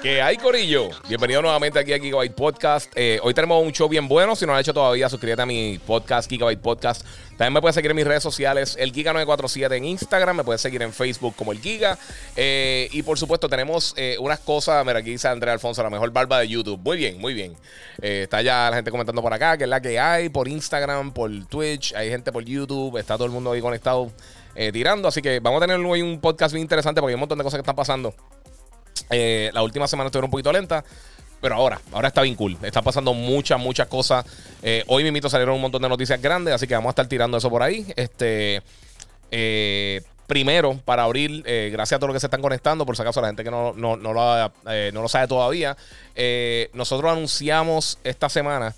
Que hay, Corillo. Bienvenido nuevamente aquí a Gigabyte Podcast. Eh, hoy tenemos un show bien bueno. Si no lo has hecho todavía, suscríbete a mi podcast, Gigabyte Podcast. También me puedes seguir en mis redes sociales, el Giga947 en Instagram. Me puedes seguir en Facebook como el Giga. Eh, y por supuesto, tenemos eh, unas cosas. Mira, aquí dice Andrea Alfonso, la mejor barba de YouTube. Muy bien, muy bien. está ya la gente comentando por acá, que es la que hay, por Instagram, por Twitch. Hay gente por YouTube. Está todo el mundo ahí conectado tirando. Así que vamos a tener hoy un podcast bien interesante porque hay un montón de cosas que están pasando. Eh, la última semana estuvieron un poquito lenta. Pero ahora, ahora está bien cool. Está pasando muchas, muchas cosas. Eh, hoy mismito salieron un montón de noticias grandes, así que vamos a estar tirando eso por ahí. Este. Eh, primero, para abrir, gracias a todos los que se están conectando, por si acaso la gente que no, no, no, lo, sabe todavía, nosotros anunciamos esta semana,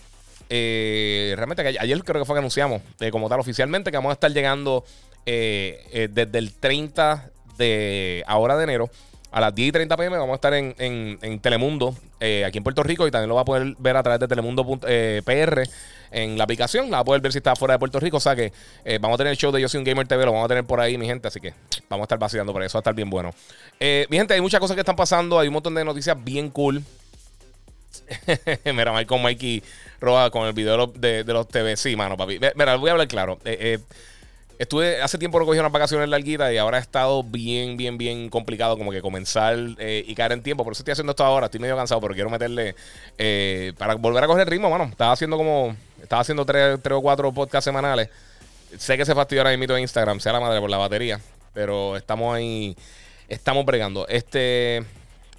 realmente ayer creo que fue que anunciamos como tal oficialmente que vamos a estar llegando desde el 30 de ahora de enero a las 10 y 30 pm vamos a estar en, Telemundo, eh, aquí en Puerto Rico, y también lo va a poder ver a través de Telemundo eh, PR en la aplicación. La va a poder ver si está fuera de Puerto Rico. O sea que eh, vamos a tener el show de Yo Soy un Gamer TV, lo vamos a tener por ahí, mi gente. Así que vamos a estar vaciando por eso, va a estar bien bueno. mi gente, hay muchas cosas que están pasando, hay un montón de noticias bien cool. Mira, con Mikey Roa con el video de, los TV. Sí, mano, papi. Mira, voy a hablar claro. Eh, Estuve, hace tiempo no cogí unas vacaciones larguitas y ahora ha estado bien, bien, bien complicado como que comenzar eh, y caer en tiempo. Por eso estoy haciendo esto ahora. Estoy medio cansado, pero quiero meterle eh, para volver a coger el ritmo, mano. Estaba haciendo como, estaba haciendo tres, o cuatro podcasts semanales. Sé que se fastidió ahora mismo en Instagram, sea la madre por la batería, pero estamos ahí, estamos bregando. Este,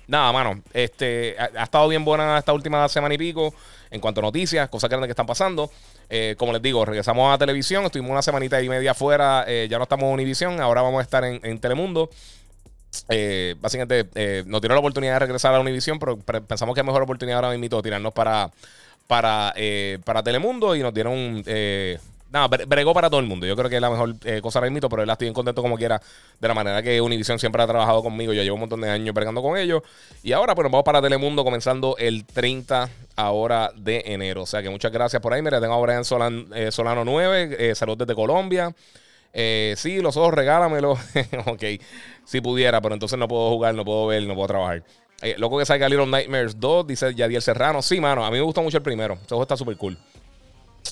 nada, mano, este, ha, estado bien buena esta última semana y pico en cuanto a noticias, cosas grandes que están pasando. Eh, como les digo, regresamos a televisión, estuvimos una semanita y media afuera, eh, ya no estamos en Univision, ahora vamos a estar en, Telemundo. Eh, básicamente nos dieron la oportunidad de regresar a Univision, pero pensamos que es mejor oportunidad ahora mismo tirarnos para, para, para Telemundo y nos dieron nada, bregó para todo el mundo. Yo creo que es la mejor eh, cosa ahora mismo, pero él estoy bien contento como quiera, de la manera que Univision siempre ha trabajado conmigo. Yo llevo un montón de años bregando con ellos. Y ahora, pues nos vamos para Telemundo comenzando el 30 ahora de enero. O sea que muchas gracias por ahí. Mira, tengo a Brian eh, Solano 9, eh, desde Colombia. sí, los ojos regálamelo. ok, si pudiera, pero entonces no puedo jugar, no puedo ver, no puedo trabajar. loco que salga Little Nightmares 2, dice Yadiel Serrano. Sí, mano, a mí me gusta mucho el primero. Ese juego está súper cool.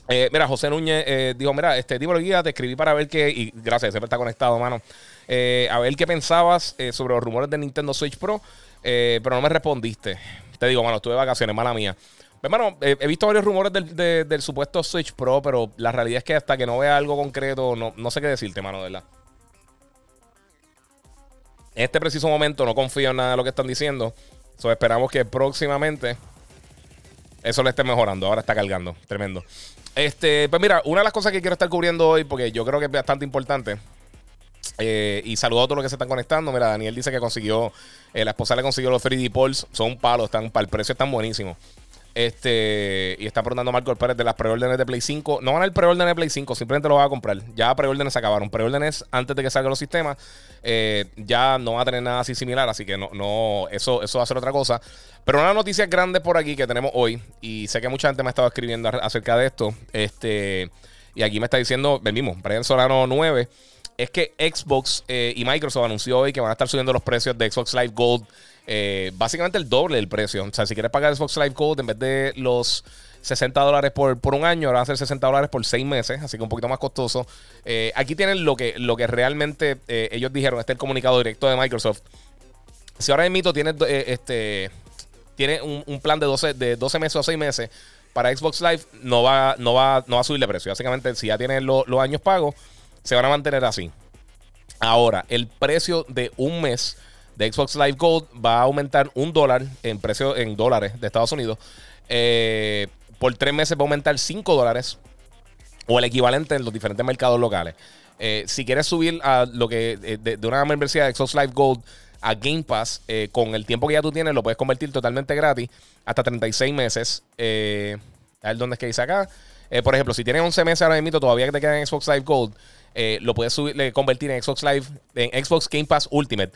Eh, mira, José Núñez eh, dijo: Mira, este tipo de guía te escribí para ver qué. Y gracias, siempre está conectado, mano. Eh, a ver qué pensabas sobre los rumores de Nintendo Switch Pro. pero no me respondiste. Te digo, mano, estuve de vacaciones, mala mía. Hermano, he visto varios rumores del, supuesto Switch Pro, pero la realidad es que hasta que no vea algo concreto, no, no sé qué decirte, mano, verdad. En este preciso momento no confío en nada de lo que están diciendo. So, esperamos que próximamente eso le esté mejorando. Ahora está cargando. Tremendo. Este, pues mira, una de las cosas que quiero estar cubriendo hoy, porque yo creo que es bastante importante. Eh, y saludo a todos los que se están conectando. Mira, Daniel dice que consiguió, eh, la esposa le consiguió los 3D Pulse. Son un palo, están, para el precio están buenísimos. Este, y está preguntando Marco Pérez de las preórdenes de Play 5. No van al preorden de Play 5, simplemente lo va a comprar. Ya preórdenes se acabaron. Preórdenes antes de que salgan los sistemas. Eh, ya no va a tener nada así similar, así que no, no, eso, eso va a ser otra cosa. Pero una noticia grande por aquí que tenemos hoy, y sé que mucha gente me ha estado escribiendo acerca de esto. Este, y aquí me está diciendo, venimos, Brian Solano 9 es que Xbox eh, y Microsoft anunció hoy que van a estar subiendo los precios de Xbox Live Gold eh, básicamente el doble del precio. O sea, si quieres pagar Xbox Live Gold en vez de los 60 dólares por, por un año, ahora van a ser 60 dólares por 6 meses, así que un poquito más costoso. Eh, aquí tienen lo que, lo que realmente ellos dijeron, este es el comunicado directo de Microsoft. Si ahora mito tiene, este, tiene un, plan de 12, de 12 meses o 6 meses para Xbox Live, no va, no va, no va a subir de precio. Básicamente, si ya tienes los años pagos, se van a mantener así. Ahora, el precio de un mes de Xbox Live Gold va a aumentar un dólar en precio en dólares de Estados Unidos. Eh, por tres meses va a aumentar 5 dólares o el equivalente en los diferentes mercados locales. Eh, si quieres subir a lo que eh, de, una membresía de Xbox Live Gold a Game Pass con el tiempo que ya tú tienes, lo puedes convertir totalmente gratis hasta 36 meses. a ver dónde es que dice acá. por ejemplo, si tienes 11 meses ahora mismo, todavía que te queda en Xbox Live Gold, lo puedes subir, convertir en Xbox Live, en Xbox Game Pass Ultimate.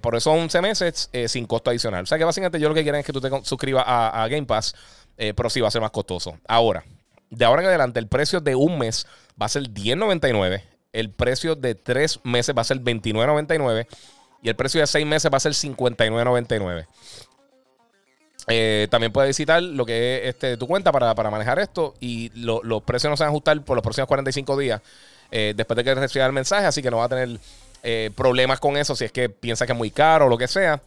por eso 11 meses sin costo adicional. O sea que básicamente yo lo que quiero es que tú te suscribas a, a Game Pass, pero sí va a ser más costoso. Ahora, de ahora en adelante, el precio de un mes va a ser 10.99. El precio de tres meses va a ser 29.99. Y el precio de seis meses va a ser 59.99. Eh, también puedes visitar lo que es este, tu cuenta para, manejar esto. Y los precios no se van a ajustar por los próximos 45 días eh, después de que reciba el mensaje. Así que no va a tener eh, problemas con eso si es que piensa que es muy caro o lo que sea.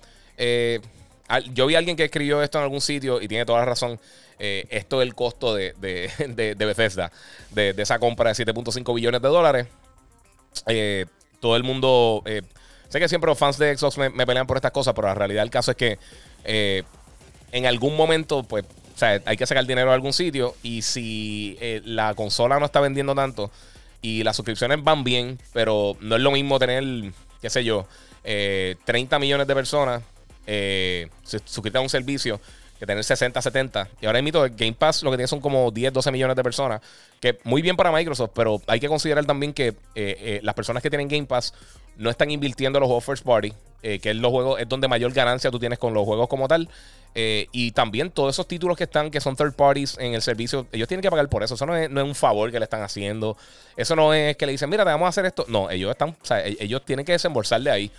yo vi a alguien que escribió esto en algún sitio y tiene toda la razón. Esto es el costo de, de, Bethesda, de, esa compra de 7.5 billones de dólares. Todo el mundo. Eh, sé que siempre los fans de Xbox me, pelean por estas cosas, pero la realidad del caso es que en algún momento, pues, hay que sacar dinero de algún sitio. Y si la consola no está vendiendo tanto y las suscripciones van bien, pero no es lo mismo tener, qué sé yo, 30 millones de personas suscritas a un servicio que tener 60, 70. Y ahora mismo Game Pass lo que tiene son como 10, 12 millones de personas. Que muy bien para Microsoft, pero hay que considerar también que eh, eh, las personas que tienen Game Pass no están invirtiendo en los first party, eh, que es los juegos, es donde mayor ganancia tú tienes con los juegos como tal. y también todos esos títulos que están, que son third parties en el servicio, ellos tienen que pagar por eso. Eso no es, no es un favor que le están haciendo. Eso no es que le dicen, mira, te vamos a hacer esto. No, ellos están, o sea, e-, ellos tienen que desembolsar de ahí.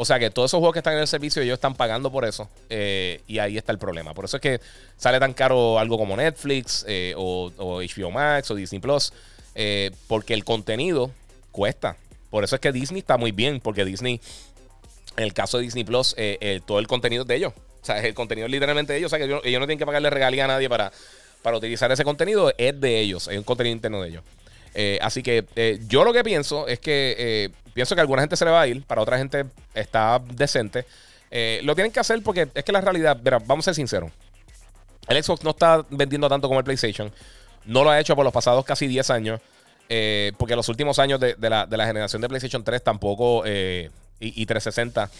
O sea que todos esos juegos que están en el servicio, ellos están pagando por eso. Eh, y ahí está el problema. Por eso es que sale tan caro algo como Netflix eh, o, HBO Max o Disney Plus. Eh, porque el contenido cuesta. Por eso es que Disney está muy bien. Porque Disney, en el caso de Disney Plus, todo el contenido es de ellos. O sea, el contenido es literalmente de ellos. O sea que ellos, no tienen que pagarle regalía a nadie para, para utilizar ese contenido. Es de ellos. Es un contenido interno de ellos. así que yo lo que pienso es que Pienso que alguna gente se le va a ir, para otra gente está decente. Eh, lo tienen que hacer porque es que la realidad, vamos a ser sinceros. El Xbox no está vendiendo tanto como el PlayStation. No lo ha hecho por los pasados casi 10 años. Eh, porque los últimos años de, la, generación de PlayStation 3 tampoco eh, y, 360,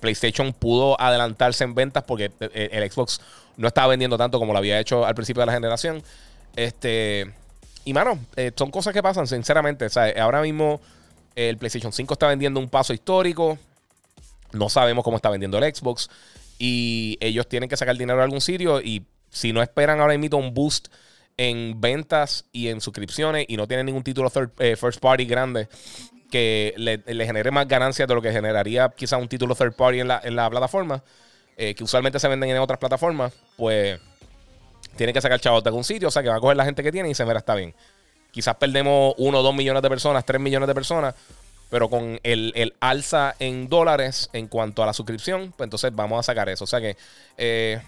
PlayStation pudo adelantarse en ventas porque el Xbox no estaba vendiendo tanto como lo había hecho al principio de la generación. Este, y mano, son cosas que pasan, sinceramente. ahora mismo el PlayStation 5 está vendiendo un paso histórico. No sabemos cómo está vendiendo el Xbox. Y ellos tienen que sacar dinero de algún sitio. Y si no esperan ahora mismo un boost en ventas y en suscripciones y no tienen ningún título eh, first party grande que le, genere más ganancias de lo que generaría quizá un título third party en la, plataforma, eh, que usualmente se venden en otras plataformas, pues tienen que sacar chavos de algún sitio. O sea, que va a coger la gente que tiene y se verá está bien. Quizás perdemos 1 o 2 millones de personas, 3 millones de personas, pero con el, alza en dólares en cuanto a la suscripción, pues entonces vamos a sacar eso. O sea que eh,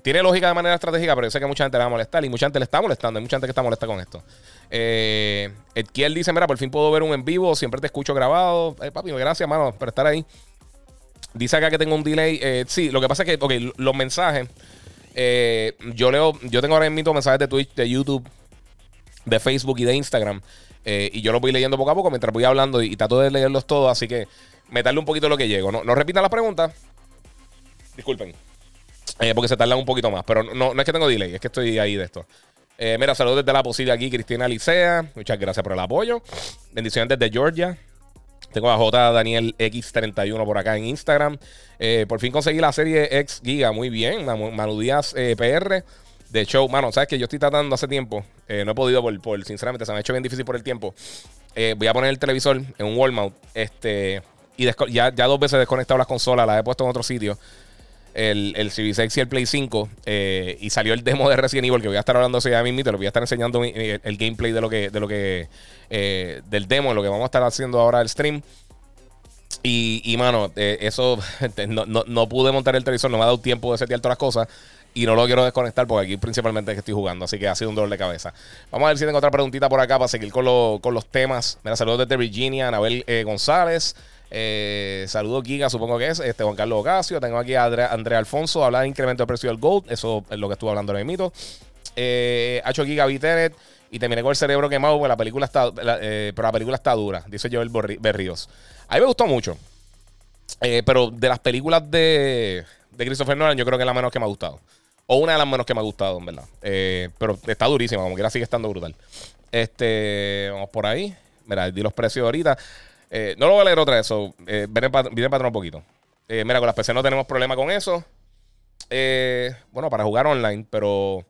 tiene lógica de manera estratégica, pero yo sé que mucha gente le va a molestar y mucha gente le está molestando. Hay mucha gente que está molesta con esto. Eh, Edkiel dice: Mira, por fin puedo ver un en vivo, siempre te escucho grabado. Eh, papi, gracias, mano, por estar ahí. Dice acá que tengo un delay. Eh, sí, lo que pasa es que, ok, los mensajes. yo leo, yo tengo ahora mismo mensajes de Twitch, de YouTube, de Facebook y de Instagram. Eh, y yo los voy leyendo poco a poco mientras voy hablando y, trato de leerlos todos. Así que meterle un poquito lo que llego. No, no repitan las preguntas. Disculpen. Eh, porque se tardan un poquito más. Pero no, no es que tengo delay, es que estoy ahí de esto. Eh, mira, saludos desde la posible aquí, Cristina Licea. Muchas gracias por el apoyo. Bendiciones desde Georgia. Tengo a J Daniel X31 por acá en Instagram. por fin conseguí la serie X Giga. Muy bien. Manu Díaz PR de show. Mano, sabes que yo estoy tratando hace tiempo. Eh, no he podido por, sinceramente, se me ha hecho bien difícil por el tiempo. Eh, voy a poner el televisor en un wall mount. Este. Y ya, ya dos veces he desconectado las consolas, las he puesto en otro sitio. El, el y el Play 5. Eh, y salió el demo de Resident Evil, que voy a estar hablando ya mismo. Te lo voy a estar enseñando el, gameplay de lo que. De lo que del demo, lo que vamos a estar haciendo ahora el stream. Y, y mano, eso. No, no, no, pude montar el televisor, no me ha dado tiempo de setear todas las cosas y no lo quiero desconectar porque aquí principalmente es que estoy jugando, así que ha sido un dolor de cabeza. Vamos a ver si tengo otra preguntita por acá para seguir con, los temas. Mira, saludos desde Virginia, Anabel eh, González. Eh, saludos Giga, supongo que es. Este Juan Carlos Ocasio. Tengo aquí a Andrea, Alfonso. Habla de incremento de precio del Gold. Eso es lo que estuve hablando el mito. Eh, Hacho Giga Vitenet. Y terminé con el cerebro quemado, porque la película está, eh, pero la película está dura, dice Joel Berríos. A mí me gustó mucho. Eh, pero de las películas de, de Christopher Nolan, yo creo que es la menos que me ha gustado. O una de las menos que me ha gustado, en verdad. Eh, pero está durísima, como quiera sigue estando brutal. Este, vamos por ahí. Mira, di los precios ahorita. Eh, no lo voy a leer otra vez, eso. Eh, el patrón un poquito. mira, con las PC no tenemos problema con eso. bueno, para jugar online, pero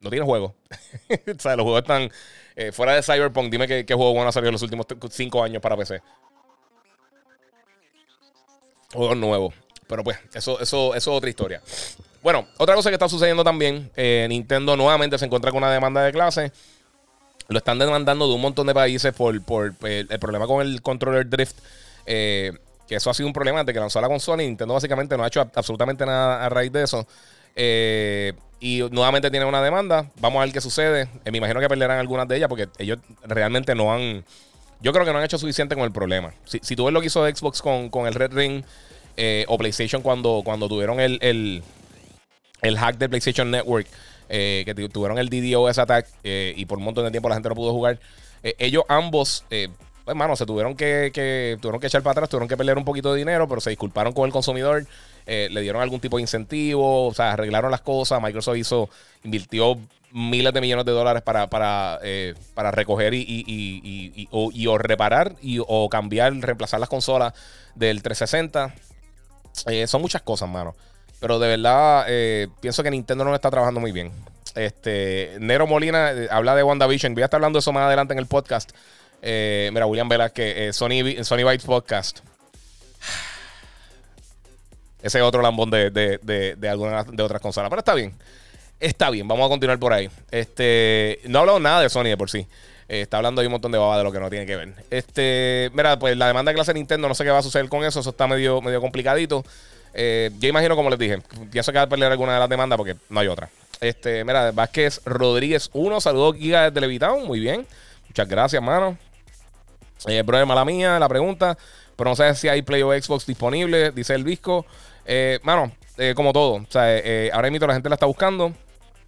no tiene juego. o sea, los juegos están fuera de Cyberpunk. Dime qué, juego bueno ha salido en los últimos cinco años para PC. Juegos nuevos. Pero pues, eso, eso, eso es otra historia. Bueno, otra cosa que está sucediendo también, eh, Nintendo nuevamente se encuentra con una demanda de clase. Lo están demandando de un montón de países por, por, el problema con el controller drift. Eh, que eso ha sido un problema desde que lanzó la consola. Y Nintendo básicamente no ha hecho absolutamente nada a raíz de eso. Eh, y nuevamente tiene una demanda. Vamos a ver qué sucede. me imagino que perderán algunas de ellas porque ellos realmente no han. Yo creo que no han hecho suficiente con el problema. Si, si tú ves lo que hizo Xbox con, con el Red Ring o PlayStation cuando, cuando tuvieron el, el hack de PlayStation Network, eh, que tuvieron el DDoS attack eh, y por un montón de tiempo la gente no pudo jugar. Eh, ellos ambos, pues, mano, se tuvieron que, tuvieron que echar para atrás, tuvieron que perder un poquito de dinero, pero se disculparon con el consumidor, le dieron algún tipo de incentivo, o sea, arreglaron las cosas. Microsoft hizo, invirtió miles de millones de dólares para, para, para recoger y, y, y, o, reparar y, o cambiar, reemplazar las consolas del 360. son muchas cosas, mano. Pero de verdad, eh, pienso que Nintendo no está trabajando muy bien. Este, Nero Molina eh, habla de WandaVision. Voy a estar hablando de eso más adelante en el podcast. Eh, mira, William Velázquez, Sony, Sony Bytes Podcast. Ese es otro lambón de, de, de, de, algunas de otras consolas. Pero está bien. Está bien, vamos a continuar por ahí. Este, no he hablado nada de Sony de por sí. está hablando ahí un montón de baba de lo que no tiene que ver. Este, mira, pues la demanda de clase de Nintendo, no sé qué va a suceder con eso. Eso está medio, medio complicadito. Eh, yo imagino, como les dije, pienso que va a perder alguna de las demandas porque no hay otra. Este, mira, Vázquez Rodríguez 1, saludos Giga de Levitown, muy bien. Muchas gracias, mano. Eh, brother, mala mía, la pregunta. Pero no sé si hay Play o Xbox disponible, dice el disco. Eh, mano, eh, como todo. O sea, ahora mismo la gente la está buscando.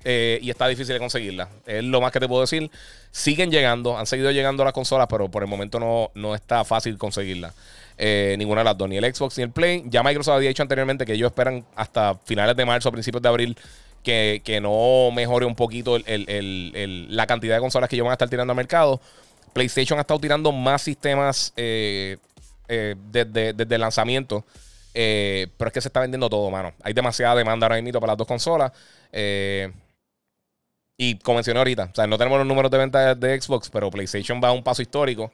y está difícil de conseguirla. Es lo más que te puedo decir. Siguen llegando, han seguido llegando las consolas, pero por el momento no, no está fácil conseguirla. Eh, ninguna de las dos, ni el Xbox ni el Play. Ya Microsoft había dicho anteriormente que ellos esperan hasta finales de marzo, principios de abril, que, no mejore un poquito la cantidad de consolas que ellos van a estar tirando al mercado. PlayStation ha estado tirando más sistemas eh, eh, desde, el lanzamiento. pero es que se está vendiendo todo, mano. Hay demasiada demanda ahora mismo para las dos consolas. y como mencioné ahorita, o sea, no tenemos los números de venta de Xbox, pero PlayStation va a un paso histórico.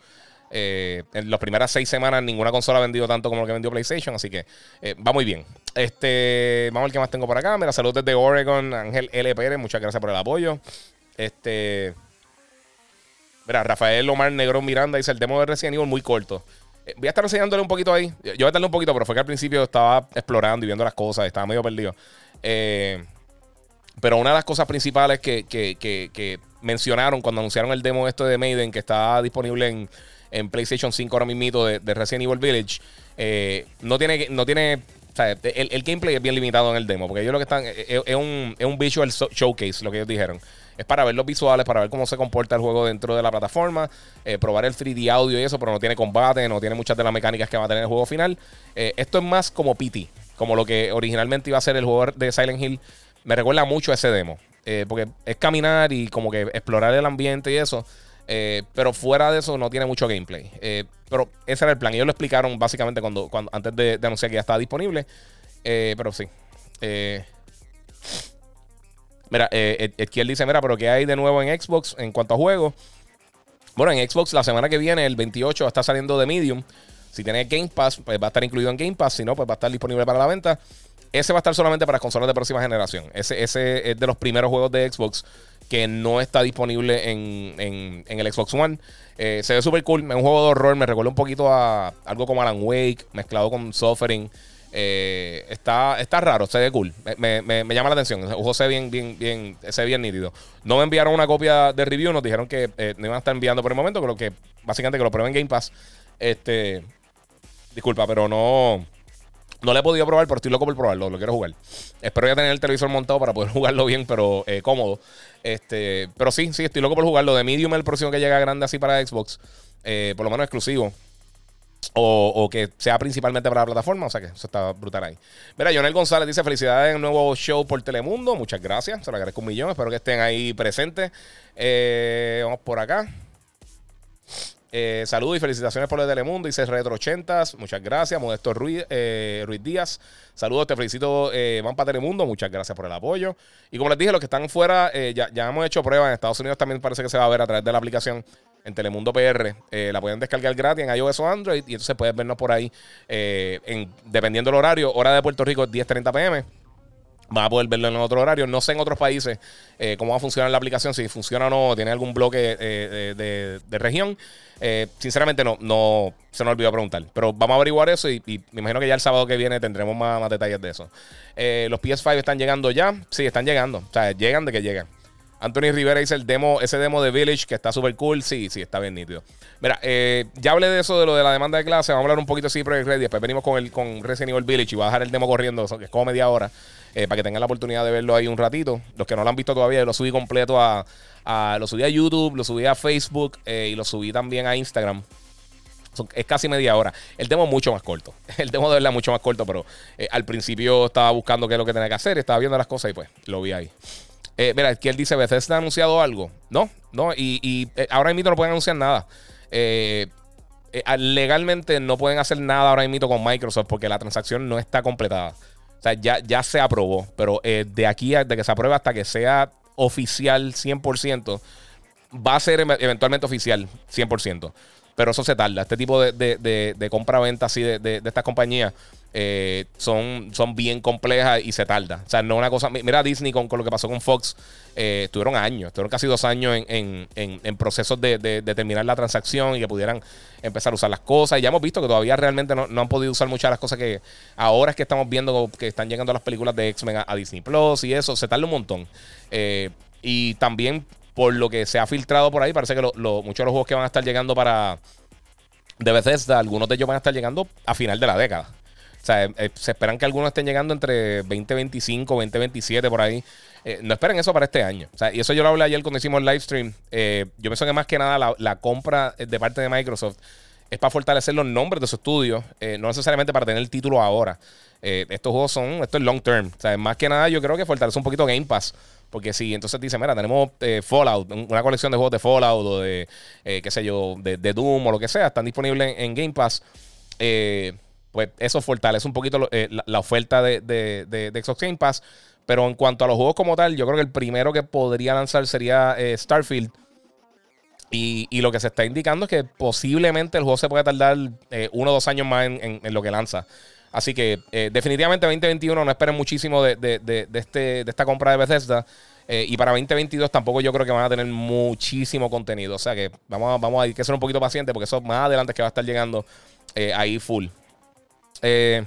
Eh, en las primeras seis semanas ninguna consola ha vendido tanto como lo que vendió PlayStation, así que eh, va muy bien. Este, vamos a ver qué más tengo por acá. Mira, saludos desde Oregon, Ángel LPR, muchas gracias por el apoyo. Este, mira, Rafael Omar Negro Miranda dice el demo de Resident Evil muy corto. Eh, voy a estar enseñándole un poquito ahí. Yo voy a darle un poquito, pero fue que al principio estaba explorando y viendo las cosas, estaba medio perdido. pero una de las cosas principales que, que mencionaron cuando anunciaron el demo esto de Maiden, que está disponible en en PlayStation 5 ahora mismo de, de Resident Evil Village, eh, no tiene, no tiene el, gameplay es bien limitado en el demo, porque ellos lo que están es, un, es un visual showcase, lo que ellos dijeron. Es para ver los visuales, para ver cómo se comporta el juego dentro de la plataforma, eh, probar el 3D audio y eso, pero no tiene combate, no tiene muchas de las mecánicas que va a tener el juego final. Eh, esto es más como PT, como lo que originalmente iba a ser el juego de Silent Hill. Me recuerda mucho a ese demo, porque es caminar y como que explorar el ambiente y eso. Eh, pero fuera de eso no tiene mucho gameplay. Eh, pero ese era el plan. Ellos lo explicaron básicamente cuando, antes de, anunciar que ya estaba disponible. Eh, pero sí. mira, Edkiel dice, mira, pero ¿qué hay de nuevo en Xbox en cuanto a juegos? Bueno, en Xbox la semana que viene, el 28, está saliendo de Medium. Si tiene Game Pass, pues va a estar incluido en Game Pass. Si no, pues va a estar disponible para la venta. Ese va a estar solamente para las consolas de próxima generación. Ese es de los primeros juegos de Xbox que no está disponible en, el Xbox One. Eh, se ve súper cool. Es un juego de horror. Me recuerda un poquito a algo como Alan Wake, mezclado con Suffering. Eh, está, está raro, se ve cool. Me, llama la atención. El juego se bien, bien, bien, se ve bien nítido. No me enviaron una copia de review, nos dijeron que eh, no iban a estar enviando por el momento, creo que básicamente que lo prueben en Game Pass. Este. Disculpa, pero no. No le he podido probar, pero estoy loco por probarlo. Lo quiero jugar. Espero ya tener el televisor montado para poder jugarlo bien, pero eh, cómodo. Este, pero sí, sí, estoy loco por jugarlo. De Medium el próximo que llega grande así para Xbox. Eh, por lo menos exclusivo. O, que sea principalmente para la plataforma. O sea que eso está brutal ahí. Mira, Jonel González dice: Felicidades en un nuevo show por Telemundo. Muchas gracias. Se lo agradezco un millón. Espero que estén ahí presentes. Eh, vamos por acá. Eh, saludos y felicitaciones por el Telemundo. Dice Retro 80 Muchas gracias. Modesto Ruiz, eh, Ruiz Díaz. Saludos, te felicito, eh, van para Telemundo. Muchas gracias por el apoyo. Y como les dije, los que están fuera, eh, ya, hemos hecho pruebas. En Estados Unidos también parece que se va a ver a través de la aplicación en Telemundo PR. la pueden descargar gratis en iOS o Android. Y entonces puedes vernos por ahí, en, dependiendo del horario. Hora de Puerto Rico, 10:30 pm. Van a poder verlo en otro horario. No sé en otros países eh, cómo va a funcionar la aplicación, si funciona o no, tiene algún bloque eh, de, región. Eh, sinceramente, no, no se nos olvidó preguntar. Pero vamos a averiguar eso y, me imagino que ya el sábado que viene tendremos más, más detalles de eso. los PS5 están llegando ya. Sí, están llegando. O sea, llegan de que llegan. Anthony Rivera dice el demo, ese demo de Village que está súper cool. Sí, sí, está bien nítido. Mira, ya hablé de eso, de lo de la demanda de clase. Vamos a hablar un poquito así Project Red. Después venimos con el con Resident Evil Village y voy a dejar el demo corriendo, que es como media hora. Eh, para que tengan la oportunidad de verlo ahí un ratito. Los que no lo han visto todavía, lo subí completo a, lo subí a YouTube, lo subí a Facebook eh, y lo subí también a Instagram. es casi media hora. El demo es mucho más corto. El demo de verdad es mucho más corto, pero eh, al principio estaba buscando qué es lo que tenía que hacer, estaba viendo las cosas y pues lo vi ahí. mira, aquí él dice, ¿Bethesda ha anunciado algo? No, no, y, y ahora mismo no pueden anunciar nada. legalmente no pueden hacer nada ahora mismo con Microsoft porque la transacción no está completada. O sea, ya, ya se aprobó, pero eh, de aquí a de que se apruebe hasta que sea oficial 100%, va a ser eventualmente oficial 100%. Pero eso se tarda. Este tipo de, de, de, compra-venta así de, estas compañías eh, son, son bien complejas y se tarda. O sea, no una cosa. Mira Disney con, lo que pasó con Fox. Eh, estuvieron años, estuvieron casi dos años en, procesos de, terminar la transacción y que pudieran empezar a usar las cosas. Y ya hemos visto que todavía realmente no, han podido usar muchas de las cosas que ahora es que estamos viendo que están llegando las películas de X-Men a, Disney Plus y eso. Se tarda un montón. Eh, y también por lo que se ha filtrado por ahí, parece que muchos de los juegos que van a estar llegando para de Bethesda, algunos de ellos van a estar llegando a final de la década. O sea, eh, se esperan que algunos estén llegando entre 2025, 2027, por ahí. Eh, no esperen eso para este año. Y eso yo lo hablé ayer cuando hicimos el live stream. Eh, yo pienso que más que nada la, compra de parte de Microsoft es para fortalecer los nombres de su estudio, no necesariamente para tener el título ahora. estos juegos son, esto es long term. O sea, más que nada yo creo que fortalece un poquito Game Pass. Porque si entonces dice, mira, tenemos Fallout, una colección de juegos de Fallout o de, qué sé yo, de, Doom o lo que sea, están disponibles en, en Game Pass. Eh, pues eso fortalece un poquito eh, la, oferta de, de, Xbox Game Pass. Pero en cuanto a los juegos como tal, yo creo que el primero que podría lanzar sería eh, Starfield. Y, lo que se está indicando es que posiblemente el juego se puede tardar eh, uno o dos años más en, lo que lanza. Así que definitivamente 2021 no esperen muchísimo de, este, de esta compra de Bethesda. y para 2022 tampoco yo creo que van a tener muchísimo contenido. O sea que vamos a, vamos a que ser un poquito pacientes porque eso más adelante es que va a estar llegando ahí full. Eh,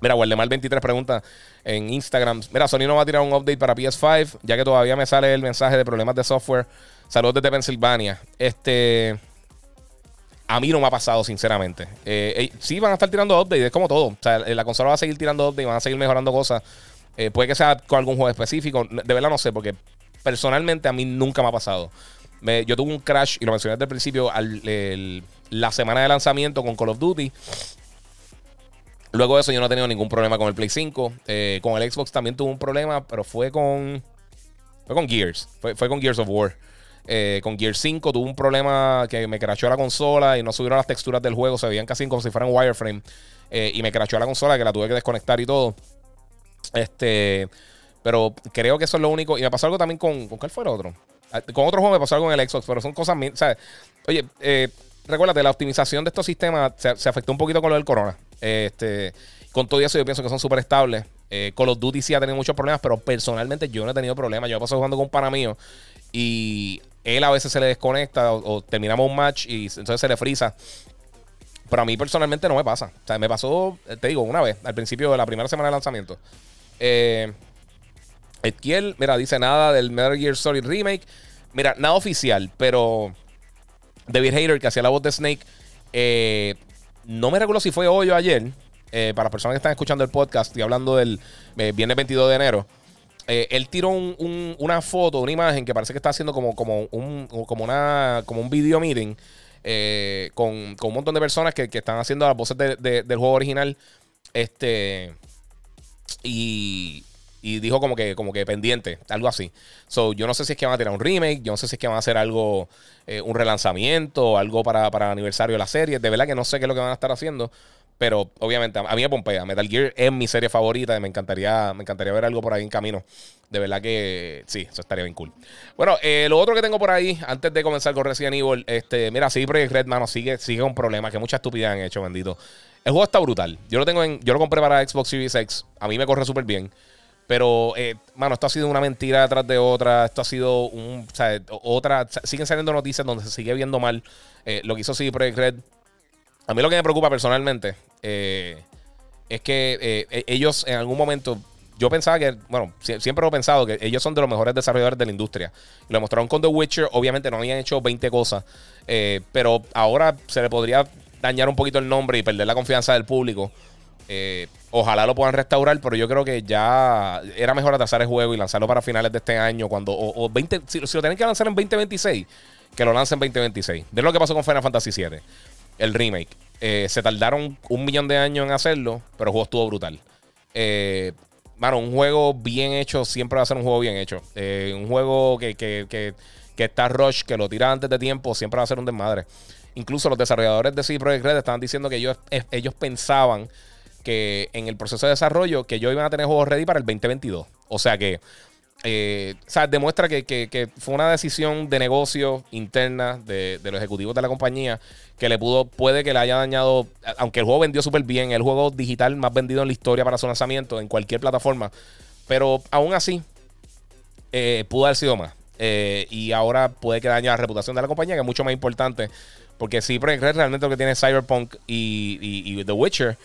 mira, Waldemar23 pregunta en Instagram. Mira, Sony no va a tirar un update para PS5, ya que todavía me sale el mensaje de problemas de software. Saludos desde Pensilvania. Este. A mí no me ha pasado, sinceramente. Eh, sí, van a estar tirando updates, es como todo. O sea, la consola va a seguir tirando updates, van a seguir mejorando cosas. Eh, puede que sea con algún juego específico. De verdad no sé, porque personalmente a mí nunca me ha pasado. yo tuve un crash, y lo mencioné desde el principio, la semana de lanzamiento con Call of Duty. Luego de eso yo no he tenido ningún problema con el Play 5. Eh, con el Xbox también tuve un problema, pero fue con... Fue con Gears. Fue, con Gears of War. Eh, con Gears 5 tuve un problema que me crashó la consola y no subieron las texturas del juego. Se veían casi como si fueran wireframe. Eh, y me crashó la consola que la tuve que desconectar y todo. Este... Pero creo que eso es lo único. Y me pasó algo también con... ¿Con cuál fue el otro? Ah, con otro juego me pasó algo con el Xbox, pero son cosas... ¿sabes? Oye, recuérdate, la optimización de estos sistemas se, afectó un poquito con lo del corona. Este, con todo eso, yo pienso que son súper estables. Eh, Call of Duty sí ha tenido muchos problemas, pero personalmente yo no he tenido problemas. Yo he pasado jugando con un pana mío y él a veces se le desconecta o, terminamos un match y entonces se le frisa. Pero a mí personalmente no me pasa. O sea, me pasó, eh, te digo, una vez, al principio de la primera semana de lanzamiento. Eh, mira, dice nada del Metal Gear Solid Remake. Mira, nada oficial, pero David Hayter, que hacía la voz de Snake, eh, no me recuerdo si fue hoy o ayer, eh, para las personas que están escuchando el podcast y hablando del eh, viernes 22 de enero, él tiró una foto, una imagen que parece que está haciendo como, como, un, como, una, como un video meeting con, un montón de personas que, están haciendo las voces del juego original. Este. Y, y dijo como que, como que pendiente, algo así. So, yo no sé si es que van a tirar un remake, yo no sé si es que van a hacer algo, un relanzamiento, algo para, para el aniversario de la serie. De verdad que no sé qué es lo que van a estar haciendo. Pero obviamente, a mí me pompea. Metal Gear es mi serie favorita y me encantaría, me encantaría ver algo por ahí en camino. De verdad que sí, eso estaría bien cool. Bueno, eh, lo otro que tengo por ahí, antes de comenzar con Resident Evil, este, mira, sí, Project Red, mano, sigue, sigue un problema, que mucha estupidez han hecho, bendito. El juego está brutal. Yo lo tengo en, yo lo compré para Xbox Series X. A mí me corre súper bien. Pero, eh, mano, esto ha sido una mentira detrás de otra. Esto ha sido un. O sea, otra. Siguen saliendo noticias donde se sigue viendo mal eh, lo que hizo CD Projekt Red. A mí lo que me preocupa personalmente eh, es que eh, e-, ellos en algún momento, yo pensaba que, bueno, siempre lo he pensado que ellos son de los mejores desarrolladores de la industria. Lo mostraron con The Witcher, obviamente no habían hecho 20 cosas, eh, pero ahora se le podría dañar un poquito el nombre y perder la confianza del público. Ojalá lo puedan restaurar, pero yo creo que ya era mejor atrasar el juego y lanzarlo para finales de este año. Cuando, o, 20, si, lo tienen que lanzar en 2026, que lo lancen en 2026. De lo que pasó con Final Fantasy VII el remake. Eh, se tardaron un millón de años en hacerlo, pero el juego estuvo brutal. Eh, un juego bien hecho siempre va a ser un juego bien hecho. Eh, un juego que, que, que, que, está rush, que lo tira antes de tiempo, siempre va a ser un desmadre. Incluso los desarrolladores de CD Projekt Red estaban diciendo que ellos, ellos pensaban que en el proceso de desarrollo que ellos iban a tener juegos ready para el 2022. O sea que eh, o sea, demuestra que, fue una decisión de negocio interna de, los ejecutivos de la compañía que le pudo, puede que le haya dañado, aunque el juego vendió súper bien, el juego digital más vendido en la historia para su lanzamiento en cualquier plataforma, pero aún así eh, pudo haber sido más. Eh, y ahora puede que dañe la reputación de la compañía, que es mucho más importante, porque si realmente lo que tiene Cyberpunk y The Witcher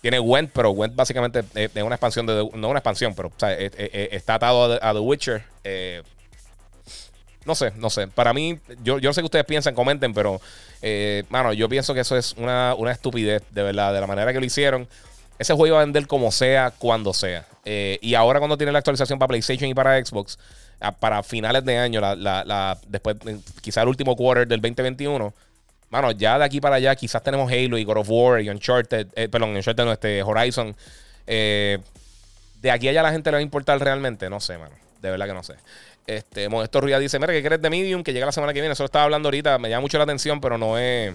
tiene Went, pero Went básicamente es, una expansión de. No una expansión, pero está atado a, The Witcher. Eh, no sé, no sé. Para mí, yo, yo sé qué ustedes piensan, comenten, pero, eh, mano, yo pienso que eso es una, estupidez, de verdad, de la manera que lo hicieron. Ese juego iba a vender como sea, cuando sea. Eh, y ahora, cuando tiene la actualización para PlayStation y para Xbox, para finales de año, la, la, después, quizá el último quarter del 2021 Mano, ya de aquí para allá quizás tenemos Halo y God of War y Uncharted, eh, perdón, Uncharted no, este, Horizon. Eh, de aquí allá la gente le va a importar realmente, no sé, mano. De verdad que no sé. Este, Modesto Ruiz dice, mira, que quieres de Medium? Que llega la semana que viene. Eso lo estaba hablando ahorita. Me llama mucho la atención, pero no he...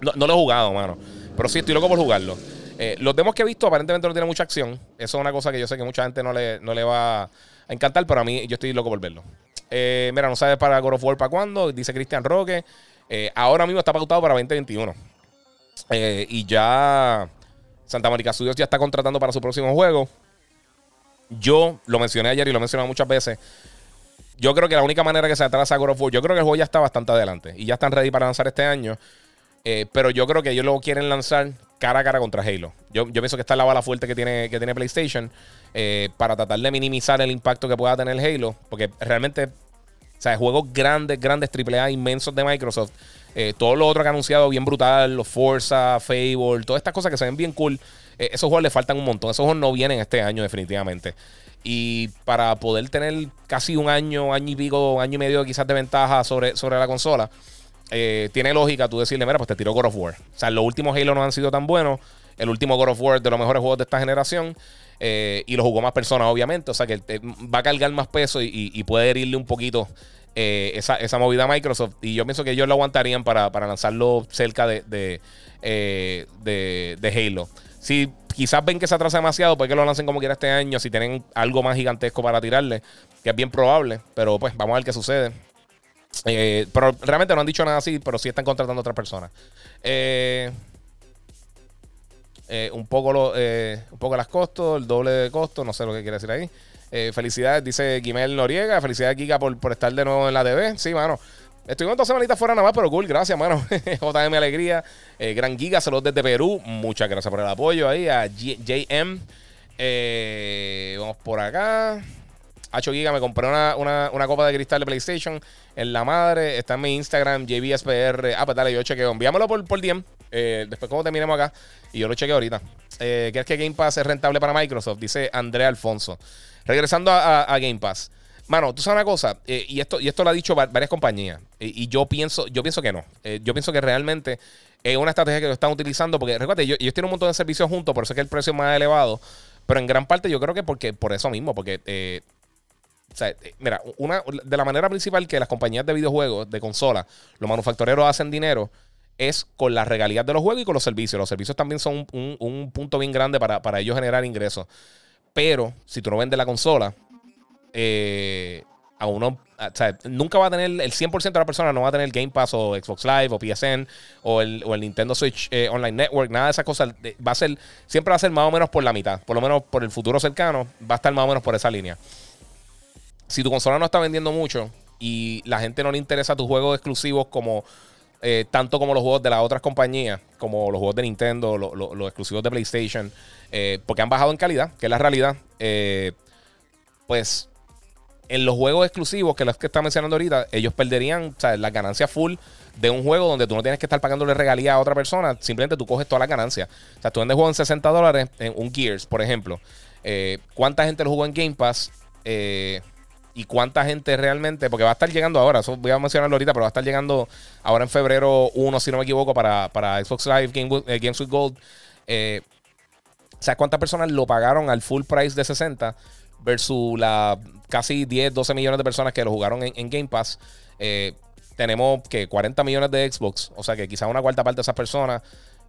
No, lo he jugado, mano. Pero sí, estoy loco por jugarlo. Eh, los demos que he visto aparentemente no tiene mucha acción. Eso es una cosa que yo sé que mucha gente no le, no le va a encantar, pero a mí yo estoy loco por verlo. mira, no sabes para God of War para cuándo. Dice Cristian Roque. Eh, ahora mismo está pautado para 2021. Eh, y ya Santa Mónica Studios ya está contratando para su próximo juego. Yo lo mencioné ayer y lo he mencionado muchas veces. Yo creo que la única manera que se atrasa God of War, yo creo que el juego ya está bastante adelante y ya están ready para lanzar este año. Eh, pero yo creo que ellos lo quieren lanzar cara a cara contra Halo. Yo, pienso que está la bala fuerte que tiene, que tiene PlayStation para tratar de minimizar el impacto que pueda tener Halo. Porque realmente o sea, juegos grandes, grandes, AAA, inmensos de Microsoft. Eh, todo lo otro que ha anunciado bien brutal, los Forza, Fable, todas estas cosas que se ven bien cool. Eh, esos juegos le faltan un montón. Esos juegos no vienen este año, definitivamente. Y para poder tener casi un año, año y pico, año y medio quizás de ventaja sobre, sobre la consola, eh, tiene lógica tú decirle, mira, pues te tiró God of War. O sea, los últimos Halo no han sido tan buenos. El último God of War de los mejores juegos de esta generación. Eh, y lo jugó más personas, obviamente. O sea que va a cargar más peso y, puede herirle un poquito eh, esa, movida a Microsoft. Y yo pienso que ellos lo aguantarían para, lanzarlo cerca de, eh, de, Halo. Si quizás ven que se atrasa demasiado, pues que lo lancen como quiera este año. Si tienen algo más gigantesco para tirarle, que es bien probable. Pero pues vamos a ver qué sucede. pero realmente no han dicho nada así, pero sí están contratando a otras personas. Eh. Eh, un, poco lo, eh, un poco las costos, el doble de costo, no sé lo que quiere decir ahí. Eh, felicidades, dice Guimel Noriega. Felicidades, Giga, por, por estar de nuevo en la DB. Sí, mano. Estuvimos dos semanitas fuera nada más, pero cool, gracias, mano. JM Alegría, Gran Giga, saludos desde Perú. Muchas gracias por el apoyo ahí. A JM. vamos por acá. Hacho Giga, me compré una, una, copa de cristal de PlayStation en la madre. Está en mi Instagram, JBSPR. Ah, pues dale, yo chequeo. Envíamelo por, por DM. Eh, después, como terminemos acá, y yo lo chequeo ahorita. Eh, es que Game Pass es rentable para Microsoft? Dice Andrea Alfonso. Regresando a, Game Pass. Mano, tú sabes una cosa, eh, y, esto, y esto lo ha dicho varias compañías, y yo, pienso, yo pienso que no. Eh, yo pienso que realmente es una estrategia que lo están utilizando, porque recuerda, ellos, tienen un montón de servicios juntos, por eso es que el precio es más elevado, pero en gran parte yo creo que porque, por eso mismo, porque, o sea, mira, una, de la manera principal que las compañías de videojuegos, de consola, los manufactureros hacen dinero, es con las regalías de los juegos y con los servicios. Los servicios también son un, punto bien grande para, para ellos generar ingresos. Pero si tú no vendes la consola, eh, a uno, o sea, nunca va a tener, el 100% de la persona no va a tener Game Pass o Xbox Live o PSN o el, o el Nintendo Switch eh, Online Network, nada de esas cosas. Va a ser, siempre va a ser más o menos por la mitad, por lo menos por el futuro cercano, va a estar más o menos por esa línea. Si tu consola no está vendiendo mucho y la gente no le interesa tus juegos exclusivos como eh, tanto como los juegos de las otras compañías, como los juegos de Nintendo, los exclusivos de PlayStation, porque han bajado en calidad, que es la realidad. pues en los juegos exclusivos, que los que está mencionando ahorita, ellos perderían o sea, la ganancia full de un juego donde tú no tienes que estar pagándole regalía a otra persona, simplemente tú coges toda la ganancia. O sea, tú vendes juego en 60 dólares, en un Gears, por ejemplo. Eh, ¿Cuánta gente lo jugó en Game Pass? Eh, y cuánta gente realmente, porque va a estar llegando ahora, eso voy a mencionarlo ahorita, pero va a estar llegando ahora en febrero 1, si no me equivoco, para, para Xbox Live Game, eh, Games with Gold. o sea, cuántas personas lo pagaron al full price de 60 versus la casi 10, 12 millones de personas que lo jugaron en, Game Pass. Eh, tenemos que 40 millones de Xbox, o sea que quizás una cuarta parte de esas personas.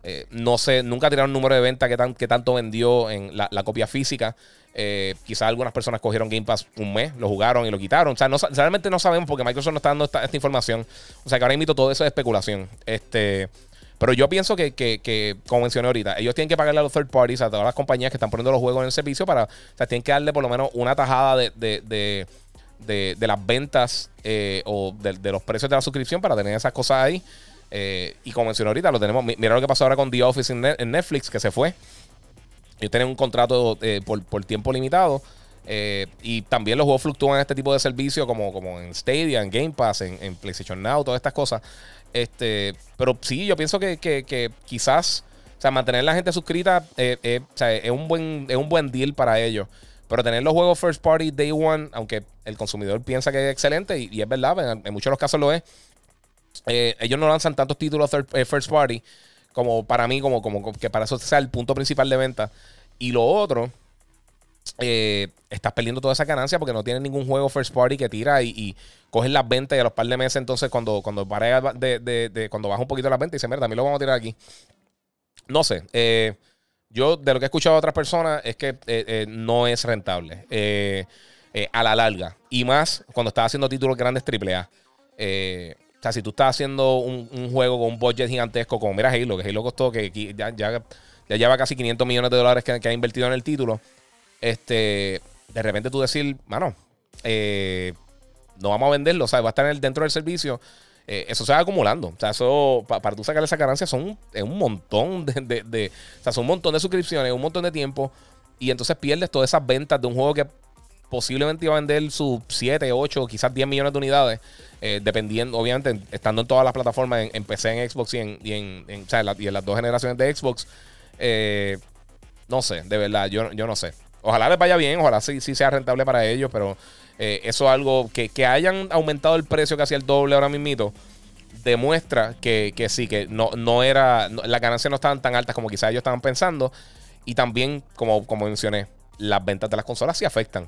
Eh, no sé, nunca tiraron número de venta que, tan, que tanto vendió en la, copia física. Eh, quizás algunas personas cogieron Game Pass un mes, lo jugaron y lo quitaron. O sea, realmente no sabemos porque Microsoft no está dando esta, información. O sea que ahora invito todo eso de especulación. Este. Pero yo pienso que, como mencioné ahorita, ellos tienen que pagarle a los third parties, a todas las compañías que están poniendo los juegos en el servicio para. O sea, tienen que darle por lo menos una tajada de, las ventas eh, o de, los precios de la suscripción para tener esas cosas ahí. Eh, y como mencioné ahorita, lo tenemos. Mira lo que pasó ahora con The Office en, Netflix, que se fue. Ellos tienen un contrato eh, por, tiempo limitado. y también los juegos fluctúan en este tipo de servicio, como, como en Stadia, en Game Pass, en, PlayStation Now, todas estas cosas. Este, pero sí, yo pienso que, quizás, o sea, mantener la gente suscrita eh, eh, es, un buen, es un buen deal para ellos. Pero tener los juegos first party day one, aunque el consumidor piensa que es excelente, y, es verdad, en, muchos de los casos lo es, eh, ellos no lanzan tantos títulos first party como para mí, como, como que para eso sea el punto principal de venta. Y lo otro eh, estás perdiendo toda esa ganancia porque no tienes ningún juego first party que tira y, coges las ventas y a los par de meses entonces cuando, cuando de, de, cuando baja un poquito la venta y dice, mira, también lo vamos a tirar aquí. No sé. Eh, yo de lo que he escuchado de otras personas es que eh, no es rentable a la larga. Y más cuando estás haciendo títulos grandes AAA. O sea, si tú estás haciendo un, juego con un budget gigantesco como mira Halo, que Halo costó que ya, ya, ya lleva casi 500 millones de dólares que, ha invertido en el título este, de repente tú decir, mano, eh, no vamos a venderlo, sea, va a estar dentro del servicio. Eh, eso se va acumulando. O sea, eso, para tú sacar esa ganancia, son un montón de, de, O sea, son un montón de suscripciones, un montón de tiempo. Y entonces pierdes todas esas ventas de un juego que posiblemente iba a vender sus 7, 8, quizás 10 millones de unidades. Eh, dependiendo, obviamente, estando en todas las plataformas, en, PC, en Xbox y en, y en, sea, y en las dos generaciones de Xbox. no sé, de verdad, yo, yo no sé. Ojalá les vaya bien, ojalá sí, sí sea rentable para ellos, pero eh, eso es algo que, hayan aumentado el precio casi el doble ahora mismo demuestra que, sí, que no, no era, las ganancias no estaban tan altas como quizás ellos estaban pensando. Y también, como, como mencioné, las ventas de las consolas sí afectan.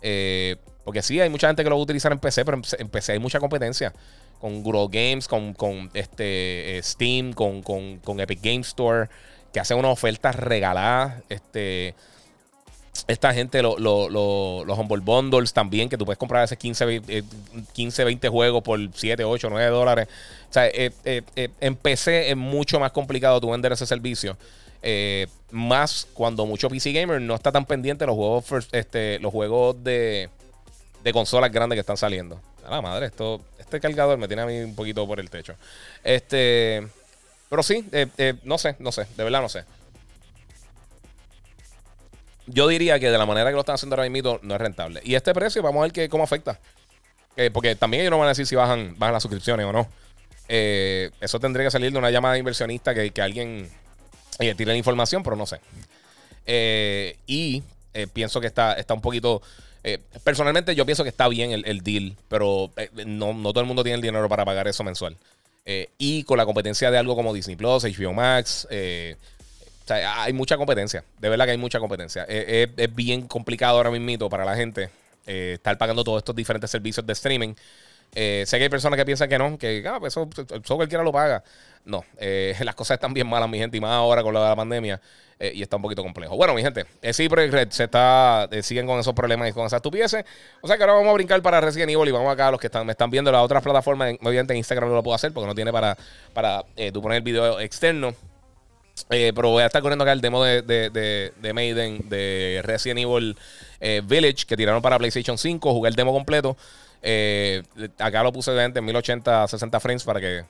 Eh, porque sí, hay mucha gente que lo va a utilizar en PC, pero en PC hay mucha competencia. Con Google Games, con, este, eh, Steam, con, con, con Epic Game Store, que hacen unas ofertas regaladas. Este, esta gente, los Humble Bundles también, que tú puedes comprar ese 15, 15 20 juegos por 7, 8, 9 dólares. O sea, eh, eh, eh, en PC es mucho más complicado tú vender ese servicio. más cuando mucho PC Gamer no está tan pendiente los juegos, este, los juegos de, de consolas grandes que están saliendo. A la madre, esto, este cargador me tiene a mí un poquito por el techo. Este, pero sí, no sé, no sé, de verdad no sé yo diría que de la manera que lo están haciendo ahora mismo no es rentable. Y este precio, vamos a ver que, cómo afecta. Eh, porque también ellos no van a decir si bajan, bajan las suscripciones o no. Eh, eso tendría que salir de una llamada inversionista que, alguien eh, tire la información, pero no sé. y pienso que está, está un poquito personalmente yo pienso que está bien el, deal, pero no, no, todo el mundo tiene el dinero para pagar eso mensual. y con la competencia de algo como Disney Plus, HBO Max, hay mucha competencia. De verdad que hay mucha competencia. Es, bien complicado ahora mismo para la gente estar pagando todos estos diferentes servicios de streaming. Sé que hay personas que piensan que no, que ah, pues eso, cualquiera lo paga. No, eh, las cosas están bien malas, mi gente, y más ahora con la, pandemia. Eh, y está un poquito complejo. Bueno, mi gente, eh, sí, Red se está, eh, siguen con esos problemas y con esas estupideces. O sea que ahora vamos a brincar para Resident Evil y vamos acá a los que están, me están viendo las otras plataformas. Obviamente en Instagram no lo puedo hacer porque no tiene para, para tú poner el video externo. pero voy a estar corriendo acá el demo de, de, de, Maiden de Resident Evil Village que tiraron para PlayStation 5. Jugué el demo completo. Acá lo puse en 1080 60 frames para que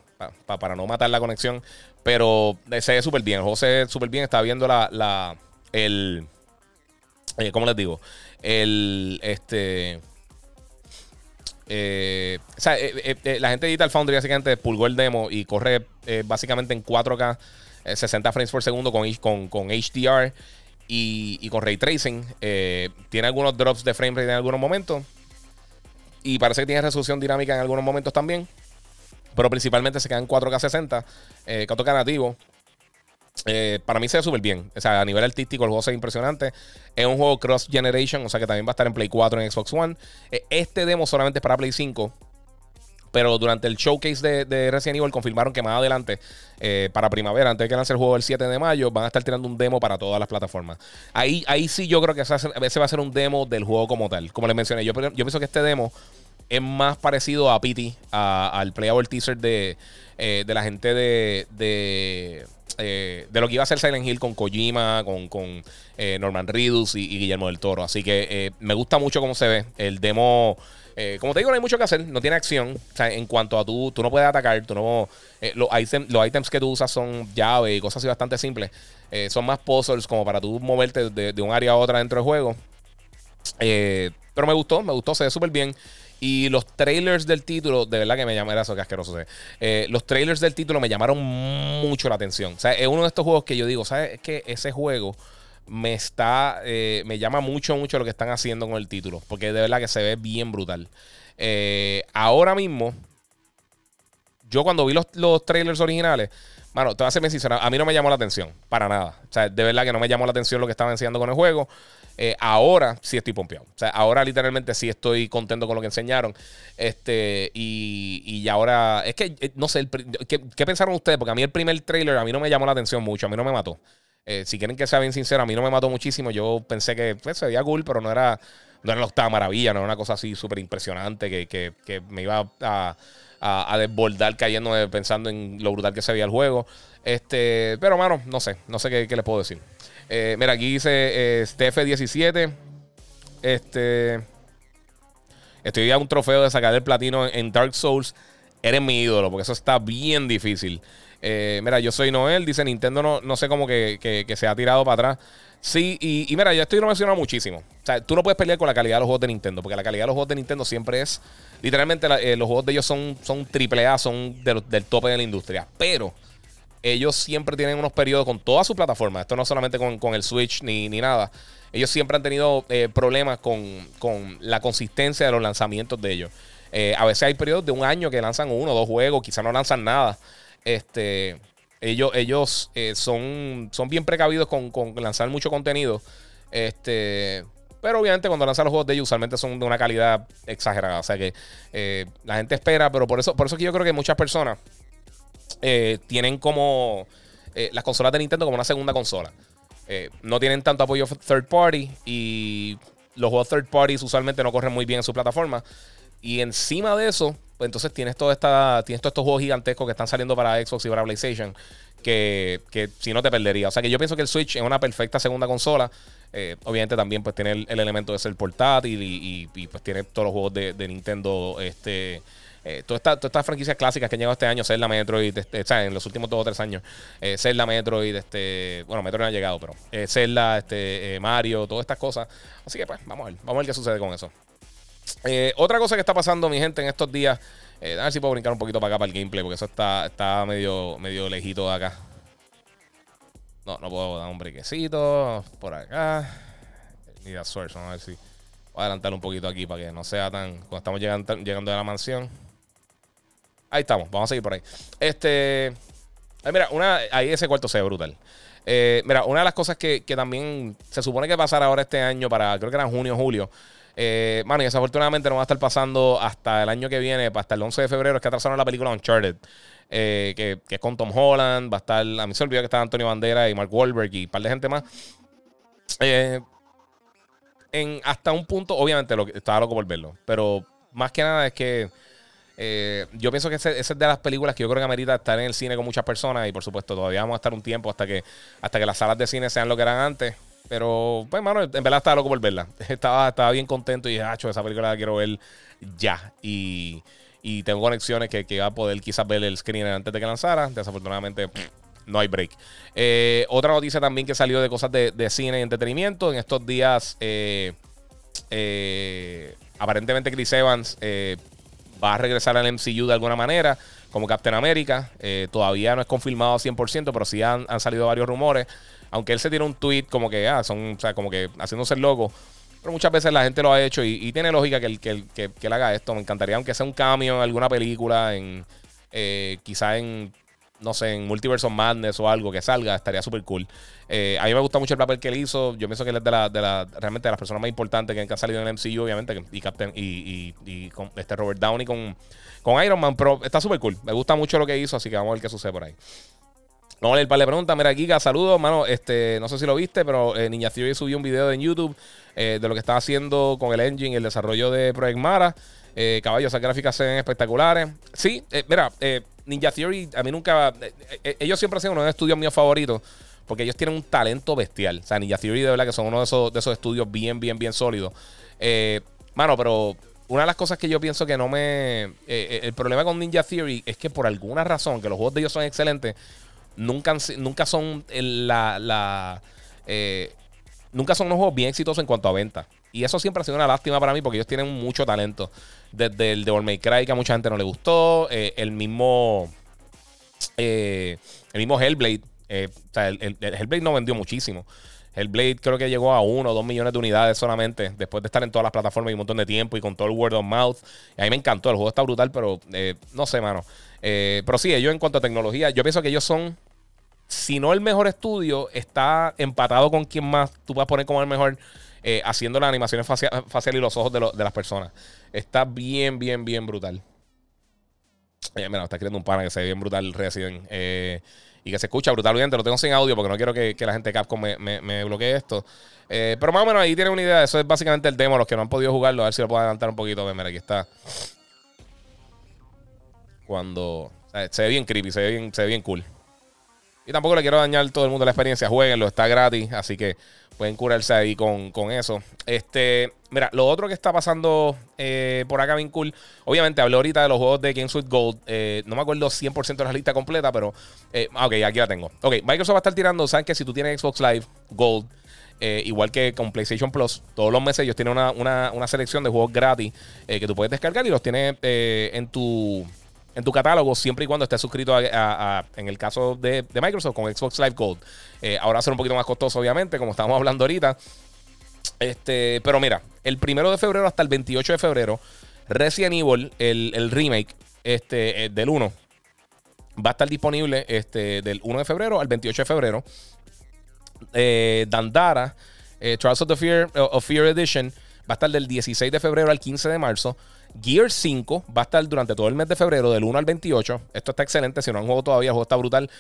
para no matar la conexión. Pero se ve súper bien. El juego súper bien. Estaba viendo la, la el, eh, ¿cómo les digo? El, este... Eh, o sea, eh, la gente de Digital Foundry básicamente pulgó el demo y corre básicamente en 4K, 60 frames por segundo con, con, con HDR y, y, con ray tracing. tiene algunos drops de frame rate en algunos momentos. Y parece que tiene resolución dinámica en algunos momentos también. Pero principalmente se quedan 4K 60, eh, 4K nativo. Eh, para mí se ve súper bien. O sea, a nivel artístico, el juego se ve impresionante. Es un juego cross generation, o sea que también va a estar en Play 4 en Xbox One. Eh, este demo solamente es para Play 5. Pero durante el showcase de, Resident Evil confirmaron que más adelante, eh, para primavera, antes de que lance el juego el 7 de mayo, van a estar tirando un demo para todas las plataformas. Ahí, ahí sí yo creo que ese va a ser un demo del juego como tal. Como les mencioné, yo, pienso que este demo es más parecido a Pity, al playable teaser de, eh, de la gente de, de, eh, de, lo que iba a ser Silent Hill con Kojima, con, con eh, Norman Reedus y, Guillermo del Toro. Así que me gusta mucho cómo se ve. El demo, como te digo, no hay mucho que hacer, no tiene acción. O sea, en cuanto a tú, tú no puedes atacar, tú no. los, los ítems que tú usas son llaves y cosas así bastante simples. son más puzzles como para tú moverte de, un área a otra dentro del juego. pero me gustó, me gustó, se ve súper bien. Y los trailers del título, de verdad que me llamaron, eso que asqueroso. Eh, los trailers del título me llamaron mucho la atención. O sea, es uno de estos juegos que yo digo, ¿sabes? Es que ese juego me está, eh, me llama mucho, mucho lo que están haciendo con el título. Porque de verdad que se ve bien brutal. Eh, ahora mismo, yo cuando vi los, los trailers originales, Mano, te voy a ser a mí no me llamó la atención, para nada. O sea, de verdad que no me llamó la atención lo que estaban enseñando con el juego. Eh, ahora sí estoy pompeado. O sea, ahora literalmente sí estoy contento con lo que enseñaron. Este, y, y ahora, es que, no sé, ¿qué, pensaron ustedes? Porque a mí el primer trailer a mí no me llamó la atención mucho, a mí no me mató. Eh, si quieren que sea bien sincero, a mí no me mató muchísimo. Yo pensé que pues, se veía cool, pero no era, no era la maravilla, no era una cosa así súper impresionante que, que, que me iba a a, desbordar cayendo pensando en lo brutal que se veía el juego. Este, pero, mano, no sé, no sé qué, les puedo decir. Eh, mira, aquí dice eh, Steph17. Este. Estoy a un trofeo de sacar el platino en Dark Souls. Eres mi ídolo, porque eso está bien difícil. Eh, mira, yo soy Noel, dice Nintendo, no, no sé cómo que, que, se ha tirado para atrás. Sí, y, mira, ya estoy mencionando muchísimo. O sea, tú no puedes pelear con la calidad de los juegos de Nintendo, porque la calidad de los juegos de Nintendo siempre es. Literalmente, eh, los juegos de ellos son, son AAA, son del tope de la industria. Pero ellos siempre tienen unos periodos con toda su plataforma. Esto no solamente con, el Switch ni, ni, nada. Ellos siempre han tenido eh, problemas con, con, la consistencia de los lanzamientos de ellos. Eh, a veces hay periodos de un año que lanzan uno dos juegos, quizás no lanzan nada. Este. Ellos, ellos eh, son, son bien precavidos con, lanzar mucho contenido. Este, pero obviamente cuando lanzan los juegos de ellos usualmente son de una calidad exagerada. O sea que eh, la gente espera, pero por eso, por eso que yo creo que muchas personas eh, tienen como las consolas de Nintendo como una segunda consola. no tienen tanto apoyo third party y los juegos third party usualmente no corren muy bien en su plataforma. Y encima de eso, pues entonces tienes, toda esta, tienes todos estos juegos gigantescos que están saliendo para Xbox y para PlayStation. Que, si no te perdería. O sea que yo pienso que el Switch es una perfecta segunda consola. Eh, obviamente también pues tiene el, elemento de ser portátil y, pues tiene todos los juegos de, Nintendo. Este, eh, todas estas franquicias clásicas que han llegado este año, Zelda, Metroid, este, sea, en los últimos dos o tres años, eh, Zelda, Metroid, este, bueno, Metroid no ha llegado, pero eh, Zelda, este, Mario, todas estas cosas. Así que pues, vamos vamos a ver qué sucede con eso. Eh, otra cosa que está pasando, mi gente, en estos días. Eh, a ver si puedo brincar un poquito para acá para el gameplay, porque eso está, está medio, medio lejito de acá. No, no puedo dar un briquecito. Por acá. Media source, vamos a ver si. Voy a adelantar un poquito aquí para que no sea tan. Cuando estamos llegando, llegando a la mansión. Ahí estamos, vamos a seguir por ahí. Este. mira, una, ahí ese cuarto se ve brutal. Eh, mira, una de las cosas que, también se supone que pasará ahora este año, para creo que era junio o julio. Eh, mano, y desafortunadamente no va a estar pasando hasta el año que viene, hasta el 11 de febrero, es que atrasaron la película Uncharted, eh, que, es con Tom Holland, va a estar, a mí se olvidó que está Antonio Bandera y Mark Wahlberg y un par de gente más. Eh, en, hasta un punto, obviamente, lo, estaba loco por verlo, pero más que nada es que eh, yo pienso que esa es de las películas que yo creo que amerita estar en el cine con muchas personas y por supuesto todavía vamos a estar un tiempo hasta que, hasta que las salas de cine sean lo que eran antes. Pero, pues, mano, en verdad estaba loco por verla. Estaba, estaba bien contento y dije, ah, esa película la quiero ver ya. Y, tengo conexiones que, que va a poder quizás ver el screen antes de que lanzara. Desafortunadamente, no hay break. Eh, otra noticia también que salió de cosas de, cine y entretenimiento. En estos días, eh, aparentemente Chris Evans va a regresar al MCU de alguna manera, como Captain America. Eh, todavía no es confirmado 100%, pero sí han, salido varios rumores. Aunque él se tiene un tweet como que, ah, son, o sea, como que haciéndose el loco. Pero muchas veces la gente lo ha hecho y, tiene lógica que él, que, que, él haga esto. Me encantaría, aunque sea un cambio en alguna película, en eh, en no sé, en Multiverse Madness o algo que salga, estaría súper cool. Eh, a mí me gusta mucho el papel que él hizo. Yo pienso que él es de la, de la realmente de las personas más importantes que han salido en el MCU, obviamente, y Captain, y, y, con este Robert Downey con, con Iron Man, pero está súper cool. Me gusta mucho lo que hizo, así que vamos a ver qué sucede por ahí. Vamos a leer preguntas. Mira, Giga, saludos, mano. Este, no sé si lo viste, pero eh, Niña Theory subió un video en YouTube eh, de lo que estaba haciendo con el engine y el desarrollo de Project Mara. Eh, caballos, esas gráficas se ven espectaculares. Sí, mira, Ninja Theory, a mí nunca. Eh, eh, ellos siempre han sido uno de los estudios míos favoritos. Porque ellos tienen un talento bestial. O sea, Ninja Theory de verdad que son uno de esos, de esos estudios bien, bien, bien sólidos. Eh, mano, pero una de las cosas que yo pienso que no me. el problema con Ninja Theory es que por alguna razón, que los juegos de ellos son excelentes, nunca, nunca son la. la nunca son unos juegos bien exitosos en cuanto a venta. Y eso siempre ha sido una lástima para mí porque ellos tienen mucho talento. Desde el Devil May Cry, que a mucha gente no le gustó. Eh, el mismo. Eh, el mismo Hellblade. Eh, o sea, el, Hellblade no vendió muchísimo. Hellblade creo que llegó a uno o dos millones de unidades solamente. Después de estar en todas las plataformas y un montón de tiempo y con todo el word of mouth. A mí me encantó. El juego está brutal, pero no sé, mano. Pero sí, ellos en cuanto a tecnología, yo pienso que ellos son si no el mejor estudio, está empatado con quien más tú vas a poner como el mejor eh, haciendo las animaciones faciales y los ojos de, las personas. Está bien, bien, bien brutal. Eh, mira, está creando un pana que se ve bien brutal Resident. Eh, y que se escucha brutalmente. Lo tengo sin audio porque no quiero que, la gente de Capcom me, bloquee esto. pero más o menos ahí tiene una idea. Eso es básicamente el demo. Los que no han podido jugarlo, a ver si lo puedo adelantar un poquito. Mira, aquí está. Cuando. se ve bien creepy, se ve bien, se ve bien cool. Y tampoco le quiero dañar todo el mundo la experiencia. Jueguenlo, está gratis. Así que pueden curarse ahí con, eso. Este, mira, lo otro que está pasando eh, por acá bien cool. Obviamente hablé ahorita de los juegos de Games with Gold. Eh, no me acuerdo 100% de la lista completa, pero. Eh, ok, aquí la tengo. Ok, Microsoft va a estar tirando. Saben que si tú tienes Xbox Live Gold. igual que con PlayStation Plus, todos los meses ellos tienen una, selección de juegos gratis que tú puedes descargar y los tienes en tu en tu catálogo siempre y cuando estés suscrito a, en el caso de, Microsoft con Xbox Live Gold. Eh, ahora va a ser un poquito más costoso, obviamente, como estamos hablando ahorita. Este, pero mira, el primero de febrero hasta el 28 de febrero, Resident Evil, el, remake este, eh, del 1, va a estar disponible este, del 1 de febrero al 28 de febrero. Eh, Dandara, Trials of the Fear, of Fear Edition, va a estar del 16 de febrero al 15 de marzo. Gear 5 va a estar durante todo el mes de febrero, del 1 al 28. Esto está excelente. Si no han jugado todavía, el juego está brutal.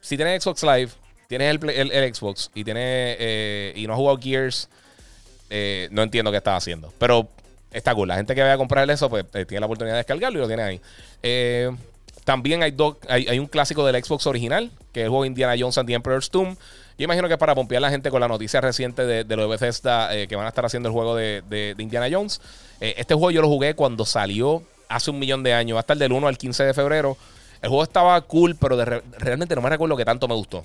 Si tienes Xbox Live, tienes el, Xbox y, tienes, eh, y no has jugado Gears, eh, no entiendo qué estás haciendo. Pero está cool. La gente que vaya a comprar eso, pues eh, tiene la oportunidad de descargarlo y lo tiene ahí. también hay, hay, un clásico del Xbox original, que es el juego Indiana Jones and the Emperor's Tomb. Yo imagino que para pompear a la gente con la noticia reciente de, de lo de Bethesda que van a estar haciendo el juego de, Indiana Jones. Eh, este juego yo lo jugué cuando salió hace un millón de años. Va a estar del 1 al 15 de febrero. El juego estaba cool, pero realmente no me recuerdo que tanto me gustó.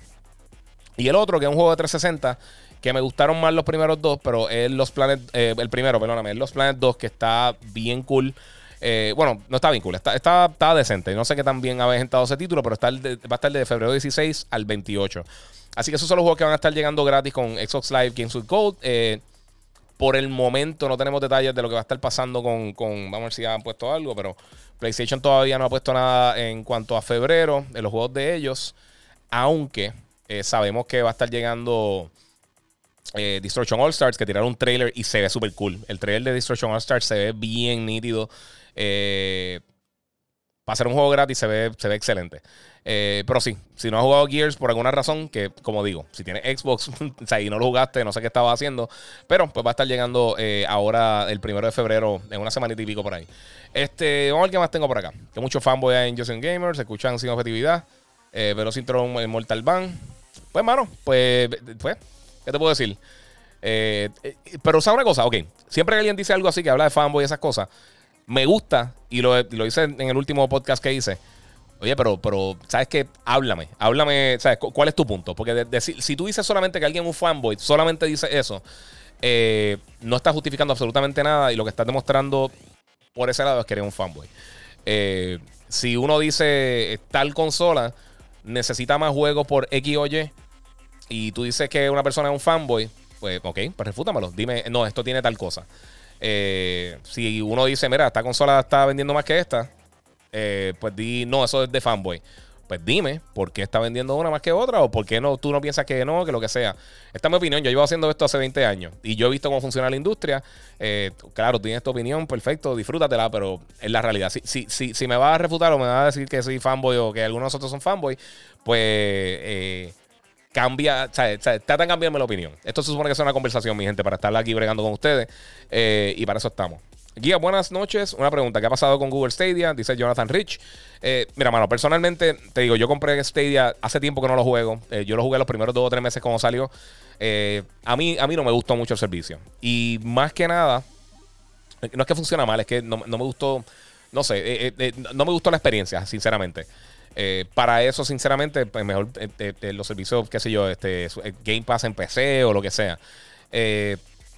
Y el otro, que es un juego de 360, que me gustaron más los primeros dos, pero es Los Planet, eh, el primero, perdóname, es Los Planet 2, que está bien cool. Eh, bueno, no está bien cool, está, está, decente. No sé qué tan bien ha aventado ese título, pero está va a estar de febrero 16 al 28. Así que esos son los juegos que van a estar llegando gratis con Xbox Live Games with Gold. por el momento no tenemos detalles de lo que va a estar pasando con, Vamos a ver si han puesto algo, pero PlayStation todavía no ha puesto nada en cuanto a febrero en los juegos de ellos. Aunque eh, sabemos que va a estar llegando eh, Destruction All Stars, que tiraron un trailer y se ve súper cool. El trailer de Destruction All Stars se ve bien nítido. Eh, para ser un juego gratis se ve, se ve excelente. Eh, pero sí, si no has jugado Gears por alguna razón, que como digo, si tienes Xbox o y no lo jugaste, no sé qué estaba haciendo, pero pues va a estar llegando eh, ahora el primero de febrero, en una semana y pico por ahí. Este, vamos a ver qué más tengo por acá. Que muchos fanboys en Justin Gamers, se escuchan sin objetividad, eh, pero sin en Mortal Ban. Pues, mano, pues, pues, ¿qué te puedo decir? pero, ¿sabes una cosa? Ok, siempre que alguien dice algo así que habla de fanboy y esas cosas, me gusta, y lo, lo hice en el último podcast que hice Oye, pero, pero, ¿sabes qué? Háblame, háblame, ¿sabes? ¿Cuál es tu punto? Porque si tú dices solamente que alguien es un fanboy, solamente dice eso, eh, no estás justificando absolutamente nada y lo que estás demostrando por ese lado es que eres un fanboy. Eh, si uno dice tal consola necesita más juegos por X o Y y tú dices que una persona es un fanboy, pues ok, pues refútamelo. Dime, no, esto tiene tal cosa. Eh, si uno dice, mira, esta consola está vendiendo más que esta, eh, pues di, no, eso es de fanboy. Pues dime, ¿por qué está vendiendo una más que otra? ¿O por qué no, tú no piensas que no, que lo que sea? Esta es mi opinión. Yo llevo haciendo esto hace 20 años y yo he visto cómo funciona la industria. Eh, claro, tienes tu opinión, perfecto, disfrútatela, pero es la realidad. Si, si, si, si me vas a refutar o me vas a decir que soy fanboy o que algunos otros son fanboy, pues eh, cambia, o sea, trata de cambiarme la opinión. Esto se supone que es una conversación, mi gente, para estar aquí bregando con ustedes y para eso estamos. Guía, buenas noches. Una pregunta: ¿qué ha pasado con Google Stadia? Dice Jonathan Rich. Eh, mira, mano, personalmente te digo, yo compré Stadia hace tiempo que no lo juego. Eh, yo lo jugué los primeros dos o tres meses cuando salió. Eh, a, mí, a mí no me gustó mucho el servicio. Y más que nada, no es que funciona mal, es que no, me gustó, no sé, no me gustó la experiencia, sinceramente. para eso, sinceramente, pues mejor los servicios, qué sé yo, este, Game Pass en PC o lo que sea.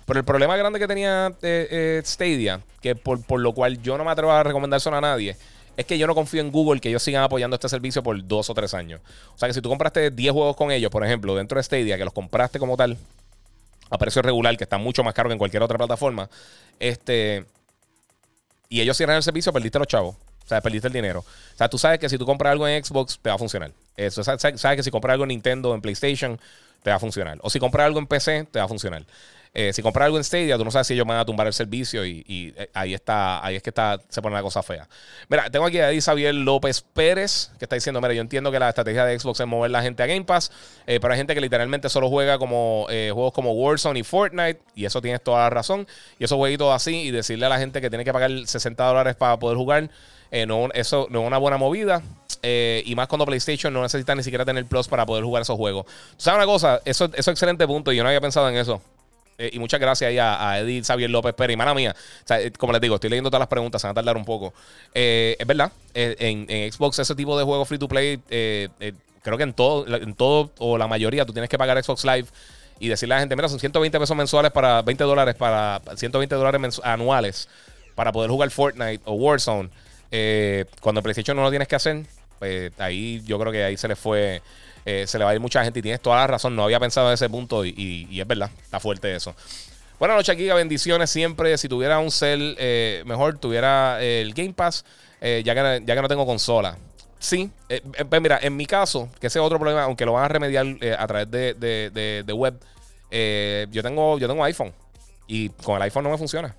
Pero el problema grande que tenía eh, eh, Stadia, que por, lo cual yo no me atrevo a recomendárselo a nadie, es que yo no confío en Google que ellos sigan apoyando este servicio por dos o tres años. O sea que si tú compraste 10 juegos con ellos, por ejemplo, dentro de Stadia, que los compraste como tal, a precio regular, que está mucho más caro que en cualquier otra plataforma, este. Y ellos cierran el servicio, perdiste los chavos. O sea, perdiste el dinero. O sea, tú sabes que si tú compras algo en Xbox, te va a funcionar. Eso, sabes, sabes que si compras algo en Nintendo, en PlayStation, te va a funcionar. O si compras algo en PC, te va a funcionar. Eh, si compras algo en Stadia, tú no sabes si ellos van a tumbar el servicio y, eh, ahí está, ahí es que está, se pone la cosa fea. Mira, tengo aquí a Xavier López Pérez, que está diciendo, mira, yo entiendo que la estrategia de Xbox es mover la gente a Game Pass, eh, pero hay gente que literalmente solo juega como juegos como Warzone y Fortnite, y eso tienes toda la razón. Y esos jueguitos así, y decirle a la gente que tiene que pagar 60 dólares para poder jugar, no, eso no es una buena movida. y más cuando PlayStation no necesita ni siquiera tener Plus para poder jugar esos juegos. ¿Sabes una cosa? Eso, eso es excelente punto. Y yo no había pensado en eso. Eh, y muchas gracias ahí a, Edith Xavier López Pérez. Y mala mía, eh, como les digo, estoy leyendo todas las preguntas, se van a tardar un poco. Eh, es verdad, en, Xbox ese tipo de juegos free to play, creo que en todo, en todo o la mayoría, tú tienes que pagar Xbox Live y decirle a la gente, mira, son 120 pesos mensuales para 20 dólares para 120 dólares anuales para poder jugar Fortnite o Warzone. cuando en PlayStation no lo tienes que hacer, pues ahí yo creo que ahí se le fue eh, se le va a ir mucha gente y tienes toda la razón. No había pensado en ese punto y, es verdad, está fuerte eso. Buenas noches, Giga. Bendiciones siempre. Si tuviera un cel eh, mejor, tuviera el Game Pass, eh, ya, que, ya que no tengo consola. Sí, pues mira, en mi caso, que ese es otro problema, aunque lo van a remediar a través de, web, yo, tengo, yo tengo iPhone y con el iPhone no me funciona.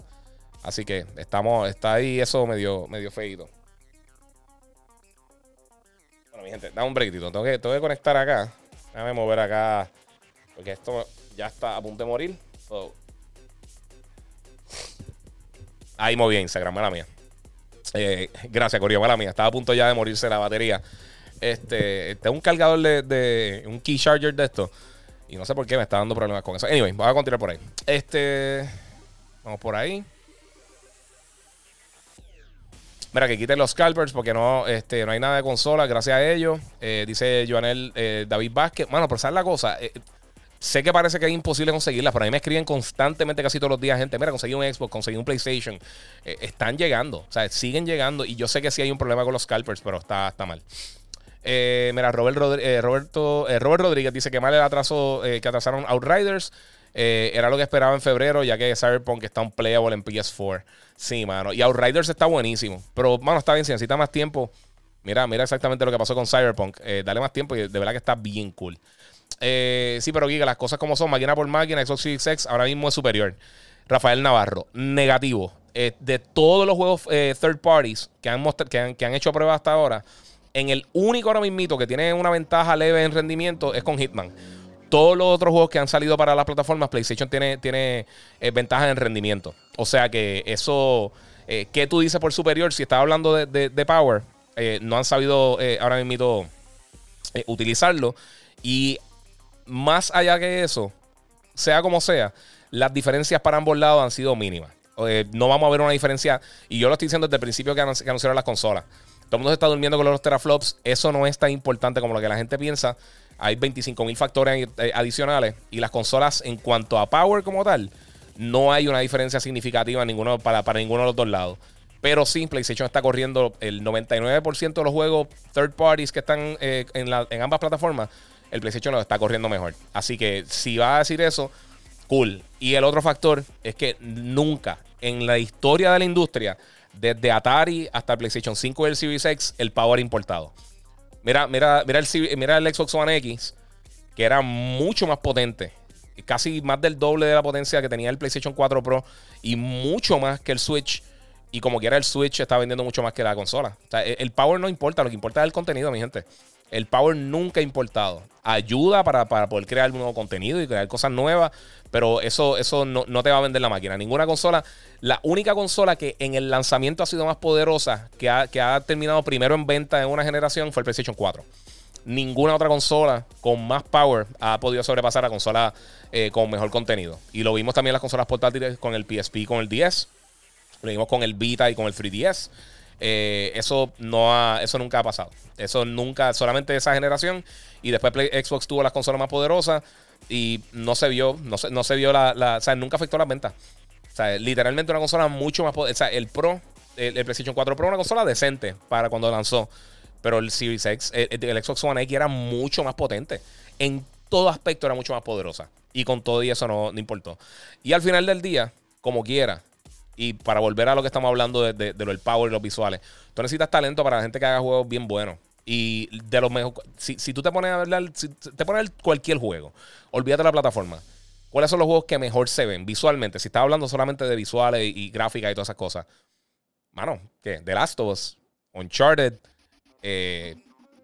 Así que estamos, está ahí eso medio, medio feito mi gente, da un breakito. Tengo que, tengo que conectar acá. Déjame mover acá. Porque esto ya está a punto de morir. Ahí moví Instagram, mala mía. Eh, gracias, Corio, mala mía. Estaba a punto ya de morirse la batería. Este, tengo un cargador de, un key charger de esto. Y no sé por qué me está dando problemas con eso. Anyway, voy a continuar por ahí. Este. Vamos por ahí. Mira, que quiten los scalpers porque no, este, no hay nada de consola, gracias a ellos. Eh, dice Joanel eh, David Vázquez. Bueno, pero ¿sabes la cosa? Eh, sé que parece que es imposible conseguirlas, pero a mí me escriben constantemente casi todos los días gente, mira, conseguí un Xbox, conseguí un PlayStation. están llegando, o sea, siguen llegando. Y yo sé que sí hay un problema con los scalpers, pero está, está mal. mira, Robert Roberto, Robert Rodríguez dice que mal el atraso que atrasaron Outriders. Eh, era lo que esperaba en febrero, ya que Cyberpunk está un playable en PS4. Sí, mano. Y Outriders está buenísimo. Pero, mano, está bien. Si necesita más tiempo, mira, mira exactamente lo que pasó con Cyberpunk. Eh, dale más tiempo y de verdad que está bien cool. Eh, sí, pero Giga, las cosas como son, máquina por máquina, Xbox Series X ahora mismo es superior. Rafael Navarro, negativo. de todos los juegos third parties que han, que, han, hecho pruebas hasta ahora, en el único ahora mismo que tiene una ventaja leve en rendimiento es con Hitman todos los otros juegos que han salido para las plataformas, PlayStation tiene, tiene eh, ventajas en rendimiento. O sea que eso, eh, ¿qué tú dices por superior? Si estás hablando de, Power, eh, no han sabido ahora mismo utilizarlo. Y más allá que eso, sea como sea, las diferencias para ambos lados han sido mínimas. no vamos a ver una diferencia. Y yo lo estoy diciendo desde el principio que, que anunciaron las consolas. Todo el mundo se está durmiendo con los teraflops. Eso no es tan importante como lo que la gente piensa hay 25.000 factores eh, adicionales y las consolas en cuanto a power como tal, no hay una diferencia significativa para, ninguno de los dos lados. Pero sí, PlayStation está corriendo el 99% de los juegos third parties que están eh, en, en, ambas plataformas. El PlayStation lo está corriendo mejor. Así que si va a decir eso, cool. Y el otro factor es que nunca en la historia de la industria, desde Atari hasta el PlayStation 5 y el Series X, el power importado. Mira, mira, mira, el, mira el Xbox One X, que era mucho más potente. Casi más del doble de la potencia que tenía el PlayStation 4 Pro. Y mucho más que el Switch. Y como quiera, el Switch está vendiendo mucho más que la consola. O sea, el power no importa, lo que importa es el contenido, mi gente. El power nunca ha importado. Ayuda para, poder crear nuevo contenido y crear cosas nuevas, pero eso, eso no, te va a vender la máquina. Ninguna consola. La única consola que en el lanzamiento ha sido más poderosa, que ha, que ha terminado primero en venta en una generación, fue el PlayStation 4. Ninguna otra consola con más power ha podido sobrepasar a consola eh, con mejor contenido. Y lo vimos también en las consolas portátiles con el PSP y con el 10. Lo vimos con el Vita y con el 3DS. Eh, eso, no ha, eso nunca ha pasado. Eso nunca, solamente esa generación. Y después Xbox tuvo las consolas más poderosas y no se vio, no se, no se vio la, O sea, nunca afectó las ventas. Literalmente una consola mucho más poderosa. O sea, el Pro, el, PlayStation 4 Pro, una consola decente para cuando lanzó. Pero el Series X, el, Xbox One X era mucho más potente. En todo aspecto era mucho más poderosa. Y con todo y eso no, no importó. Y al final del día, como quiera, y para volver a lo que estamos hablando de, lo del power y los visuales, tú necesitas talento para la gente que haga juegos bien buenos. Y de los mejores. Si, si, tú te pones a si te pones cualquier juego, olvídate la plataforma. ¿Cuáles son los juegos que mejor se ven visualmente? Si estás hablando solamente de visuales y, gráficas y todas esas cosas. Mano, ¿qué? The Last of Us, Uncharted, eh,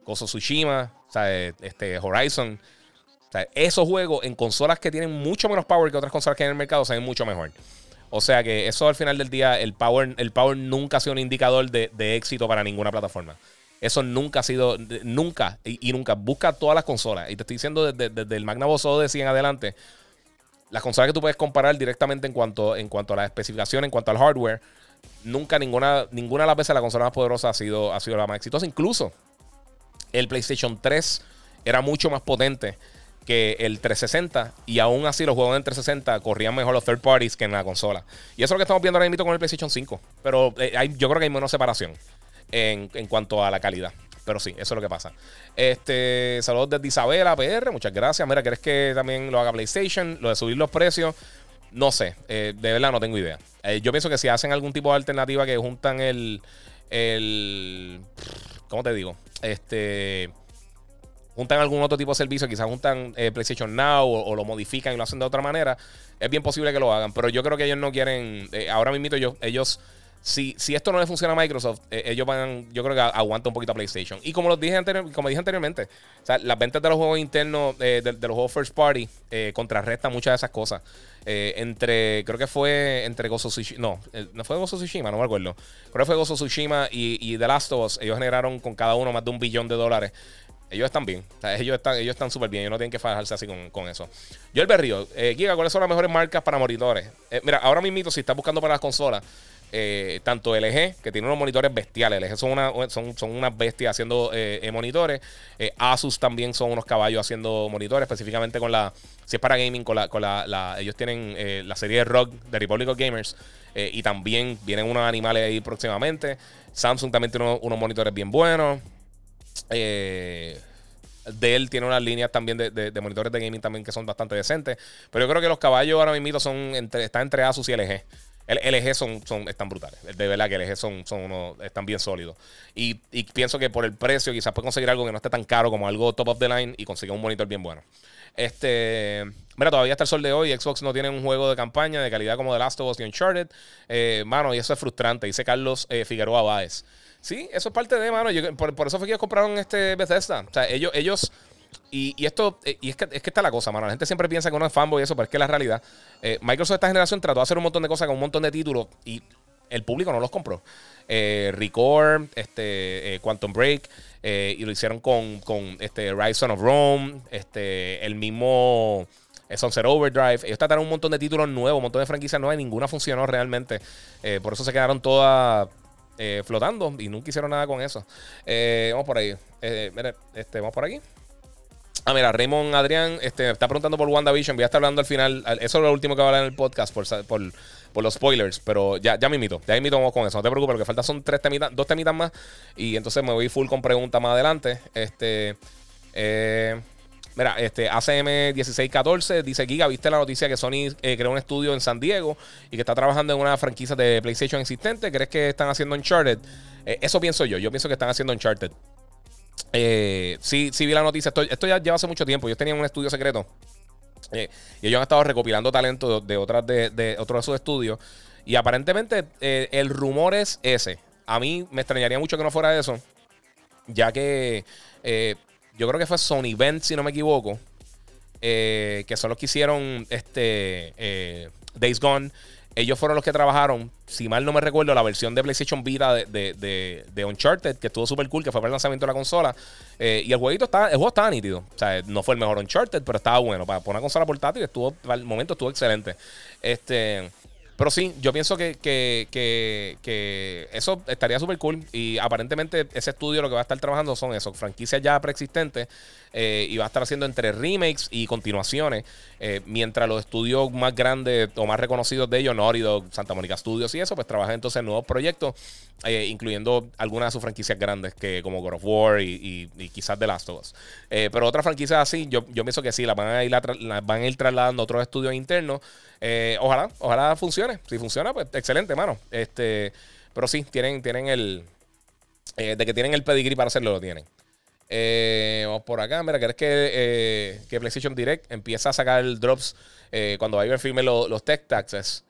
Koso Tsushima, sea, este, Horizon. O sea, esos juegos en consolas que tienen mucho menos power que otras consolas que hay en el mercado se ven mucho mejor. O sea que eso al final del día, el power, el power nunca ha sido un indicador de, éxito para ninguna plataforma. Eso nunca ha sido, nunca y, nunca. Busca todas las consolas. Y te estoy diciendo desde, el Magnavox de en adelante, las consolas que tú puedes comparar directamente en cuanto, en cuanto a la especificación, en cuanto al hardware, nunca ninguna, ninguna de las veces la consola más poderosa ha sido, ha sido la más exitosa. Incluso el PlayStation 3 era mucho más potente que el 360 y aún así los juegos en 360 corrían mejor los third parties que en la consola. Y eso es lo que estamos viendo ahora mismo con el PlayStation 5. Pero eh, hay, yo creo que hay menos separación en, cuanto a la calidad. Pero sí, eso es lo que pasa. Este, saludos desde Isabela PR, muchas gracias. Mira, ¿quieres que también lo haga PlayStation? Lo de subir los precios, no sé, eh, de verdad no tengo idea. Eh, yo pienso que si hacen algún tipo de alternativa que juntan el, el, ¿cómo te digo? Este, juntan algún otro tipo de servicio, quizás juntan eh, PlayStation Now o, lo modifican y lo hacen de otra manera, es bien posible que lo hagan. Pero yo creo que ellos no quieren, eh, ahora mismo ellos, ellos si, si esto no le funciona a Microsoft, eh, ellos van, yo creo que aguanta un poquito a PlayStation. Y como, los dije como dije anteriormente, las ventas de los juegos internos, de, los juegos first party, contrarrestan muchas de esas cosas. entre, creo que fue entre Gozo Tsushima, no, no fue Gozo Tsushima, no me acuerdo. Creo que fue Gozo Tsushima y, y The Last of Us, ellos generaron con cada uno más de un billón de dólares ellos están bien. ellos están ellos están súper bien. Ellos no tienen que fajarse así con, eso. Yo el Berrío, eh, Giga, ¿cuáles son las mejores marcas para monitores? Eh, mira, ahora mismo, si estás buscando para las consolas, eh, tanto LG, que tiene unos monitores bestiales. LG son, una, son, son unas bestias haciendo eh, monitores. Asus también son unos caballos haciendo monitores, específicamente con la. Si es para gaming, con la. Con la, ellos tienen la serie de rock de Republic of Gamers. y también vienen unos animales ahí próximamente. Samsung también tiene unos monitores bien buenos. Eh, Dell tiene unas líneas también de, monitores de gaming también que son bastante decentes. Pero yo creo que los caballos ahora mismo son entre, están entre Asus y LG. El LG son, son, están brutales. De verdad que LG son, son uno, están bien sólidos. Y, pienso que por el precio quizás puedes conseguir algo que no esté tan caro como algo top of the line y conseguir un monitor bien bueno. Este, mira, todavía hasta el sol de hoy, Xbox no tiene un juego de campaña de calidad como The Last of Us y Uncharted. Eh, mano, y eso es frustrante, dice Carlos eh, Figueroa Báez. Sí, eso es parte de, mano. por, eso fue que ellos compraron este Bethesda. O sea, ellos, ellos y, esto, eh, y es que, es que está la cosa, mano. La gente siempre piensa que uno es fanboy y eso, pero es que la realidad. Microsoft esta generación trató de hacer un montón de cosas con un montón de títulos y el público no los compró. Record, este, Quantum Break. Eh, y lo hicieron con, con este Rise of Rome, este, el mismo eh, Sunset Overdrive. Ellos trataron un montón de títulos nuevos, un montón de franquicias nuevas y ninguna funcionó realmente. Eh, por eso se quedaron todas flotando y nunca hicieron nada con eso. vamos por ahí. este, vamos por aquí. Ah, mira, Raymond Adrián este, está preguntando por WandaVision. Voy a estar hablando al final. Eso es lo último que va a hablar en el podcast por, por, por los spoilers, pero ya, ya me invito, ya me invito con eso, no te preocupes, lo que falta son tres temitas, dos temitas más y entonces me voy full con preguntas más adelante. Este, eh, mira, este ACM 1614 dice Giga, ¿viste la noticia que Sony eh, creó un estudio en San Diego y que está trabajando en una franquicia de PlayStation existente? ¿Crees que están haciendo Uncharted? Eh, eso pienso yo, yo pienso que están haciendo Uncharted. sí, sí vi la noticia, esto, ya lleva hace mucho tiempo, yo tenía un estudio secreto eh, y ellos han estado recopilando talento de, otras de, otros de sus estudios. Y aparentemente eh, el rumor es ese. A mí me extrañaría mucho que no fuera eso. Ya que eh, yo creo que fue Sony Bend, si no me equivoco. que son los que hicieron este Days Gone ellos fueron los que trabajaron, si mal no me recuerdo, la versión de PlayStation Vita de, de, Uncharted, que estuvo súper cool, que fue para el lanzamiento de la consola. Eh, y el jueguito está, el juego estaba nítido. O sea, no fue el mejor Uncharted, pero estaba bueno. Para, poner una consola portátil, estuvo, para el momento estuvo excelente. Este. Pero sí, yo pienso que, que, eso estaría súper cool. Y aparentemente ese estudio lo que va a estar trabajando son eso, franquicias ya preexistentes. Eh, y va a estar haciendo entre remakes y continuaciones. Eh, mientras los estudios más grandes o más reconocidos de ellos, Naughty Santa Mónica Studios y eso, pues trabajan entonces en nuevos proyectos, eh, incluyendo algunas de sus franquicias grandes, que como God of War y, quizás The Last of Us. pero otras franquicias así, yo, yo pienso que sí, las van a ir, van a ir trasladando a otros estudios internos. Ojalá, ojalá funcione. Si funciona, pues excelente, mano. Este, pero sí, tienen, tienen el. de que tienen el pedigree para hacerlo, lo tienen. Eh, vamos por acá. Mira, ¿crees que, eh, que PlayStation Direct empieza a sacar drops eh, cuando Iber firme los tech taxes?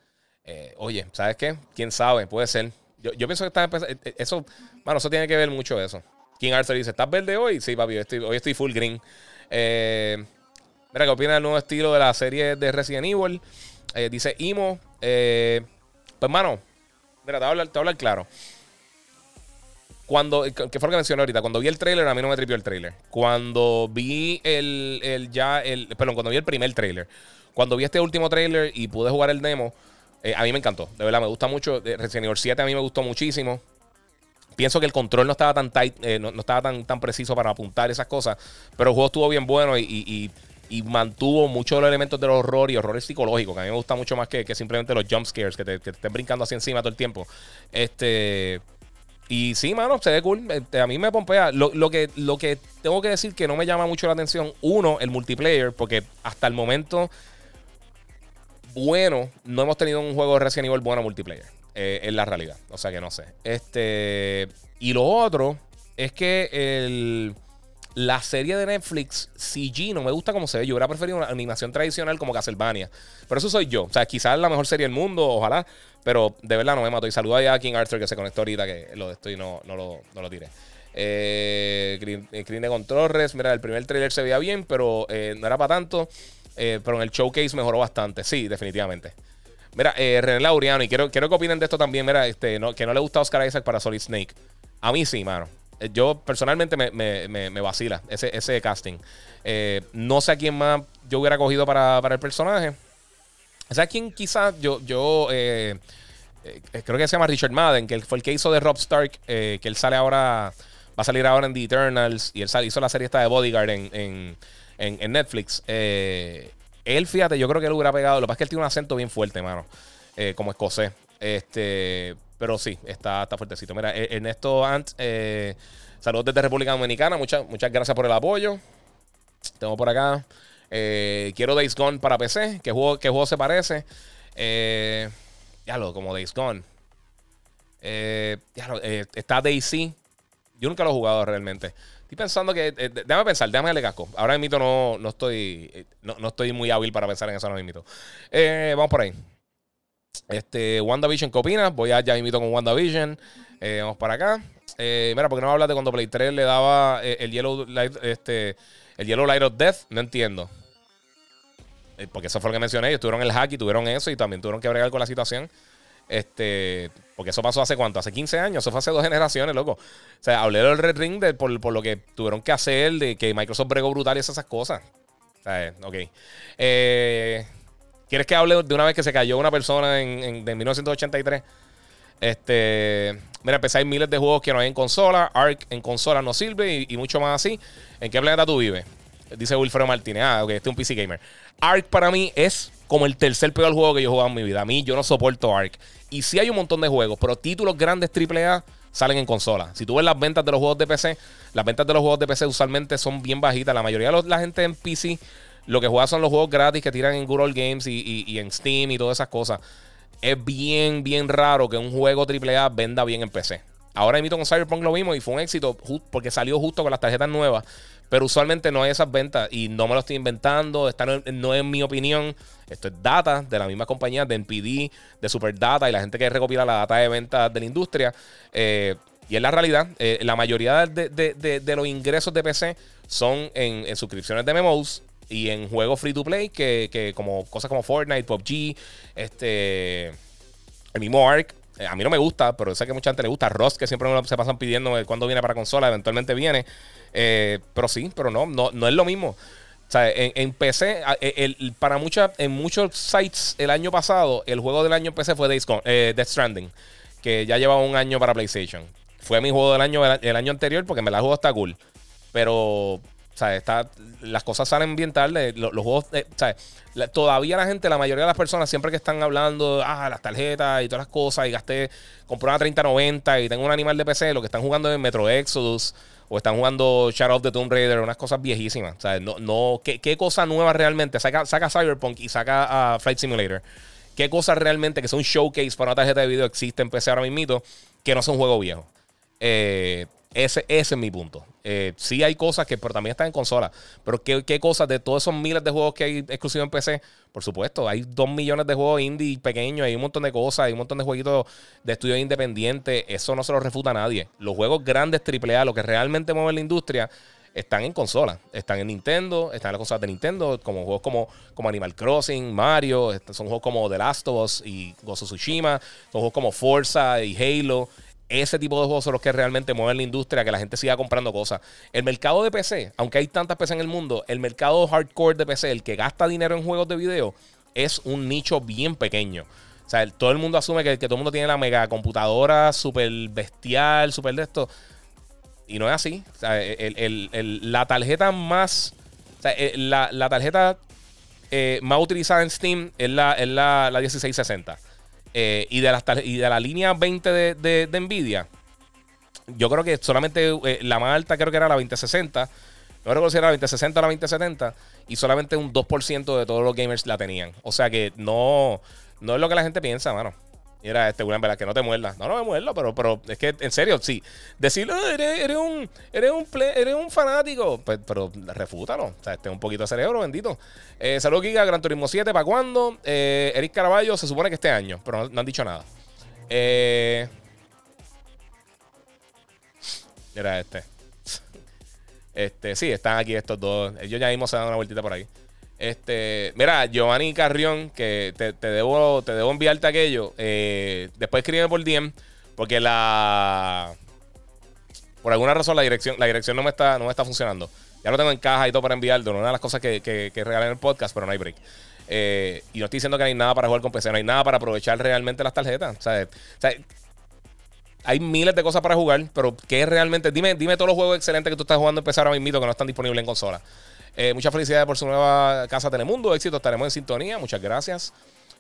oye, ¿sabes qué? ¿Quién sabe? Puede ser. Yo, pienso que está Eso, bueno, eso tiene que ver mucho eso. King Arthur dice: ¿Estás verde hoy? Sí, papi, hoy estoy, full green. mira, ¿qué opina del nuevo estilo de la serie de Resident Evil? Dice Imo. pues, mano, mira, te voy a hablar claro. Cuando, que fue lo que mencioné ahorita, cuando vi el trailer, a mí no me tripió el trailer. Cuando vi el, el ya, el, perdón, cuando vi el primer trailer, cuando vi este último trailer y pude jugar el demo, eh, a mí me encantó. De verdad, me gusta mucho. Eh, Resident Evil 7 a mí me gustó muchísimo. Pienso que el control no estaba tan tight, eh, no, estaba tan, tan preciso para apuntar esas cosas, pero el juego estuvo bien bueno y, mantuvo muchos de los elementos del horror y horrores psicológicos, que a mí me gusta mucho más que, que simplemente los jump scares, que te, te estén brincando así encima todo el tiempo. Este. Y sí, mano, se ve cool. Este, a mí me pompea. Lo, que, lo que tengo que decir que no me llama mucho la atención, uno, el multiplayer, porque hasta el momento, bueno, no hemos tenido un juego de Resident Evil bueno multiplayer. Eh, en la realidad. O sea que no sé. Este. Y lo otro es que el la serie de Netflix, CG, no me gusta como se ve. Yo hubiera preferido una animación tradicional como Castlevania. Pero eso soy yo. O sea, quizás la mejor serie del mundo, ojalá. Pero de verdad no me mato. Y saludo a King Arthur que se conectó ahorita, que lo de y no, no, lo, no lo tiré. Eh, Green, eh, de Controles. Mira, el primer trailer se veía bien, pero eh, no era para tanto. Eh, pero en el showcase mejoró bastante. Sí, definitivamente. Mira, René Lauriano, y quiero, quiero que opinen de esto también. Mira, este, que no le gusta Oscar Isaac para Solid Snake. A mí sí, mano. Eh, yo personalmente me, vacila ese, ese casting. Eh, no sé a quién más yo hubiera cogido para, el personaje. O sea, quién quizás yo, yo eh, creo que se llama Richard Madden, que fue el que hizo de Rob Stark, que él sale ahora, va a salir ahora en The Eternals, y él hizo la serie esta de Bodyguard en, Netflix. él, fíjate, yo creo que él hubiera pegado, lo que pasa es que él tiene un acento bien fuerte, mano, como escocés. Este, pero sí, está, está fuertecito. Mira, e-, Ernesto Ant, eh, saludos desde República Dominicana. Muchas, muchas gracias por el apoyo. Tengo por acá. Eh, quiero Days Gone para PC. ¿Qué juego, qué juego se parece? Eh, ya lo, como Days Gone. Eh, ya lo, eh, está Daisy. Yo nunca lo he jugado realmente. Estoy pensando que. Eh, déjame pensar, déjame darle casco. Ahora mismo no, no estoy. eh, No, no estoy muy hábil para pensar en eso ahora mismo. Eh, vamos por ahí. Este, WandaVision, ¿qué opinas? Voy a ya invito con WandaVision. Eh, vamos para acá. Eh, mira, ¿por qué no hablas de cuando Play 3 le daba eh, el Yellow Light, este, el Yellow Light of Death? No entiendo. Eh, porque eso fue lo que mencioné. Ellos tuvieron el hack y tuvieron eso y también tuvieron que bregar con la situación. Este, porque eso pasó hace cuánto? Hace 15 años. Eso fue hace dos generaciones, loco. O sea, hablé del Red Ring de- por, por lo que tuvieron que hacer, de que Microsoft bregó brutal y esas cosas. O sea, ok. Eh, ¿Quieres que hable de una vez que se cayó una persona en, en- de 1983? Este, mira, empecé hay miles de juegos que no hay en consola. Ark en consola no sirve y, y mucho más así. ¿En qué planeta tú vives? Dice Wilfredo Martínez. Ah, ok, este es un PC gamer. Ark para mí es como el tercer peor juego que yo he jugado en mi vida. A mí yo no soporto Ark. Y sí hay un montón de juegos, pero títulos grandes AAA salen en consola. Si tú ves las ventas de los juegos de PC, las ventas de los juegos de PC usualmente son bien bajitas. La mayoría de los- la gente en PC lo que juega son los juegos gratis que tiran en Good Old Games y, y- en Steam y todas esas cosas. Es bien, bien raro que un juego AAA venda bien en PC. Ahora invito con Cyberpunk lo mismo y fue un éxito porque salió justo con las tarjetas nuevas. Pero usualmente no hay esas ventas y no me lo estoy inventando. Esta no, es mi opinión. Esto es data de la misma compañía, de NPD, de Superdata y la gente que recopila la data de ventas de la industria. Eh, y es la realidad. eh, la mayoría de los ingresos de PC son en, en suscripciones de MMOs y en juegos free to play, que, que como cosas como Fortnite, PUBG, este, el mismo Ark. eh, a mí no me gusta, pero sé que mucha gente le gusta. Rust, que siempre se pasan pidiendo eh, cuando viene para consola, eventualmente viene. Eh, pero sí, pero no, no, no es lo mismo. O sea, en, PC, e, el- para muchas, en muchos sites el año pasado, el juego del año en PC fue Days Gone- eh, Death Stranding, que ya lleva un año para PlayStation. Fue mi juego del año el, año anterior porque me la juego está cool. Pero, sea, está, las cosas salen bien tarde. Los, juegos, eh, la- todavía la gente, la mayoría de las personas, siempre que están hablando, ah, las tarjetas y todas las cosas, y gasté, compré una 3090 y tengo un animal de PC, lo que están jugando es Metro Exodus o están jugando Shadow of the Tomb Raider, unas cosas viejísimas. O sea, no, no, ¿qué, qué cosa nueva realmente? Saca, saca Cyberpunk y saca a Flight Simulator. ¿Qué cosas realmente que son showcase para una tarjeta de video existe en PC ahora mismo que no son juegos viejos? Eh, ese, ese es mi punto. Eh, sí hay cosas que pero también están en consola. Pero ¿qué, qué cosas de todos esos miles de juegos que hay exclusivos en PC? Por supuesto, hay dos millones de juegos indie pequeños, hay un montón de cosas, hay un montón de jueguitos de estudios independientes. Eso no se lo refuta nadie. Los juegos grandes AAA, lo que realmente mueve la industria, están en consola. Están en Nintendo, están en las cosas de Nintendo, como juegos como, como Animal Crossing, Mario, est- son juegos como The Last of Us y of Tsushima, son juegos como Forza y Halo. Ese tipo de juegos son los que realmente mueven la industria, que la gente siga comprando cosas. El mercado de PC, aunque hay tantas PC en el mundo, el mercado hardcore de PC, el que gasta dinero en juegos de video, es un nicho bien pequeño. O sea, todo el mundo asume que, todo el mundo tiene la mega computadora súper bestial, súper de esto. Y no es así. O sea, la tarjeta más. eh, la, la tarjeta eh, más utilizada en Steam es la, es la, la 1660. Eh, y, de la línea 20 de, de- de Nvidia, yo creo que solamente eh, la más alta creo que era la 2060. No recuerdo si era la 2060 o la 2070. Y solamente un 2% de todos los gamers la tenían. O sea que no, no es lo que la gente piensa, mano. Mira, este William, ¿verdad? Que no te muerdas. No, no me muerdo, pero, pero es que, en serio, sí. Decir, "Ah, eres, eres un, eres, un play- eres un fanático. Pues, pero refútalo. O sea, este un poquito de cerebro, bendito. Eh, Saludos, Giga, Gran Turismo 7, ¿para cuándo? Eh, Eric Caraballo, se supone que este año, pero no, han dicho nada. Eh, Mira este. Este, sí, están aquí estos dos. Ellos ya mismo se dan una vueltita por ahí. Este, mira, Giovanni Carrión, que te, debo, te debo enviarte aquello. Eh, después escríbeme por DM, porque la. Por alguna razón la dirección, la dirección no me está, no me está funcionando. Ya lo tengo en caja y todo para enviarlo. Una de las cosas que, que, que regalé en el podcast, pero no hay break. Eh, y no estoy diciendo que no hay nada para jugar con PC, no hay nada para aprovechar realmente las tarjetas. O sea, o sea, hay miles de cosas para jugar, pero ¿qué es realmente? Dime, dime todos los juegos excelentes que tú estás jugando en PC ahora mismo que no están disponibles en consola. Eh, muchas felicidades por su nueva casa Telemundo. Éxito, estaremos en sintonía. Muchas gracias.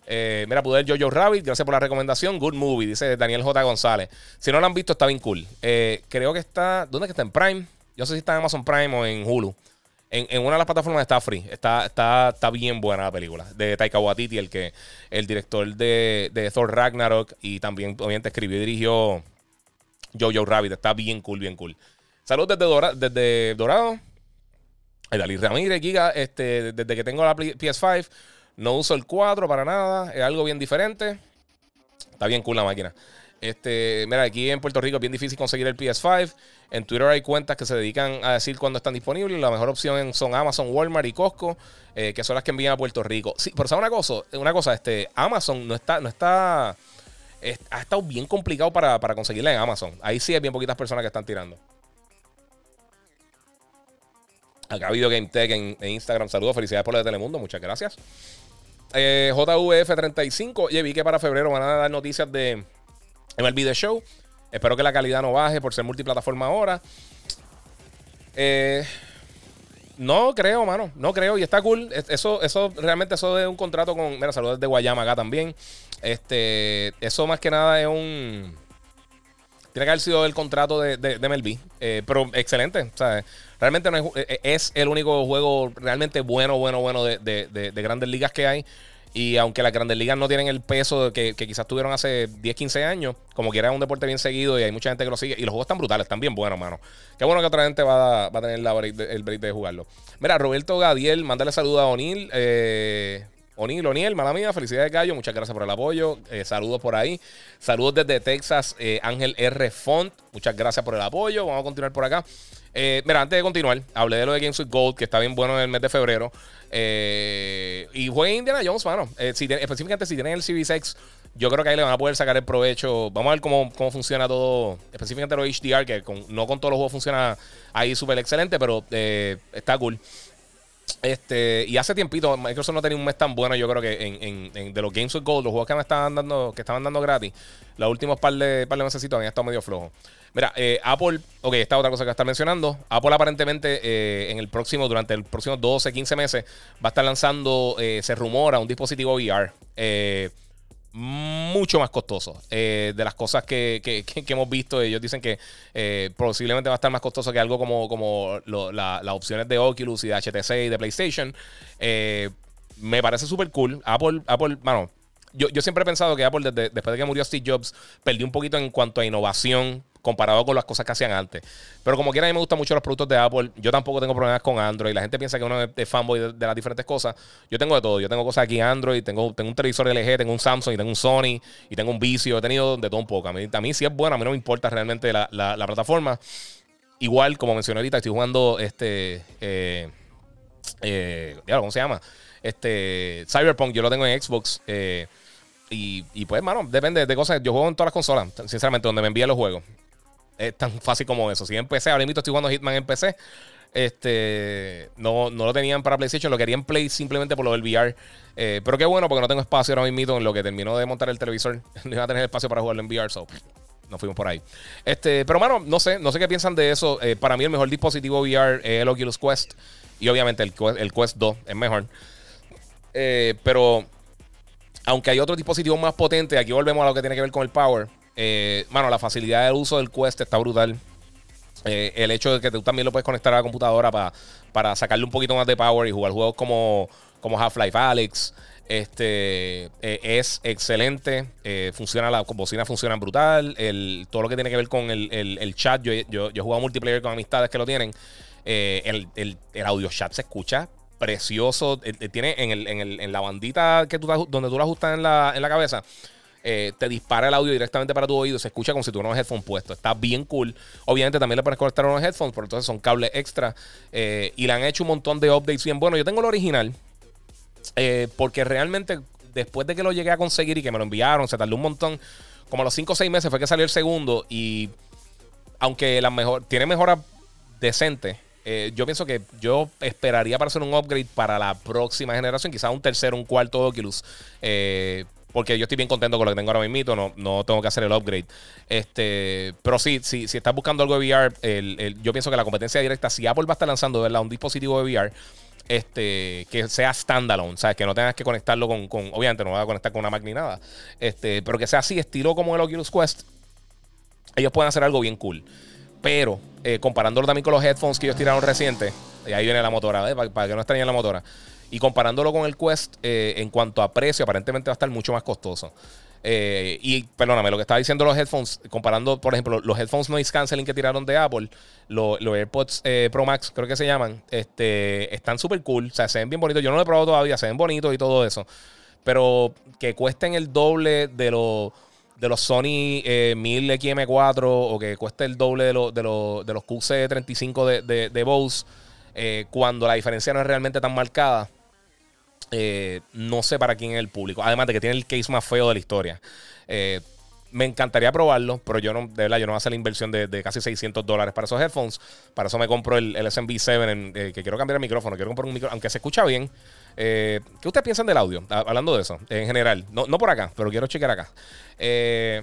Eh, mira, Poder Jojo Rabbit, gracias por la recomendación. Good movie, dice Daniel J. González. Si no lo han visto, está bien cool. Eh, creo que está. ¿Dónde que está? En Prime. Yo no sé si está en Amazon Prime o en Hulu. En, una de las plataformas está free. Está, está, está bien buena la película. De Taika Waititi, el que el director de, Thor Ragnarok. Y también, obviamente, escribió y dirigió Jojo Rabbit. Está bien cool, bien cool. Saludos desde, desde Dorado. Dalí Ramírez, Giga, este, desde que tengo la PS5, no uso el 4 para nada. Es algo bien diferente. Está bien cool la máquina. Este, mira, aquí en Puerto Rico es bien difícil conseguir el PS5. En Twitter hay cuentas que se dedican a decir cuándo están disponibles. La mejor opción son Amazon, Walmart y Costco, eh, que son las que envían a Puerto Rico. Sí, pero ¿sabes una cosa? Una cosa, este, Amazon no está, no está, ha estado bien complicado para, para conseguirla en Amazon. Ahí sí hay bien poquitas personas que están tirando. Acá ha habido GameTech en, en Instagram. Saludos, felicidades por lo de Telemundo. Muchas gracias. Eh, JVF35. Oye, vi que para febrero van a dar noticias de MLB The Show. Espero que la calidad no baje por ser multiplataforma ahora. Eh, no creo, mano. No creo. Y está cool. Eso, eso realmente eso es un contrato con. Mira, saludos de Guayama acá también. Este. Eso más que nada es un. Tiene que haber sido el contrato de, de. Eh, pero excelente. realmente no es, es, el único juego realmente bueno, bueno, bueno de, de grandes ligas que hay. Y aunque las grandes ligas no tienen el peso que, quizás tuvieron hace 10, 15 años, como quiera es un deporte bien seguido y hay mucha gente que lo sigue. Y los juegos están brutales, están bien buenos, mano. Qué bueno que otra gente va a, tener el break de jugarlo. Mira, Roberto Gadiel, mándale saludos a O'Neill. Eh, O'Neill, O'Neill, mala mía, felicidades Gallo, muchas gracias por el apoyo, eh, saludos por ahí, saludos desde Texas, eh, Ángel R. Font, muchas gracias por el apoyo, vamos a continuar por acá. Eh, mira, antes de continuar, hablé de lo de Games with Gold, que está bien bueno en el mes de febrero. Y juega Indiana Jones, mano. Específicamente si tienen el CV6, yo creo que ahí le van a poder sacar el provecho. Vamos a ver cómo, cómo funciona todo. Específicamente lo HDR, que no con todos los juegos funciona ahí súper excelente, pero está cool. Este, y hace tiempito, Microsoft no tenía un mes tan bueno, yo creo que en, de los Games with Gold, los juegos que me estaban dando, que estaban dando gratis, los últimos par de, par de meses habían estado medio flojos. Mira, eh, Apple, ok, esta otra cosa que está mencionando. Apple aparentemente eh, en el próximo, durante el próximo 12, 15 meses, va a estar lanzando, eh, se rumora, un dispositivo VR. Mucho más costoso de las cosas que, hemos visto. Ellos dicen que posiblemente va a estar más costoso que algo como, como las opciones de Oculus y de HTC y de PlayStation. me parece súper cool. Apple, Apple, bueno, yo, yo, siempre he pensado que Apple, después de que murió Steve Jobs, perdió un poquito en cuanto a innovación comparado con las cosas que hacían antes. Pero como quiera, a mí me gustan mucho los productos de Apple. Yo tampoco tengo problemas con Android. La gente piensa que uno es fanboy de, las diferentes cosas. Yo tengo de todo. Yo tengo cosas aquí Android, tengo, tengo un televisor LG, tengo un Samsung, y tengo un Sony y tengo un Vicio. He tenido de todo un poco. A mí, a mí sí es bueno, a mí no me importa realmente la, plataforma. Igual, como mencioné ahorita, estoy jugando este. Eh, eh, ¿Cómo se llama? Este. Cyberpunk, yo lo tengo en Xbox. Eh, y, pues, mano, depende de cosas. Yo juego en todas las consolas, sinceramente, donde me envían los juegos. Es tan fácil como eso. Si en PC, ahora mismo estoy jugando Hitman en PC. Este, no, no lo tenían para PlayStation, lo querían Play simplemente por lo del VR. Eh, pero qué bueno, porque no tengo espacio ahora mismo en lo que terminó de montar el televisor. No iba a tener espacio para jugarlo en VR, so nos fuimos por ahí. Este, pero mano, no sé, no sé qué piensan de eso. Eh, para mí el mejor dispositivo VR es el Oculus Quest. Y obviamente el, el Quest 2 es mejor. Eh, pero aunque hay otros dispositivos más potentes, aquí volvemos a lo que tiene que ver con el power. Eh, mano, la facilidad del uso del Quest está brutal. Eh, el hecho de que tú también lo puedes conectar a la computadora para sacarle un poquito más de power y jugar juegos como, como Half-Life Alex. Este eh, es excelente. funciona, la bocina funciona brutal. El, todo lo que tiene que ver con el, chat. Yo, yo, he jugado multiplayer con amistades que lo tienen. el, audio chat se escucha precioso. tiene en, la bandita que tú, donde tú lo ajustas en la, en la cabeza eh, te dispara el audio directamente para tu oído. Se escucha como si tuvieras unos headphones puestos. Está bien cool. Obviamente también le puedes conectar unos headphones, pero entonces son cables extra. Eh, y le han hecho un montón de updates bien bueno. Yo tengo el original. Eh, porque realmente después de que lo llegué a conseguir y que me lo enviaron, se tardó un montón. Como a los 5 o 6 meses fue que salió el segundo. Y aunque la mejor, tiene mejora decente. Yo pienso que yo esperaría para hacer un upgrade para la próxima generación, quizás un tercero, un cuarto Oculus. Eh, porque yo estoy bien contento con lo que tengo ahora mismo, no, no tengo que hacer el upgrade. Este, pero sí, si, si estás buscando algo de VR, yo pienso que la competencia directa, si Apple va a estar lanzando ¿verdad? un dispositivo de VR, este, que sea standalone, ¿sabes? Que no tengas que conectarlo con, obviamente no va a conectar con una máquina ni nada, este, pero que sea así, estilo como el Oculus Quest, ellos pueden hacer algo bien cool. Pero, eh, comparándolo también con los headphones que ellos tiraron recientes, Y ahí viene la motora, ¿eh? para, que no extrañen la motora. Y comparándolo con el Quest, eh, en cuanto a precio, aparentemente va a estar mucho más costoso. Eh, y perdóname, lo que estaba diciendo los headphones, comparando, por ejemplo, los headphones noise canceling que tiraron de Apple, los, AirPods Pro Max, creo que se llaman, este, están súper cool. O sea, se ven bien bonitos. Yo no lo he probado todavía, se ven bonitos y todo eso. Pero que cuesten el doble de los de los Sony 1000 XM4 o que cueste el doble de, de, de los QC35 de, de, Bose, eh, cuando la diferencia no es realmente tan marcada, eh, no sé para quién es el público. Además de que tiene el case más feo de la historia. Eh, me encantaría probarlo, pero yo no, de verdad, yo no voy a hacer la inversión de, casi 600 dólares para esos headphones. Para eso me compro el, el SMB7, que quiero cambiar el micrófono. Quiero comprar un micrófono, aunque se escucha bien. Eh, ¿Qué ustedes piensan del audio? Hablando de eso, en general. No, por acá, pero quiero chequear acá. Eh,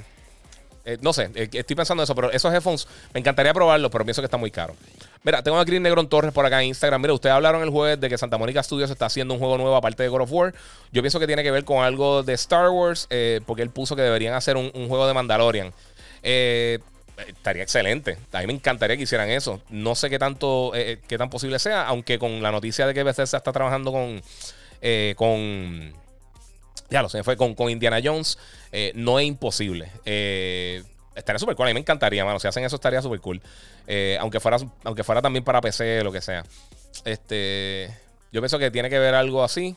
eh, no sé, estoy pensando eso, pero esos headphones me encantaría probarlos, pero pienso que está muy caro. Mira, tengo a Green Negron Torres por acá en Instagram. Mira, ustedes hablaron el jueves de que Santa Mónica Studios está haciendo un juego nuevo aparte de God of War. Yo pienso que tiene que ver con algo de Star Wars, porque él puso que deberían hacer un, juego de Mandalorian. Estaría excelente. A mí me encantaría que hicieran eso. No sé qué tanto, qué tan posible sea, aunque con la noticia de que Bethesda está trabajando con eh, con. Ya lo sé, fue con, con Indiana Jones. Eh, no es imposible. Eh, estaría súper cool. A mí me encantaría, mano. Si hacen eso, estaría súper cool. aunque, fuera, aunque fuera también para PC, lo que sea. Este. Yo pienso que tiene que ver algo así.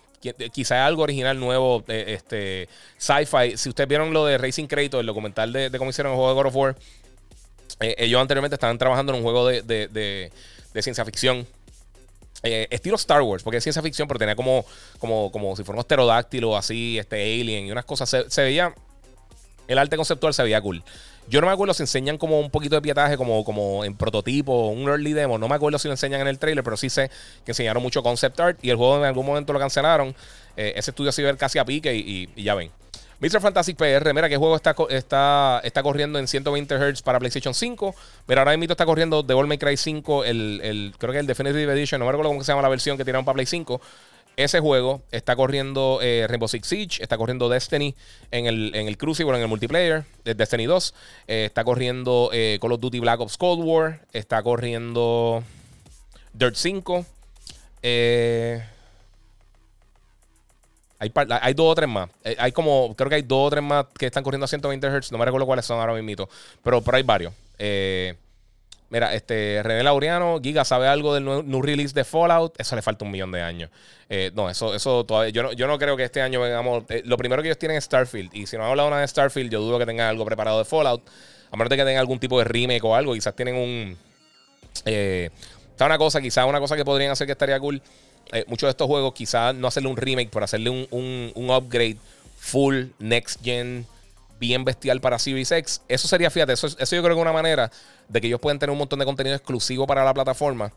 Quizá algo original nuevo. este. Sci-fi. Si ustedes vieron lo de Racing Creator, el documental de, cómo hicieron el juego de God of War. Ellos anteriormente estaban trabajando en un juego de, de ciencia ficción eh, estilo Star Wars, porque es ciencia ficción, pero tenía como, como, como si fuera un pterodáctilo así, este alien y unas cosas. Se, veía. El arte conceptual se veía cool. Yo no me acuerdo si enseñan como un poquito de pietaje, como, como en prototipo, un early demo. No me acuerdo si lo enseñan en el trailer, pero sí sé que enseñaron mucho concept art y el juego en algún momento lo cancelaron. Eh, ese estudio se iba casi a pique y ya ven. Mr. Fantastic PR, mira qué juego está, está, está corriendo en 120 Hz para PlayStation 5. Mira, ahora mismo está corriendo Devil May Cry 5, el, el, creo que el Definitive Edition, no me acuerdo cómo se llama la versión que tiraron para Play 5. Ese juego está corriendo eh, Rainbow Six Siege, está corriendo Destiny en el, en el Crucible, en el multiplayer, de Destiny 2. Eh, está corriendo eh, Call of Duty Black Ops Cold War. Está corriendo Dirt 5. Eh, hay, dos o tres más. Eh, hay como, creo que hay dos o tres más que están corriendo a 120 Hz. No me recuerdo cuáles son ahora mismo. Pero, pero hay varios. Eh, mira, este René Laureano, Giga, ¿sabe algo del new, release de Fallout? Eso le falta un millón de años. Eh, no, eso, eso todavía. Yo no, yo no creo que este año vengamos. lo primero que ellos tienen es Starfield. Y si no han hablado nada de Starfield, yo dudo que tengan algo preparado de Fallout. A menos de que tengan algún tipo de remake o algo. Quizás tienen un. Eh, una cosa, quizás una cosa que podrían hacer que estaría cool eh, muchos de estos juegos, quizás no hacerle un remake, pero hacerle un, upgrade full next gen, bien bestial para Series X. Eso sería, fíjate, eso, eso yo creo que es una manera de que ellos pueden tener un montón de contenido exclusivo para la plataforma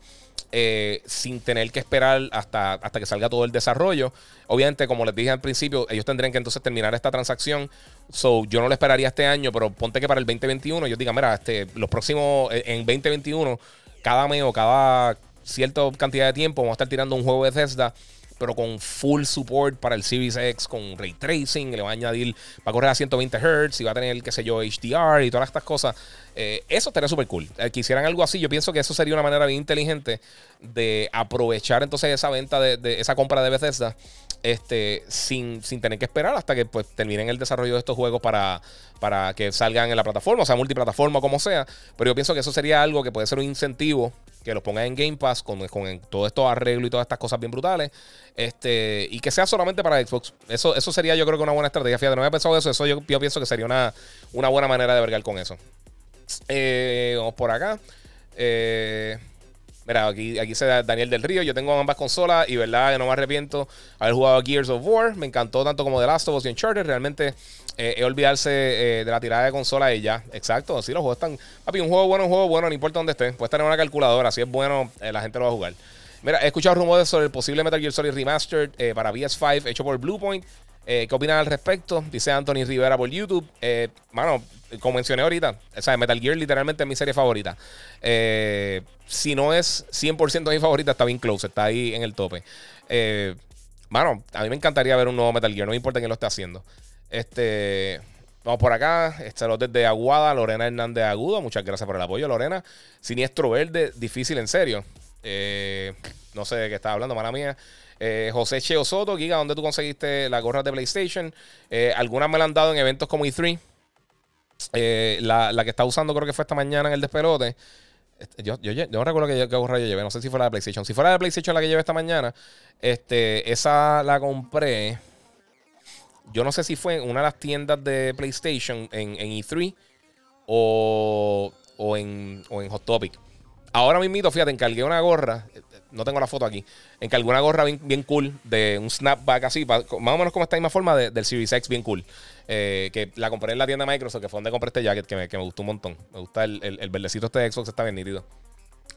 eh, sin tener que esperar hasta, hasta que salga todo el desarrollo. Obviamente, como les dije al principio, ellos tendrían que entonces terminar esta transacción. So, yo no lo esperaría este año, pero ponte que para el 2021 yo diga, mira, este, los próximos, eh, en 2021, cada mes o cada cierta cantidad de tiempo vamos a estar tirando un juego de Bethesda pero con full support para el Series X, con ray tracing, le va a añadir, va a correr a 120 Hz y va a tener, qué sé yo, HDR y todas estas cosas. Eh, eso estaría súper cool. Eh, quisieran algo así, yo pienso que eso sería una manera bien inteligente de aprovechar entonces esa venta de, esa compra de Bethesda este, sin, sin, tener que esperar hasta que pues, terminen el desarrollo de estos juegos para, para que salgan en la plataforma, o sea, multiplataforma, como sea. Pero yo pienso que eso sería algo que puede ser un incentivo que los pongan en Game Pass con, con todo estos arreglos y todas estas cosas bien brutales. Este, y que sea solamente para Xbox. Eso, eso sería, yo creo que una buena estrategia. Fíjate, no había pensado eso. Eso yo, pienso que sería una, una buena manera de vergar con eso. Eh, vamos por acá. Eh, mira, aquí, aquí Daniel del Río. Yo tengo ambas consolas y verdad que no me arrepiento haber jugado Gears of War. Me encantó tanto como The Last of Us y Uncharted. Realmente eh, es olvidarse de la tirada de consola y ya. Exacto. Así los juegos están. Papi, un juego bueno, un juego bueno, no importa dónde esté. Puede estar en una calculadora. Si es bueno, la gente lo va a jugar. Mira, he escuchado rumores sobre el posible Metal Gear Solid Remastered eh, para PS5 hecho por Bluepoint. Eh, ¿Qué opinan al respecto? Dice Anthony Rivera por YouTube. Eh, como mencioné ahorita, o Metal Gear literalmente es mi serie favorita. si no es 100% mi favorita, está bien close, está ahí en el tope. mano, a mí me encantaría ver un nuevo Metal Gear, no me importa quién lo esté haciendo. Este. Vamos por acá. Saludos desde Aguada, Lorena Hernández Agudo. Muchas gracias por el apoyo, Lorena. Siniestro verde, difícil en serio. no sé de qué estaba hablando, mala mía. José Cheo Soto, Giga, ¿dónde tú conseguiste las gorras de PlayStation? algunas me la han dado en eventos como E3. la, la, que está usando creo que fue esta mañana en el despelote. Este, yo, yo, no recuerdo qué, gorra yo llevé. No sé si fue la de PlayStation. Si fuera la de PlayStation la que llevé esta mañana, este, esa la compré. Yo no sé si fue en una de las tiendas de PlayStation en, en E3 o, o, en, o en Hot Topic. Ahora mismo, fíjate, encargué una gorra. No tengo la foto aquí. Encargué una gorra bien, cool de un snapback así, más o menos como esta misma forma del Series X, bien cool. Eh, que la compré en la tienda de Microsoft, que fue donde compré este jacket, que me, gustó un montón. Me gusta el, el, verdecito este de Xbox, está bien nítido.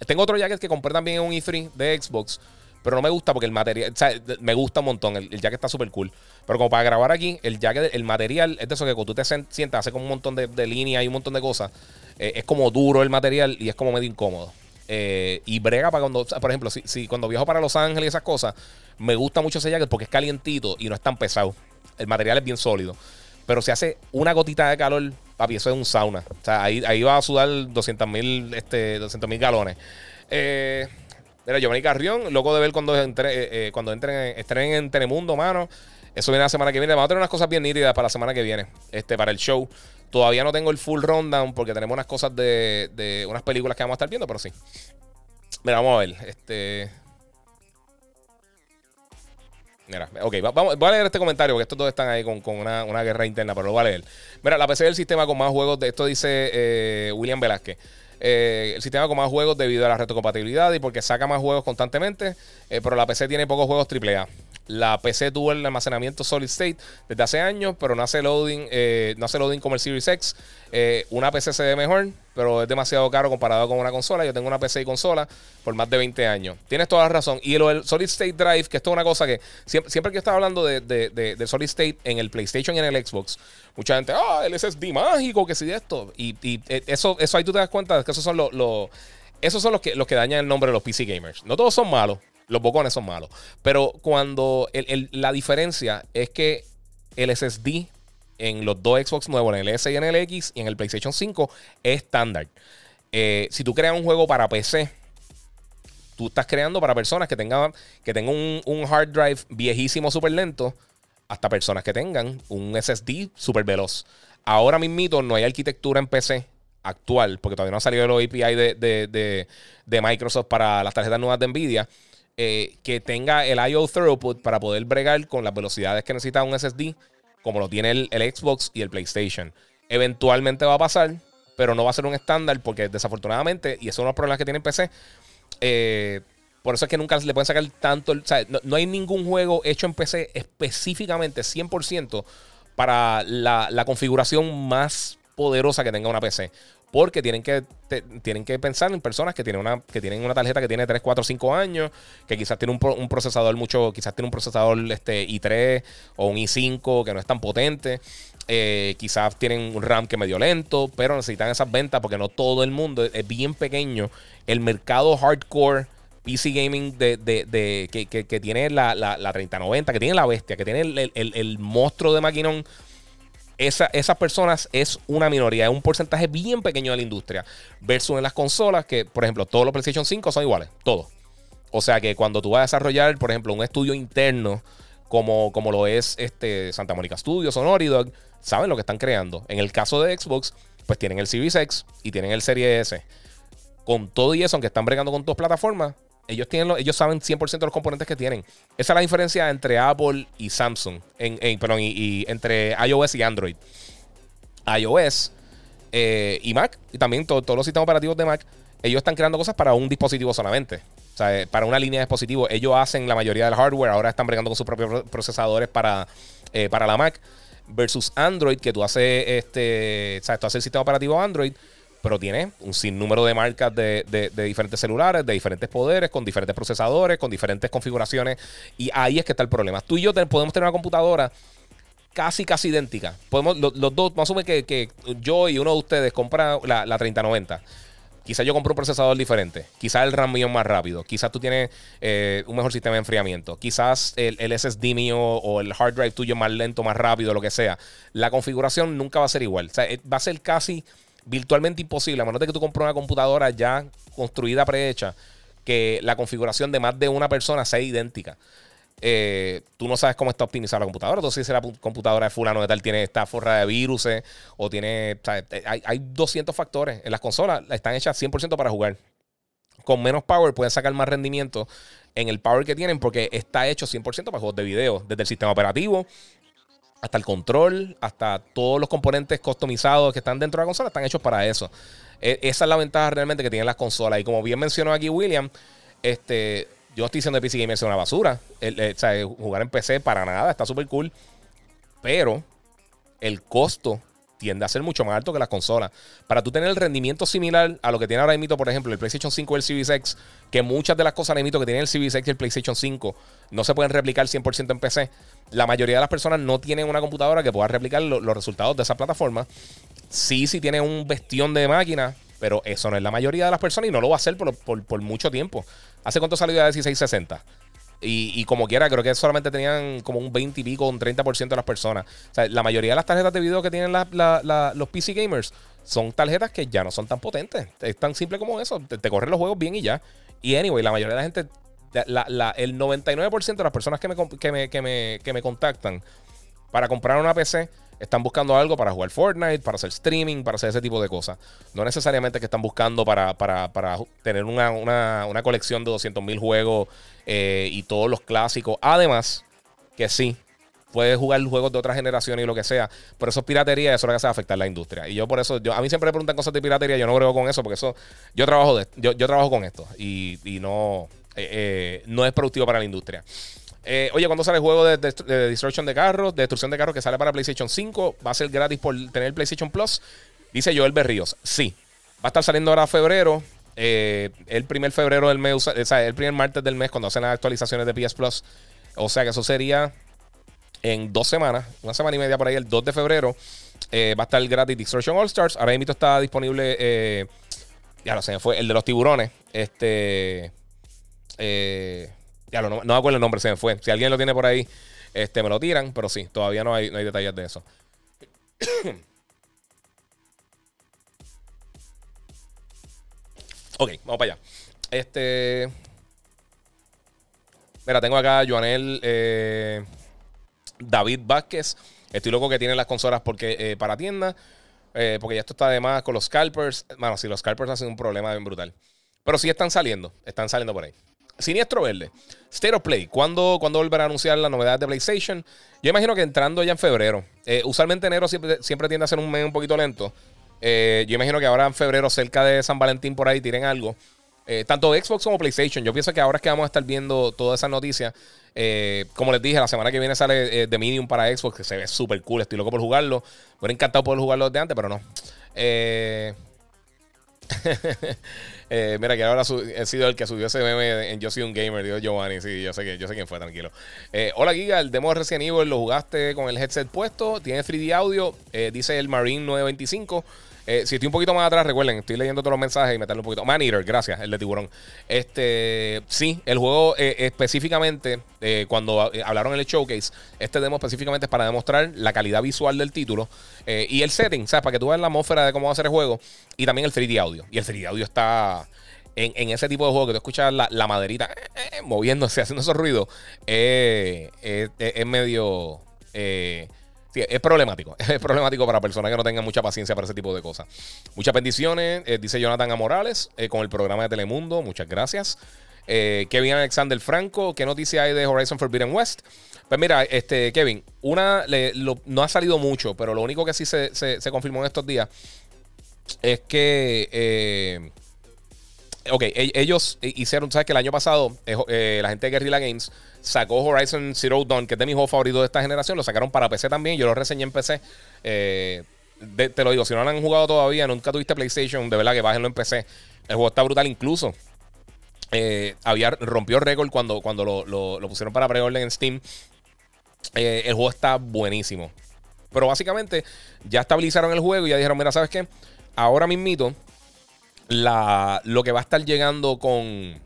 Tengo otro jacket que compré también en un E3 de Xbox, pero no me gusta porque el material, o sea, me gusta un montón. El, jacket está súper cool. Pero como para grabar aquí, el jacket, el material es de eso que cuando tú te sientas, hace como un montón de, de líneas y un montón de cosas. Eh, es como duro el material y es como medio incómodo. Eh, y brega para cuando, por ejemplo, si, cuando viajo para Los Ángeles y esas cosas, me gusta mucho ese jacket porque es calientito y no es tan pesado. El material es bien sólido. Pero si hace una gotita de calor, papi, eso es un sauna. O sea, ahí, ahí va a sudar 200 mil este, galones. Eh, mira, Giovanni Carrión, loco de ver cuando, entre, eh, eh, cuando entren, estrenen en Telemundo, mano. Eso viene la semana que viene. Vamos a tener unas cosas bien nítidas para la semana que viene. Este, para el show. Todavía no tengo el full rundown porque tenemos unas cosas de, de unas películas que vamos a estar viendo, pero sí. Mira, vamos a ver. Este. Mira, ok, vamos, voy a leer este comentario porque estos dos están ahí con, una, guerra interna, pero lo voy a leer. Mira, la PC es el sistema con más juegos de esto, dice eh, William Velázquez. Eh, el sistema con más juegos debido a la retrocompatibilidad y porque saca más juegos constantemente, eh, pero la PC tiene pocos juegos AAA. La PC tuvo el almacenamiento solid state desde hace años, pero no hace loading, eh, no hace loading como el Series X. Eh, una PC se ve mejor, pero es demasiado caro comparado con una consola. Yo tengo una PC y consola por más de 20 años. Tienes toda la razón. Y el solid state drive, que esto es una cosa que siempre, siempre que estaba hablando de, solid state en el PlayStation y en el Xbox, mucha gente, ah, el SSD mágico, que sí de esto. Y, eh, eso, eso ahí tú te das cuenta de que esos son los, esos son los que, los que dañan el nombre de los PC gamers. No todos son malos. Los bocones son malos. Pero cuando la diferencia es que el SSD en los dos Xbox nuevos, en el S y en el X y en el PlayStation 5, es estándar. Eh, si tú creas un juego para PC, tú estás creando para personas que tengan, que tengan un, hard drive viejísimo, súper lento, hasta personas que tengan un SSD súper veloz. Ahora mismito no hay arquitectura en PC actual, porque todavía no ha salido el API de, de Microsoft para las tarjetas nuevas de Nvidia eh, que tenga el I.O. throughput para poder bregar con las velocidades que necesita un SSD, como lo tiene el, Xbox y el PlayStation. Eventualmente va a pasar, pero no va a ser un estándar porque desafortunadamente, y esos son los problemas que tiene PC, eh, por eso es que nunca le pueden sacar tanto. O sea, no, hay ningún juego hecho en PC específicamente 100% para la, la, configuración más poderosa que tenga una PC. Porque tienen que, tienen que pensar en personas que tienen, una, que tienen una tarjeta que tiene 3, 4, 5 años, que quizás tiene un, procesador mucho, quizás tiene un procesador este, i3 o un i5 que no es tan potente. Eh, quizás tienen un RAM que medio lento, pero necesitan esas ventas porque no todo el mundo es bien pequeño. El mercado hardcore PC gaming de, de, que, tiene la, la, 3090, que tiene la bestia, que tiene el, el monstruo de maquinón esas personas es una minoría, es un porcentaje bien pequeño de la industria. Versus en las consolas, que por ejemplo, todos los PlayStation 5 son iguales, todos. O sea que cuando tú vas a desarrollar, por ejemplo, un estudio interno, como, como lo es este Santa Mónica Studios o Naughty Dog, saben lo que están creando. En el caso de Xbox, pues tienen el Series X y tienen el Series S. Con todo y eso, aunque están bregando con dos plataformas, ellos, tienen ellos saben 100% de los componentes que tienen. Esa es la diferencia entre Apple y Samsung. En, perdón, y, entre iOS y Android. iOS eh, y Mac, y también todos los sistemas operativos de Mac, ellos están creando cosas para un dispositivo solamente. O sea, eh, para una línea de dispositivos. Ellos hacen la mayoría del hardware. Ahora están bregando con sus propios procesadores para, eh, para la Mac. Versus Android, que tú haces este. O sea, tú haces el sistema operativo Android pero tiene un sinnúmero de marcas de, diferentes celulares, de diferentes poderes, con diferentes procesadores, con diferentes configuraciones. Y ahí es que está el problema. Tú y yo podemos tener una computadora casi, casi idéntica. Podemos, los, dos, más o menos que, yo y uno de ustedes compra la, la 3090. Quizás yo compro un procesador diferente. Quizás el RAM mío es más rápido. Quizás tú tienes eh, un mejor sistema de enfriamiento. Quizás el, el, SSD mío o el hard drive tuyo es más lento, más rápido, lo que sea. La configuración nunca va a ser igual. O sea, eh, va a ser casi virtualmente imposible, a menos de que tú compres una computadora ya construida, prehecha, que la configuración de más de una persona sea idéntica. Eh, tú no sabes cómo está optimizada la computadora. Entonces, si la computadora de fulano de tal tiene esta forra de virus o tiene. hay, hay 200 factores. En las consolas están hechas 100% para jugar. Con menos power pueden sacar más rendimiento en el power que tienen porque está hecho 100% para juegos de video. Desde el sistema operativo hasta el control, hasta todos los componentes customizados que están dentro de la consola están hechos para eso. E, esa es la ventaja realmente que tienen las consolas. Y como bien mencionó aquí William, este yo estoy diciendo que PC Gamer es una basura. o sea, jugar en PC para nada, está súper cool. Pero el costo tiende a ser mucho más alto que las consolas. Para tú tener el rendimiento similar a lo que tiene ahora mismo, por ejemplo, el PlayStation 5 y el Series X, que muchas de las cosas ahora que tiene el Series X y el PlayStation 5 no se pueden replicar 100% en PC, la mayoría de las personas no tienen una computadora que pueda replicar los resultados de esa plataforma. Sí, sí tiene un bestión de máquina, pero eso no es la mayoría de las personas y no lo va a hacer por, mucho tiempo. ¿Hace cuánto salió de 1660? Y, como quiera, creo que solamente tenían como un 20 y pico, un 30% de las personas. O sea, la mayoría de las tarjetas de video que tienen los PC gamers son tarjetas que ya no son tan potentes. Es tan simple como eso. Te, corren los juegos bien y ya. Y anyway, la mayoría de la gente, el 99% de las personas que me, que me, que me, que me contactan para comprar una PC están buscando algo para jugar Fortnite, para hacer streaming, para hacer ese tipo de cosas. No necesariamente que están buscando para, tener una, colección de 200.000 juegos eh, y todos los clásicos. Además, que sí, puedes jugar juegos de otra generación y lo que sea. Pero eso es piratería y eso es lo que hace afectar la industria. Y yo por eso, yo, a mí siempre me preguntan cosas de piratería, yo no creo con eso, porque eso, yo trabajo de, yo, yo trabajo con esto y, no, eh, eh, no es productivo para la industria. Eh, oye, ¿cuándo sale el juego de, destrucción de carros? De destrucción de carros que sale para PlayStation 5. ¿Va a ser gratis por tener PlayStation Plus? Dice Joel Berríos. Sí. Va a estar saliendo ahora febrero. Eh, el primer febrero del mes, o sea, el primer martes del mes, cuando hacen las actualizaciones de PS Plus. O sea que eso sería en dos semanas, una semana y media por ahí, el 2 de febrero. Eh, va a estar gratis Destruction All Stars. Ahora mismo está disponible. ya lo sé, fue el de los tiburones. Este. Eh, ya no, no me acuerdo el nombre, se me fue. Si alguien lo tiene por ahí, este, me lo tiran, pero sí, todavía no hay, no hay detalles de eso. ok, vamos para allá. Este. Mira, tengo acá a Joanel eh, David Vázquez. Estoy loco que tiene las consolas porque, eh, para tienda. Eh, porque ya esto está además con los scalpers. Bueno, si los scalpers hacen un problema bien brutal. Pero sí están saliendo. Están saliendo por ahí. Siniestro Verde. State of Play. ¿Cuándo, ¿Cuándo volverá a anunciar la novedad de PlayStation? Yo imagino que entrando ya en febrero. Eh, usualmente enero siempre, tiende a ser un mes un poquito lento. Eh, yo imagino que ahora en febrero, cerca de San Valentín, por ahí tiren algo. Eh, tanto Xbox como PlayStation. Yo pienso que ahora es que vamos a estar viendo todas esas noticias. como les dije, la semana que viene sale The Medium para Xbox, que se ve súper cool. Estoy loco por jugarlo. Me hubiera encantado poder jugarlo desde antes, pero no. Eh. Eh, mira, que ahora he sido el que subió ese meme en Yo soy un gamer, dijo Giovanni. Sí, yo sé, que, yo sé quién fue, tranquilo. Eh, hola, Giga, el demo de Resident Evil lo jugaste con el headset puesto. Tiene 3D audio. Eh, dice el Marine 925. Eh, si estoy un poquito más atrás, recuerden, estoy leyendo todos los mensajes y meterlo un poquito. Man Eater, gracias, el de tiburón. Este, sí, el juego eh, específicamente, eh, cuando hablaron en el showcase, este demo específicamente es para demostrar la calidad visual del título y el setting, ¿sabes? Para que tú veas la atmósfera de cómo va a ser el juego y también el 3D audio. Y el 3D audio está. En, ese tipo de juego que tú escuchas la, maderita moviéndose, haciendo esos ruidos, es medio. Es problemático. Es problemático para personas que no tengan mucha paciencia para ese tipo de cosas. Muchas bendiciones, eh, dice Jonathan Amorales, eh, con el programa de Telemundo. Muchas gracias. Eh, Kevin Alexander Franco, ¿qué noticia hay de Horizon Forbidden West? Pues mira, este, Kevin, una no ha salido mucho, pero lo único que sí se, confirmó en estos días es que. Ok, e, ellos hicieron, ¿sabes que el año pasado la gente de Guerrilla Games sacó Horizon Zero Dawn, que es de mis juegos favoritos de esta generación. Lo sacaron para PC también. Yo lo reseñé en PC. Eh, te lo digo, si no lo han jugado todavía, nunca tuviste PlayStation, de verdad que bájenlo en PC. El juego está brutal incluso. Eh, había, rompió récord cuando, cuando lo, pusieron para preorden en Steam. Eh, el juego está buenísimo. Pero básicamente ya estabilizaron el juego y ya dijeron, mira, ¿sabes qué? Ahora mismito, la, lo que va a estar llegando con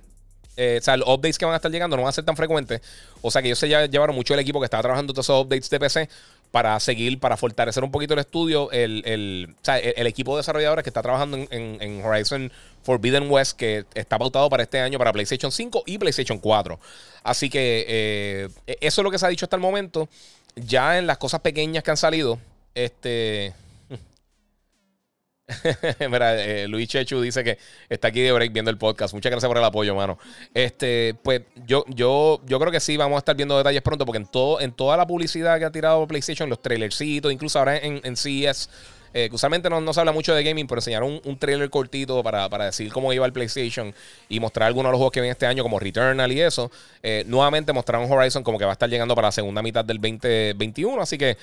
eh, o sea, los updates que van a estar llegando no van a ser tan frecuentes. O sea que ellos se llevaron mucho el equipo que estaba trabajando todos esos updates de PC para seguir, para fortalecer un poquito el estudio, el, el, o sea, el, equipo de desarrolladores que está trabajando en, Horizon Forbidden West, que está pautado para este año para PlayStation 5 y PlayStation 4. Así que eh, eso es lo que se ha dicho hasta el momento. Ya en las cosas pequeñas que han salido, este... Mira, eh, Luis Chechu dice que está aquí de break viendo el podcast. Muchas gracias por el apoyo, mano. Este, pues yo, yo, yo creo que sí, vamos a estar viendo detalles pronto, porque en todo, en toda la publicidad que ha tirado PlayStation, los trailercitos, incluso ahora en, en CES, eh, usualmente no, se habla mucho de gaming, pero enseñaron un, trailer cortito para, decir cómo iba el PlayStation y mostrar algunos de los juegos que vienen este año, como Returnal y eso. Eh, nuevamente mostraron Horizon como que va a estar llegando para la segunda mitad del 2021, así que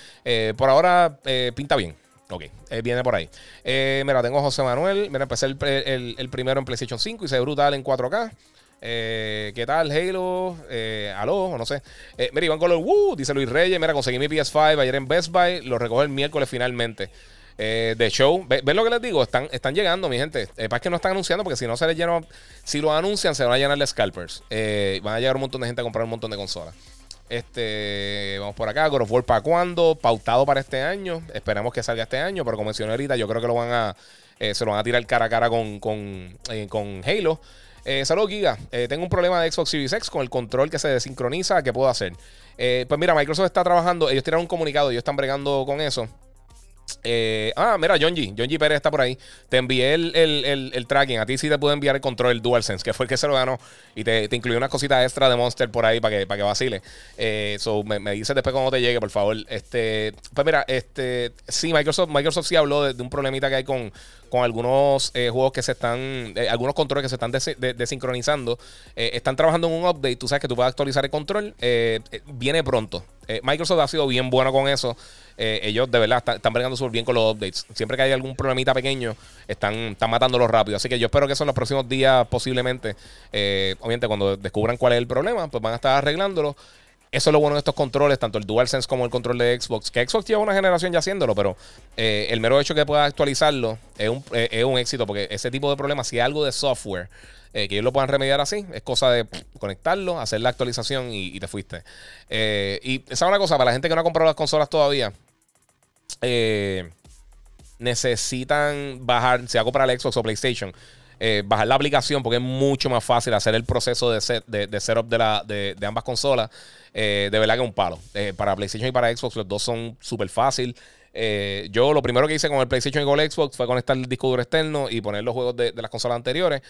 por ahora pinta bien. Ok, eh, viene por ahí. Eh, mira, tengo José Manuel. Mira, empecé el, el, primero en PlayStation 5 y se ve brutal en 4K. Eh, ¿Qué tal, Halo? Aló, no sé. Mira, Iván Color, uh, dice Luis Reyes. Mira, conseguí mi PS5 ayer en Best Buy. Lo recoge el miércoles finalmente. de show. ¿Ven lo que les digo? Están, están llegando, mi gente. Para que no están anunciando, porque si no se les llena. Si lo anuncian, se van a llenar de scalpers. van a llegar un montón de gente a comprar un montón de consolas. Este, vamos por acá. God para cuándo? Pautado para este año. Esperamos que salga este año, pero como mencioné ahorita, yo creo que lo van a. Eh, se lo van a tirar cara a cara con, con, eh, con Halo. Eh, saludos, Giga. Eh, tengo un problema de Xbox Series X con el control que se desincroniza. ¿Qué puedo hacer? pues mira, Microsoft está trabajando. Ellos tiraron un comunicado. Ellos están bregando con eso. Eh, ah, mira. John G. Pérez está por ahí. Te envié el, tracking. A ti sí te puedo enviar el control, el DualSense, que fue el que se lo ganó. Y te, te incluyó unas cositas extra de Monster por ahí para que, para que vacile. Eh, so, me, me dices después cuando te llegue, por favor. Este, pues mira, este, sí, Microsoft, Microsoft sí habló de, un problemita que hay con, con algunos eh, juegos que se están, algunos controles que se están desincronizando. están trabajando en un update. Tú sabes que tú puedes actualizar el control. viene pronto. Microsoft ha sido bien bueno con eso. Eh, ellos de verdad están, están bregando bien con los updates. Siempre que hay algún problemita pequeño, están, están matándolo rápido. Así que yo espero que eso en los próximos días, posiblemente, eh, obviamente, cuando descubran cuál es el problema, pues van a estar arreglándolo. Eso es lo bueno de estos controles, tanto el DualSense como el control de Xbox. Que Xbox lleva una generación ya haciéndolo, pero eh, el mero hecho que pueda actualizarlo es un, es un éxito, porque ese tipo de problemas, si hay algo de software que ellos lo puedan remediar así. Es cosa de conectarlo, hacer la actualización y, te fuiste. y esa es una cosa, para la gente que no ha comprado las consolas todavía, eh, necesitan bajar, sea para el Xbox o PlayStation, eh, bajar la aplicación porque es mucho más fácil hacer el proceso de, set, de, setup de, la, de, ambas consolas. Eh, de verdad que es un palo. para PlayStation y para Xbox los dos son súper fácil. Yo lo primero que hice con el PlayStation y con el Xbox fue conectar el disco duro externo y poner los juegos de, las consolas anteriores.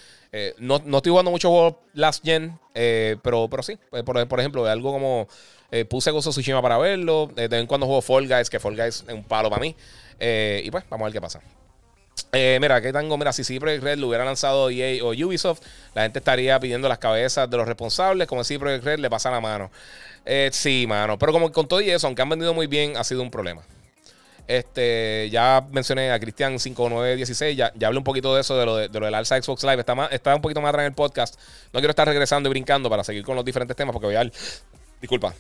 no, no, estoy jugando muchos juegos last gen, pero, pero sí. Por, por ejemplo, algo como eh, puse Gozo Tsushima para verlo. Eh, de vez en cuando juego Fall Guys, que Fall Guys es un palo para mí. Eh, y pues, vamos a ver qué pasa. mira, aquí tengo, mira, si Projekt Red lo hubiera lanzado EA o Ubisoft, la gente estaría pidiendo las cabezas de los responsables, como si Red le pasa la mano. sí, mano, pero como con todo y eso, aunque han vendido muy bien, ha sido un problema. Este, ya mencioné a Cristian 5916, ya, ya hablé un poquito de eso, de lo, de, lo del alza Xbox Live. Está, está un poquito más atrás en el podcast. No quiero estar regresando y brincando para seguir con los diferentes temas porque voy a... Disculpa,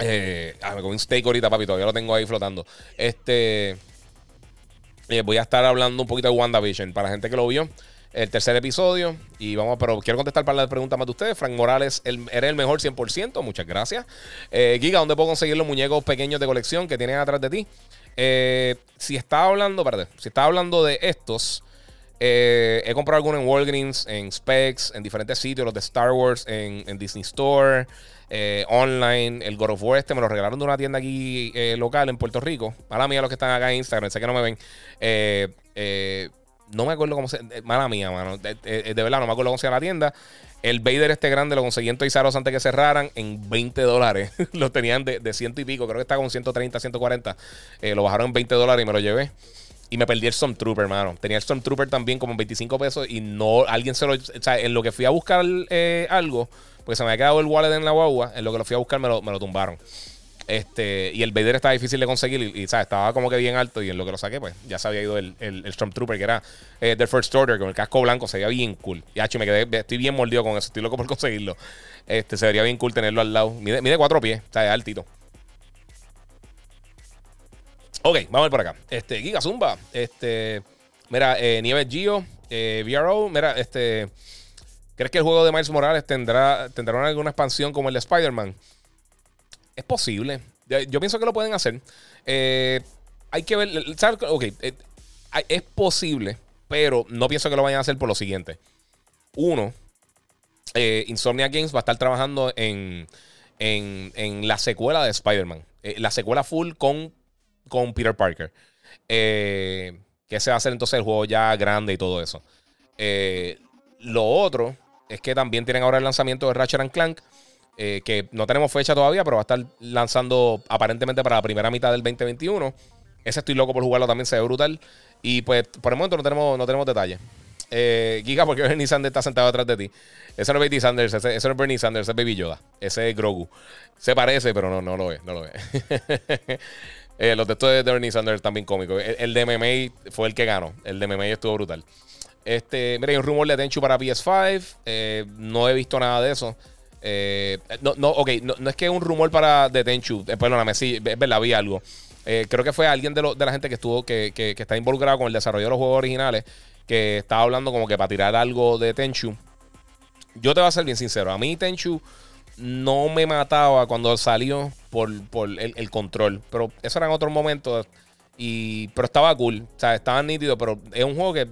eh, ah, me comí un steak ahorita, papi, todavía lo tengo ahí flotando. Este. Eh, voy a estar hablando un poquito de WandaVision para la gente que lo vio. El tercer episodio. Y vamos, pero quiero contestar para las preguntas más de ustedes. Frank Morales, el, eres el mejor 100%. Muchas gracias. Eh, Giga, ¿dónde puedo conseguir los muñecos pequeños de colección que tienen atrás de ti? Eh, si estaba hablando, perdón, si estaba hablando de estos. he comprado algunos en Walgreens, en Specs, en diferentes sitios, los de Star Wars, en, Disney Store. Eh, online. El God of War este me lo regalaron de una tienda aquí eh, local en Puerto Rico. Mala mía los que están acá en Instagram, sé que no me ven. Eh, no me acuerdo cómo se. Mala mía, mano. De, verdad, no me acuerdo cómo se llama la tienda. El Vader este grande lo conseguí en Toys antes que cerraran en 20 dólares. lo tenían de, de, ciento y pico. Creo que está con 130, 140. lo bajaron en 20 dólares y me lo llevé. Y me perdí el Stormtrooper, hermano. Tenía el Stormtrooper también como en 25 pesos y no. Alguien se lo. O sea, en lo que fui a buscar algo porque se me había quedado el wallet en la guagua. En lo que lo fui a buscar me lo, me lo tumbaron. Este, y el Vader estaba difícil de conseguir y, ¿sabes? estaba como que bien alto y en lo que lo saqué, pues ya se había ido el, el, Stormtrooper, que era eh, The First Order, con el casco blanco, se veía bien cool. Y me quedé, estoy bien mordido con eso, estoy loco por conseguirlo. Este, se vería bien cool tenerlo al lado. Mide, mide cuatro pies, o sea, es altito. Ok, vamos a ver por acá. Este, Giga Zumba. Este, mira, eh, Nieves Gio, eh, VRO, mira, este... ¿Crees que el juego de Miles Morales tendrá, tendrá alguna expansión como el de Spider-Man? Es posible. Yo pienso que lo pueden hacer. Eh, hay que ver. Ok, eh, es posible, pero no pienso que lo vayan a hacer por lo siguiente. Uno, eh, Insomnia Games va a estar trabajando en, en, la secuela de Spider-Man. la secuela full con, con Peter Parker. que se va a hacer entonces el juego ya grande y todo eso. lo otro es que también tienen ahora el lanzamiento de Ratchet Clank. Eh, que no tenemos fecha todavía, pero va a estar lanzando aparentemente para la primera mitad del 2021. Ese estoy loco por jugarlo también, se ve brutal. Y pues por el momento no tenemos, no tenemos detalles. Eh, Giga, porque Bernie Sanders está sentado atrás de ti. Ese no es Bernie Sanders, ese, no es Bernie Sanders, ese es Baby Yoda. Ese es Grogu. Se parece, pero no, no lo es, no lo es. eh, los textos de Bernie Sanders bien cómicos. El, de MMA fue el que ganó. El de MMA estuvo brutal. Este, mira, hay un rumor de Tenchu para PS5. Eh, no he visto nada de eso. Eh, no, no, ok, no, es que un rumor para de Tenchu. Eh, perdóname, sí, es verdad, vi algo. creo que fue alguien de, de, la gente que estuvo, que, que, está involucrado con el desarrollo de los juegos originales, que estaba hablando como que para tirar algo de Tenchu. Yo te voy a ser bien sincero. A mí Tenchu no me mataba cuando salió por, por el, control. Pero eso era en otros momentos. Y, pero estaba cool, o sea, estaba nítido, pero es un juego que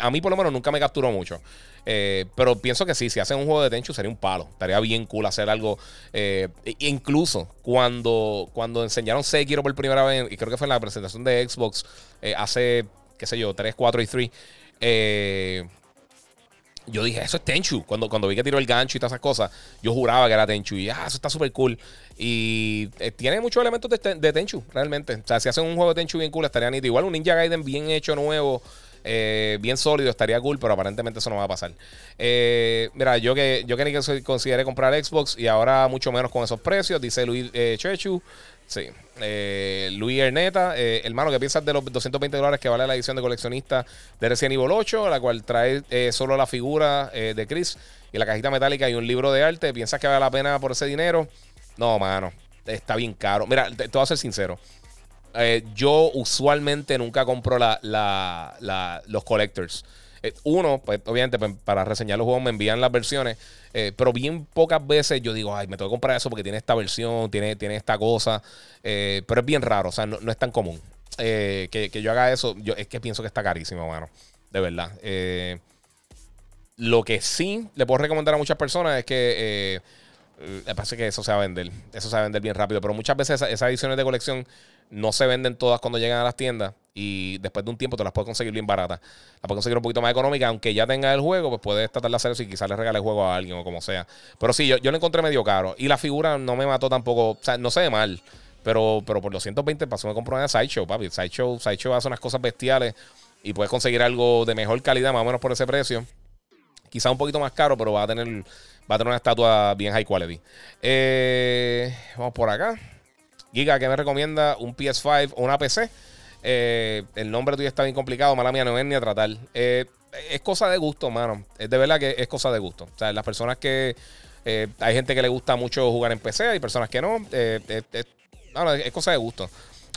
a mí por lo menos nunca me capturó mucho. Eh, pero pienso que sí, si hacen un juego de Tenchu sería un palo. Estaría bien cool hacer algo. Eh, incluso cuando, cuando enseñaron Sekiro por primera vez, y creo que fue en la presentación de Xbox eh, hace, qué sé yo, 3, 4 y 3. Eh, yo dije, eso es Tenchu. Cuando, cuando vi que tiró el gancho y todas esas cosas, yo juraba que era Tenchu. Y ah, eso está súper cool. Y eh, tiene muchos elementos de, Tenchu, realmente. O sea, si hacen un juego de Tenchu bien cool, estaría nítido. Igual un Ninja Gaiden bien hecho, nuevo, eh, bien sólido, estaría cool, pero aparentemente eso no va a pasar. Eh, mira, yo que, yo que ni que consideré comprar Xbox y ahora mucho menos con esos precios, dice Luis Chechu. Sí. Eh, Luis Erneta, eh, hermano, ¿qué piensas de los 220 dólares que vale la edición de coleccionista de Resident Evil 8? La cual trae eh, solo la figura eh, de Chris y la cajita metálica y un libro de arte. ¿Piensas que vale la pena por ese dinero? No, mano. Está bien caro. Mira, te, voy a ser sincero. Yo usualmente nunca compro la, los collectors. uno, pues obviamente pues, para reseñar los juegos me envían las versiones. Eh, pero bien pocas veces yo digo, ay, me tengo que comprar eso porque tiene esta versión, tiene, tiene esta cosa. Eh, pero es bien raro, o sea, no, es tan común. Eh, que, yo haga eso, yo es que pienso que está carísimo, mano. De verdad. lo que sí le puedo recomendar a muchas personas es que me parece que eso se va a vender. Eso se va a vender bien rápido. Pero muchas veces esas, ediciones de colección no se venden todas cuando llegan a las tiendas. Y después de un tiempo te las puedes conseguir bien baratas. Las puedes conseguir un poquito más económicas. Aunque ya tenga el juego, pues puedes tratar de hacer eso y quizás le regale el juego a alguien o como sea. Pero sí, yo, yo lo encontré medio caro. Y la figura no me mató tampoco. O sea, no se ve mal. Pero, pero por los 120 pasó me compró una Sideshow, papi. Sideshow, Sideshow hace unas cosas bestiales. Y puedes conseguir algo de mejor calidad, más o menos por ese precio. Quizás un poquito más caro, pero va a tener Va a tener una estatua bien high quality. Eh, vamos por acá. Giga, ¿qué me recomienda? ¿Un PS5 o una PC? Eh, el nombre tuyo está bien complicado, mala mía, no es ni a tratar. Eh, es cosa de gusto, mano. Es de verdad que es cosa de gusto. O sea, las personas que. hay gente que le gusta mucho jugar en PC, hay personas que no. es cosa de gusto.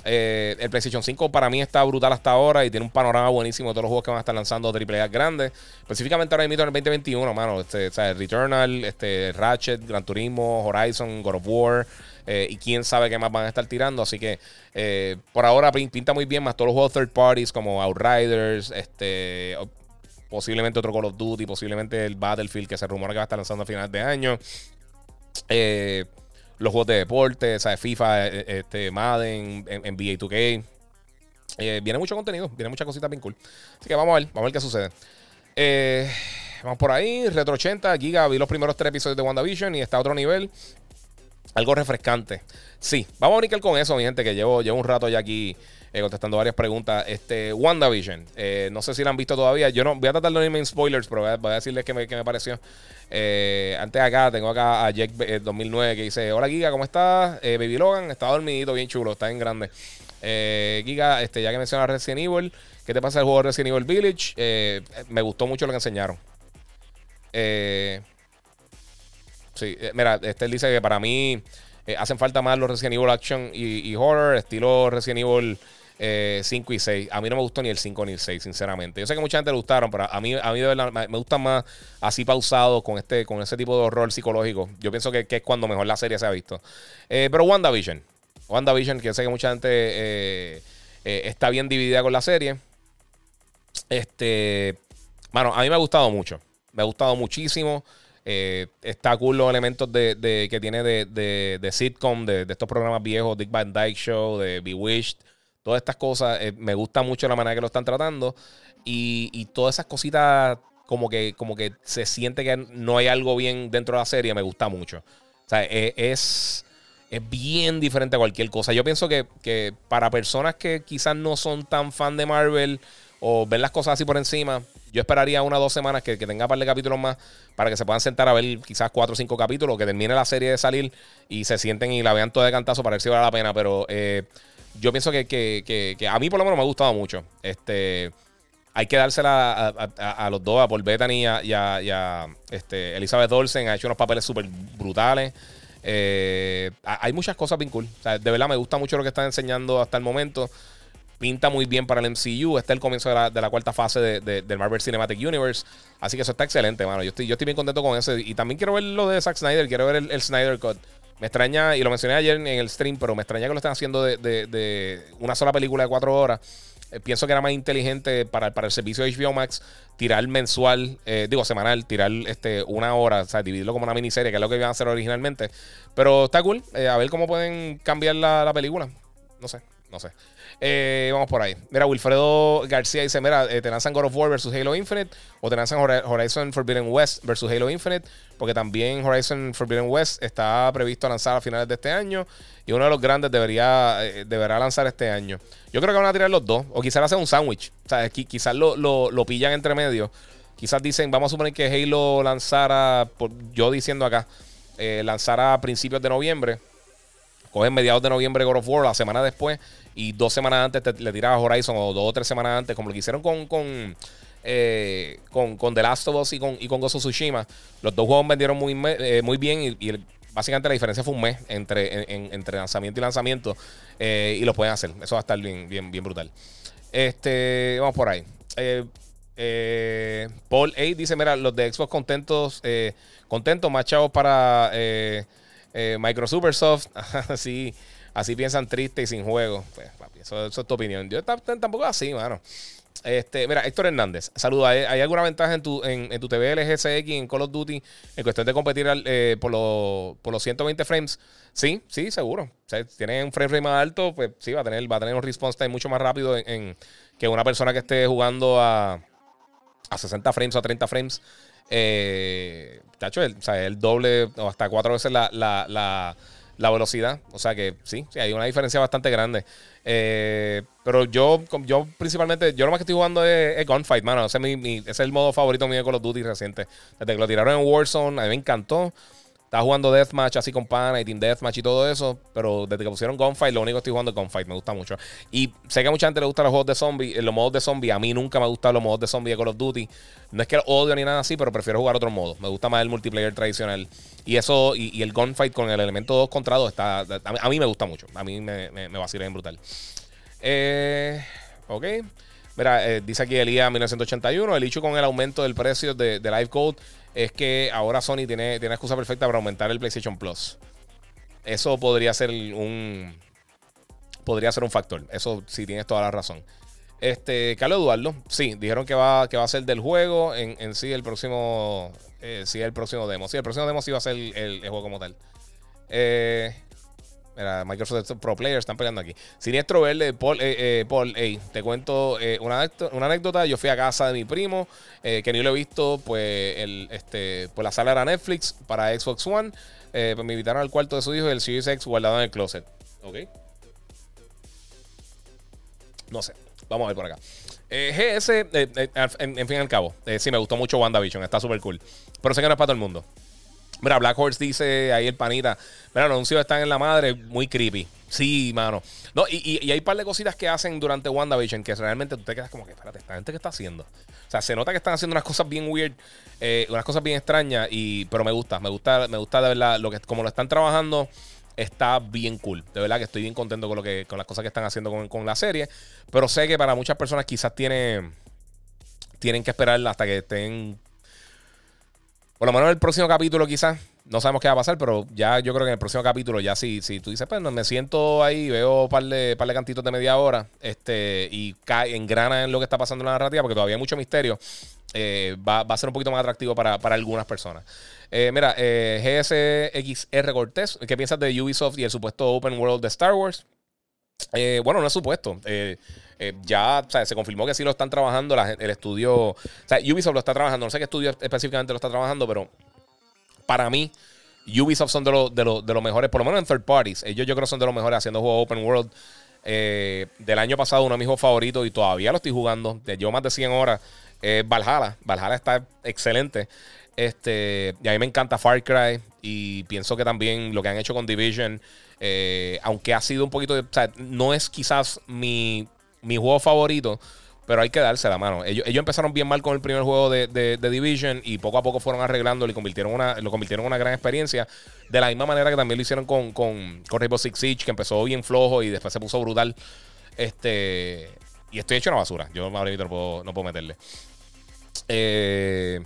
Eh, el PlayStation 5 para mí está brutal hasta ahora y tiene un panorama buenísimo de todos los juegos que van a estar lanzando AAA grandes. Específicamente ahora mismo en el 2021, mano. Este, o sea, Returnal, este, Ratchet, Gran Turismo, Horizon, God of War. Eh, y quién sabe qué más van a estar tirando. Así que eh, por ahora pinta muy bien más todos los juegos third parties como Outriders, este, posiblemente otro Call of Duty, posiblemente el Battlefield que se rumora que va a estar lanzando a finales de año. Eh, los juegos de deporte, ¿sabes? FIFA, este, Madden, NBA 2K. Eh, viene mucho contenido, viene muchas cositas bien cool. Así que vamos a ver, vamos a ver qué sucede. vamos por ahí, Retro 80, Giga, vi los primeros tres episodios de WandaVision y está a otro nivel. Algo refrescante. Sí, vamos a brincar con eso, mi gente, que llevo, llevo un rato ya aquí contestando varias preguntas. Este, WandaVision, no sé si la han visto todavía. Yo no voy a tratar de no irme en spoilers, pero voy a, decirles qué me, qué me pareció. Eh, antes acá tengo acá a Jack 2009 eh, que dice: Hola Giga, ¿cómo estás? Eh, Baby Logan, está dormidito, bien chulo, está en grande. Giga, este, ya que mencionas Resident Evil, ¿qué te pasa el juego Resident Evil Village? me gustó mucho lo que enseñaron. Sí, mira, este dice que para mí hacen falta más los Resident Evil Action y, horror, estilo Resident Evil 5 y 6. A mí no me gustó ni el 5 ni el 6, sinceramente. Yo sé que mucha gente le gustaron, pero a mí, a mí de verdad me gusta más así pausado con este con ese tipo de horror psicológico. Yo pienso que, es cuando mejor la serie se ha visto. pero WandaVision. WandaVision, que yo sé que mucha gente está bien dividida con la serie. Este, bueno, a mí me ha gustado mucho. Me ha gustado muchísimo. Eh, está cool los elementos de, que tiene de, sitcom, de, estos programas viejos, Dick Van Dyke Show, de Bewitched. Todas estas cosas, eh, me gusta mucho la manera que lo están tratando. Y, todas esas cositas, como que, como que se siente que no hay algo bien dentro de la serie, me gusta mucho. O sea, eh, es, es bien diferente a cualquier cosa. Yo pienso que, que para personas que quizás no son tan fan de Marvel o ven las cosas así por encima, yo esperaría una dos semanas que, tenga un par de capítulos más para que se puedan sentar a ver quizás cuatro o cinco capítulos, que termine la serie de salir y se sienten y la vean toda de cantazo para ver si vale la pena. Pero eh, yo pienso que, a mí por lo menos me ha gustado mucho. Este, hay que dársela a, los dos, a Paul Bettany y a, este, Elizabeth Olsen. Ha hecho unos papeles súper brutales. Eh, hay muchas cosas bien cool. de verdad me gusta mucho lo que están enseñando hasta el momento pinta muy bien para el MCU. Este es el comienzo de la, cuarta fase de, del Marvel Cinematic Universe. Así que eso está excelente, mano. Yo estoy, yo estoy bien contento con eso. Y también quiero ver lo de Zack Snyder. Quiero ver el, Snyder Cut. Me extraña, y lo mencioné ayer en el stream, pero me extraña que lo estén haciendo de, una sola película de cuatro horas. Eh, pienso que era más inteligente para, para el servicio de HBO Max tirar mensual, eh, digo semanal, tirar este, una hora, o sea, dividirlo como una miniserie, que es lo que iban a hacer originalmente. Pero está cool. Eh, a ver cómo pueden cambiar la, la película. No sé, no sé. Eh, vamos por ahí. Mira, Wilfredo García dice: Mira, eh, te lanzan God of War versus Halo Infinite o te lanzan Horizon Forbidden West versus Halo Infinite, porque también Horizon Forbidden West está previsto lanzar a finales de este año y uno de los grandes debería, eh, deberá lanzar este año. Yo creo que van a tirar los dos, o quizás hacer un sándwich. O sea, quizás lo, lo, pillan entre medio. Quizás dicen, vamos a suponer que Halo lanzara, por, yo diciendo acá, lanzara a principios de noviembre. Cogen mediados de noviembre God of War, la semana después y dos semanas antes le tirabas Horizon o dos o tres semanas antes, como lo que hicieron con, con, eh, con, con, The Last of Us y con, y con Tsushima. Los dos juegos vendieron muy, eh, muy bien y, básicamente la diferencia fue un mes entre, entre lanzamiento y lanzamiento eh, y lo pueden hacer. Eso va a estar bien, bien, brutal. Este, vamos por ahí. Paul A dice: Mira, los de Xbox contentos, contentos, machados para Microsoft Supersoft. Así. Piensan triste y sin juego. Pues, papi, eso, es tu opinión. Yo tampoco así, mano. Este, mira, Héctor Hernández, saluda. ¿Hay, alguna ventaja en tu, en, tu TV LGSX en Call of Duty en cuestión de competir eh, por, por, los 120 frames? Sí, sí, seguro. O sea, tiene un frame rate más alto, pues sí, va a tener, va a tener un response time mucho más rápido en, que una persona que esté jugando a, a 60 frames o a 30 frames. Eh, o sea, el doble o hasta cuatro veces la velocidad. O sea que sí, sí hay una diferencia bastante grande. Eh, pero yo, yo principalmente, yo lo más que estoy jugando es, Gunfight, mano. Ese es, mi, es el modo favorito mío de Call of Duty reciente. Desde que lo tiraron en Warzone, a mí me encantó. Estaba jugando Deathmatch así con Pana y Team Deathmatch y todo eso. Pero desde que pusieron Gunfight, lo único que estoy jugando es Gunfight. Me gusta mucho. Y sé que a mucha gente le gustan los juegos de zombies. Eh, los modos de zombie. A mí nunca me gustan los modos de zombie de Call of Duty. No es que odio ni nada así, pero prefiero jugar otro modo. Me gusta más el multiplayer tradicional. Y eso, y, el Gunfight con el elemento 2 contra 2 está. A mí, me gusta mucho. A mí me, me, me vacila bien brutal. Eh, ok. Mira, eh, dice aquí Elías 1981. El hecho con el aumento del precio de, de Live Code es que ahora Sony tiene, tiene excusa perfecta para aumentar el PlayStation Plus. Eso podría ser un. Podría ser un factor. Eso sí tienes toda la razón. Este, Carlos Eduardo, sí, dijeron que va, que va a ser del juego en, sí el próximo. Eh, sí, el próximo demo. Sí, el próximo demo sí va a ser el, el juego como tal. Eh, Mira, Microsoft Pro Players están peleando aquí. Siniestro Verde, Paul, eh, eh Paul te cuento eh, una, anécdota. Yo fui a casa de mi primo, eh, que ni lo he visto, pues, el, este, pues la sala era Netflix para Xbox One. pues me invitaron al cuarto de su hijo y el Series X guardado en el closet. ¿Ok? No sé. Vamos a ver por acá. GS, en, fin y al cabo, sí, me gustó mucho WandaVision. Está súper cool. Pero sé que no es para todo el mundo. Mira, Black Horse dice ahí el panita. Mira, los anuncios están en la madre, muy creepy. Sí, mano. No, y, y, hay un par de cositas que hacen durante WandaVision que realmente tú te quedas como que, espérate, ¿esta gente qué está haciendo? O sea, se nota que están haciendo unas cosas bien weird, eh, unas cosas bien extrañas, y, pero me gusta, me gusta, me gusta de verdad lo que, como lo están trabajando. está bien cool. De verdad que estoy bien contento con, lo que, con las cosas que están haciendo con, con la serie. Pero sé que para muchas personas quizás tiene, tienen que esperar hasta que estén... Por lo menos el próximo capítulo quizás. No sabemos qué va a pasar, pero ya yo creo que en el próximo capítulo, ya si, si tú dices, pues me siento ahí, veo un par de, par de cantitos de media hora este, y cae, engrana en lo que está pasando en la narrativa, porque todavía hay mucho misterio, eh, va, va, a ser un poquito más atractivo para, para algunas personas. Eh, mira, eh, GSXR Cortés, ¿qué piensas de Ubisoft y el supuesto Open World de Star Wars? Eh, bueno, no es supuesto. Eh, eh, ya se confirmó que sí lo están trabajando el estudio. O sea, Ubisoft lo está trabajando. No sé qué estudio específicamente lo está trabajando, pero para mí, Ubisoft son de los de de mejores, por lo menos en third parties. Ellos yo creo son de los mejores haciendo juegos open world. del año pasado, uno de mis juegos favoritos y todavía lo estoy jugando. Llevo más de 100 horas. Valhalla. Valhalla está excelente. Este, y a mí me encanta Far Cry. Y pienso que también lo que han hecho con Division eh, aunque ha sido un poquito de. O sea, no es quizás mi, mi juego favorito. Pero hay que darse la mano. Ellos, empezaron bien mal con el primer juego de, de, Division y poco a poco fueron arreglando y convirtieron una, lo convirtieron en una gran experiencia. De la misma manera que también lo hicieron con, con, con Rainbow Six Siege, que empezó bien flojo y después se puso brutal. Este. Y estoy hecho una basura. Yo ahora no puedo, no puedo meterle. Eh.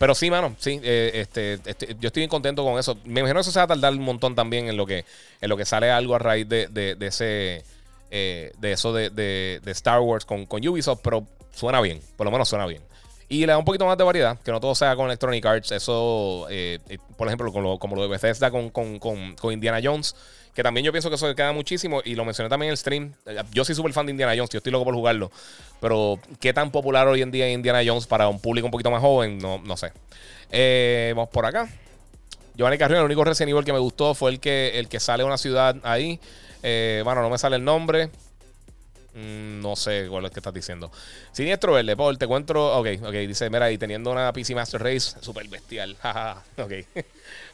Pero sí, mano, sí, eh, este, este, yo estoy bien contento con eso. Me imagino que eso se va a tardar un montón también en lo que, en lo que sale algo a raíz de, de, ese, eh, de eso de, de, Star Wars con, con Ubisoft, pero suena bien, por lo menos suena bien. Y le da un poquito más de variedad, que no todo sea con Electronic Arts. Eso, eh, por ejemplo, como lo, como lo de Bethesda con, con, con, con Indiana Jones que también yo pienso que eso queda muchísimo. Y lo mencioné también en el stream. Yo soy súper fan de Indiana Jones. Yo estoy loco por jugarlo. Pero qué tan popular hoy en día es Indiana Jones para un público un poquito más joven, no, no sé. Eh, vamos por acá. Giovanni Carrillo, el único Resident Evil que me gustó fue el que, el que sale a una ciudad ahí. Eh, bueno, no me sale el nombre. Mm, no sé cuál es que estás diciendo. Siniestro Verde, Paul, te encuentro. Ok, ok, dice, mira, y teniendo una PC Master Race, súper bestial. ok.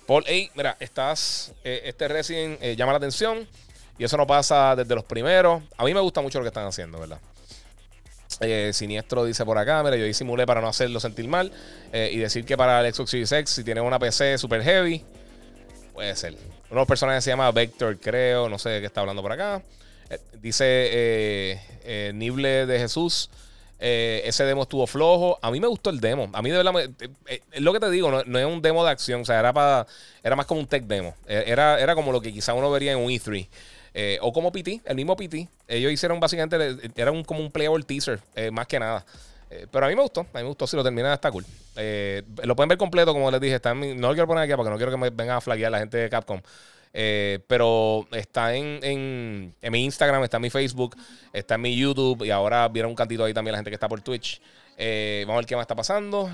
Paul, hey, mira, estás. Eh, este Resident eh, llama la atención. Y eso no pasa desde los primeros. A mí me gusta mucho lo que están haciendo, ¿verdad? Eh, Siniestro dice por acá, mira, yo disimulé para no hacerlo sentir mal. y decir que para el Xbox Series X, si tiene una PC super heavy, puede ser. Uno de los personajes se llama Vector, creo. No sé qué está hablando por acá. dice Nible de Jesús. Eh, ese demo estuvo flojo. A mí me gustó el demo. A mí de verdad, eh, eh, lo que te digo, no, es un demo de acción. O sea, era, para, era más como un tech demo. Era, era como lo que quizá uno vería en un E3. o como PT, el mismo PT. Ellos hicieron básicamente, era un, como un playable teaser, más que nada. pero a mí me gustó, a mí me gustó. Si lo terminan, está cool. lo pueden ver completo, como les dije. Está no lo quiero poner aquí porque no quiero que me vengan a flaguear la gente de Capcom. Eh, pero está en, en, en, mi Instagram, está en mi Facebook, está en mi YouTube y ahora vieron un cantito ahí también la gente que está por Twitch. Eh, vamos a ver qué más está pasando.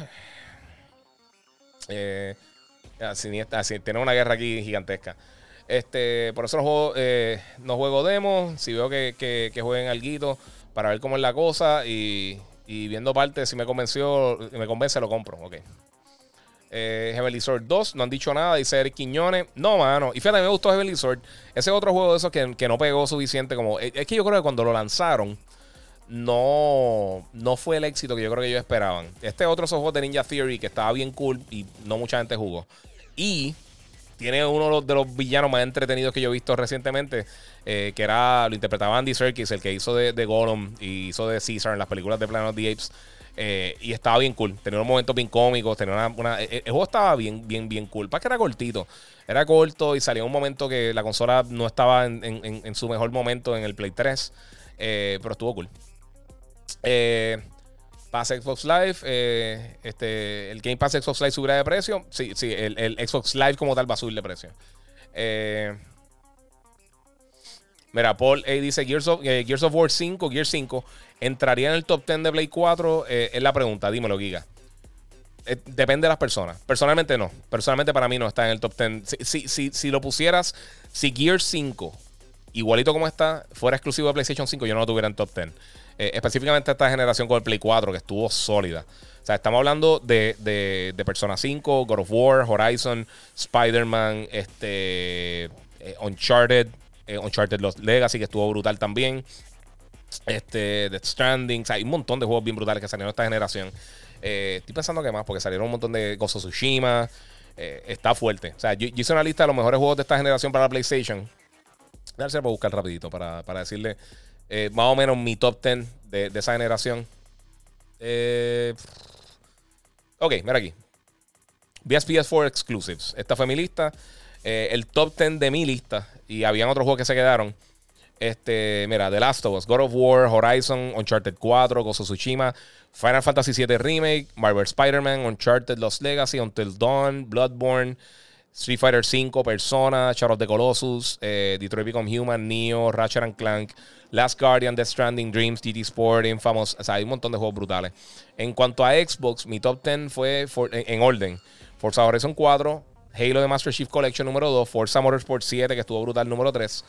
Eh, así, así, tiene una guerra aquí gigantesca. Este, por eso no juego, no juego demos. Si veo que, que, que jueguen algo para ver cómo es la cosa y, y viendo parte, si me convenció, me convence, lo compro. Ok. Eh, Heavenly Sword 2, no han dicho nada, dice Eric Quiñones. No, mano. Y fíjate, me gustó Heavenly Sword. Ese otro juego de esos que, que no pegó suficiente. como Es que yo creo que cuando lo lanzaron, no, no fue el éxito que yo creo que ellos esperaban. Este otro juego de Ninja Theory que estaba bien cool y no mucha gente jugó. Y tiene uno de los, villanos más entretenidos que yo he visto recientemente, eh, que era, lo interpretaba Andy Serkis, el que hizo de, de Gollum y hizo de Caesar en las películas de Planet of the Apes. Eh, y estaba bien cool. Tenía unos momentos bien cómicos. Tenía una, eh, el, juego estaba bien, bien, bien cool. Para que era cortito. Era corto y salía un momento que la consola no estaba en, su mejor momento en el Play 3. Eh, pero estuvo cool. Eh, Xbox Live. este, el Game Pass Xbox Live subirá de precio. Sí, sí, el, Xbox Live como tal va a subir de precio. mira, Paul A dice Gears of, Gears of War 5, Gears 5 ¿Entraría en el top 10 de Play 4? Eh, es la pregunta, dímelo, Giga. Eh, depende de las personas. Personalmente no. Personalmente para mí no está en el top 10. Si, si, si, lo pusieras, si Gear 5, igualito como está, fuera exclusivo de PlayStation 5, yo no lo tuviera en top 10. Eh, específicamente esta generación con el Play 4, que estuvo sólida. O sea, estamos hablando de, de, Persona 5, God of War, Horizon, Spider-Man, este, Uncharted, Uncharted Lost Legacy, que estuvo brutal también. Este, Death Stranding. hay un montón de juegos bien brutales que salieron esta generación. Eh, estoy pensando que más, porque salieron un montón de Ghost of Tsushima. eh, está fuerte. O sea, yo, hice una lista de los mejores juegos de esta generación para la PlayStation. Déjame ver, buscar rapidito para, decirle eh, más o menos mi top 10 de, esa generación. ok, mira aquí. VSPS 4 Exclusives. Esta fue mi lista. el top 10 de mi lista. Y habían otros juegos que se quedaron. Este, mira, The Last of Us, God of War, Horizon, Uncharted 4, Gozo Tsushima, Final Fantasy VII Remake, Marvel Spider-Man, Uncharted Lost Legacy, Until Dawn, Bloodborne, Street Fighter V, Persona, Shadow of Colossus, eh, Detroit Become Human, Neo, Ratchet and Clank, Last Guardian, Death Stranding, Dreams, GT Sport, Infamous. O sea, hay un montón de juegos brutales. En cuanto a Xbox, mi top 10 fue en, orden: Forza Horizon 4, Halo de Master Chief Collection número 2, Forza Motorsport 7, que estuvo brutal número 3.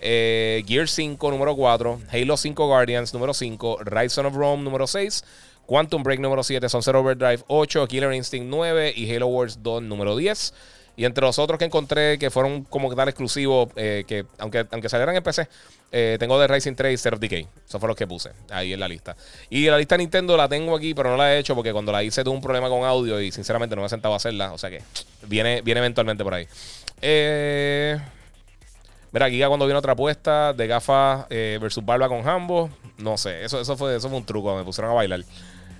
Eh, Gear 5 número 4, Halo 5 Guardians número 5, Rise of Rome número 6, Quantum Break número 7, Sunset Overdrive 8, Killer Instinct 9 y Halo Wars 2 número 10. Y entre los otros que encontré que fueron como tal exclusivos, eh, que aunque, aunque salieran en PC, eh, tengo de Racing 3 y Zero Decay. Esos fueron los que puse ahí en la lista. Y la lista de Nintendo la tengo aquí, pero no la he hecho porque cuando la hice tuve un problema con audio y sinceramente no me he sentado a hacerla. O sea que viene, viene eventualmente por ahí. Eh. Mira, Giga cuando viene otra apuesta de gafas eh, versus barba con Hambo. No sé, eso, eso, fue, eso fue un truco. Me pusieron a bailar.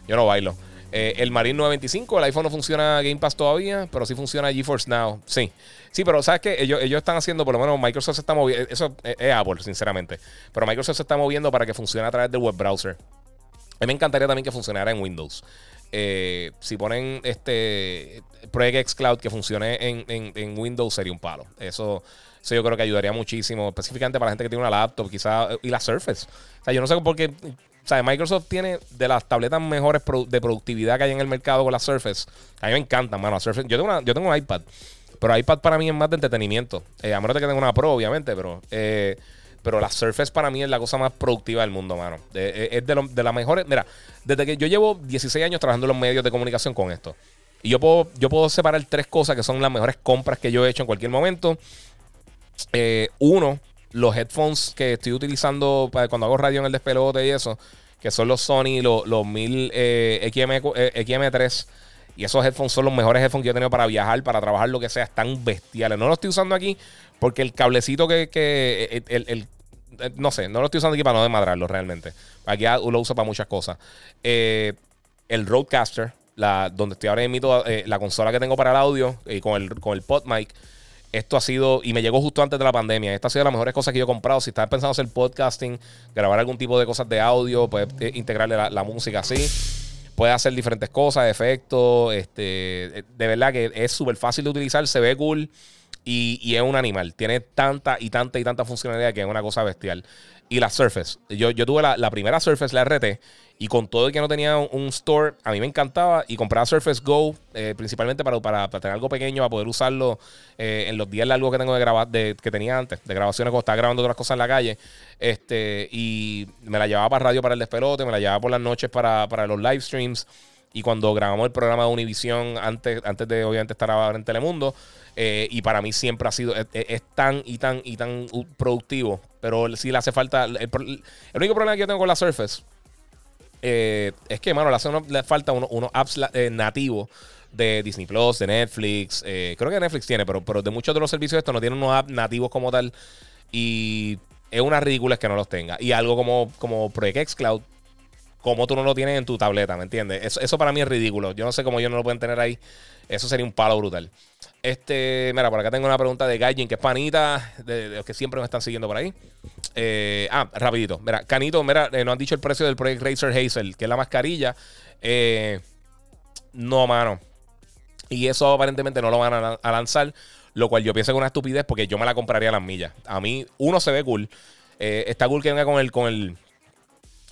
Yo no bailo. Eh, el Marine 925, el iPhone no funciona Game Pass todavía, pero sí funciona GeForce Now. Sí. Sí, pero ¿sabes qué? Ellos, ellos están haciendo, por lo menos Microsoft se está moviendo. Eso es, Apple, sinceramente. Pero Microsoft se está moviendo para que funcione a través del web browser. A mí me encantaría también que funcionara en Windows. Eh, si ponen este Project X Cloud que funcione en, en Windows, sería un palo. Eso. Yo creo que ayudaría muchísimo, específicamente para la gente que tiene una laptop, quizás, y la Surface. O sea, yo no sé por qué. O sea, Microsoft tiene de las tabletas mejores de productividad que hay en el mercado con la Surface. A mí me encantan, mano. Yo, tengo una, yo tengo un iPad, pero iPad para mí es más de entretenimiento. Eh, de que tenga una Pro, obviamente, pero. Eh, pero la Surface para mí es la cosa más productiva del mundo, mano. Eh, es de, lo, de las mejores. Mira, desde que yo llevo 16 años trabajando en los medios de comunicación con esto. Y yo puedo, yo puedo separar tres cosas que son las mejores compras que yo he hecho en cualquier momento. Eh, uno, los headphones que estoy utilizando para cuando hago radio en el despelote y eso, que son los Sony, los, los 1000 eh, XM, 3 Y esos headphones son los mejores headphones que yo he tenido para viajar, para trabajar, lo que sea. Están bestiales. No los estoy usando aquí porque el cablecito que. que el, no sé, no lo estoy usando aquí para no desmadrarlo realmente. Aquí lo uso para muchas cosas. Eh, el Roadcaster, la, donde estoy ahora emito la consola que tengo para el audio y con el, con el pod mic esto ha sido, y me llegó justo antes de la pandemia, esta ha sido de las mejores cosas que yo he comprado. Si estás pensando hacer podcasting, grabar algún tipo de cosas de audio, puedes eh, integrarle la, música así. Puedes hacer diferentes cosas, efectos. Este, de verdad que es súper fácil de utilizar, se ve cool y, es un animal. Tiene tanta y tanta y tanta funcionalidad que es una cosa bestial. Y la Surface. Yo, yo tuve la, la primera Surface, la RT. Y con todo el que no tenía un, store, a mí me encantaba. Y compraba Surface Go, eh, principalmente para, para, tener algo pequeño, para poder usarlo eh, en los días largos que tengo de grabar, de, que tenía antes, de grabaciones cuando estaba grabando otras cosas en la calle. Este, y me la llevaba para radio para el despelote, me la llevaba por las noches para, los live streams. Y cuando grabamos el programa de Univision, antes, antes de obviamente estar ahora en Telemundo, eh, y para mí siempre ha sido, es, tan y tan y tan productivo. Pero sí le hace falta. El, único problema que yo tengo con la Surface eh, es que, mano, le, hace falta unos apps eh, nativos de Disney Plus, de Netflix. Creo que Netflix tiene, pero, pero de muchos de los servicios estos no tienen unos apps nativos como tal. Y es una ridícula que no los tenga. Y algo como, como Project X Cloud, como tú no lo tienes en tu tableta, ¿me entiendes? Eso, para mí es ridículo. Yo no sé cómo ellos no lo pueden tener ahí. Eso sería un palo brutal. Este, mira, por acá tengo una pregunta de Gaijin, que es panita, de, los que siempre me están siguiendo por ahí. Eh, ah, rapidito. Mira, Canito, mira, eh, nos han dicho el precio del Project Racer Hazel, que es la mascarilla. Eh, no, mano. Y eso aparentemente no lo van a, lanzar, lo cual yo pienso que es una estupidez porque yo me la compraría a las millas. A mí, uno se ve cool. está cool que venga con el, con el,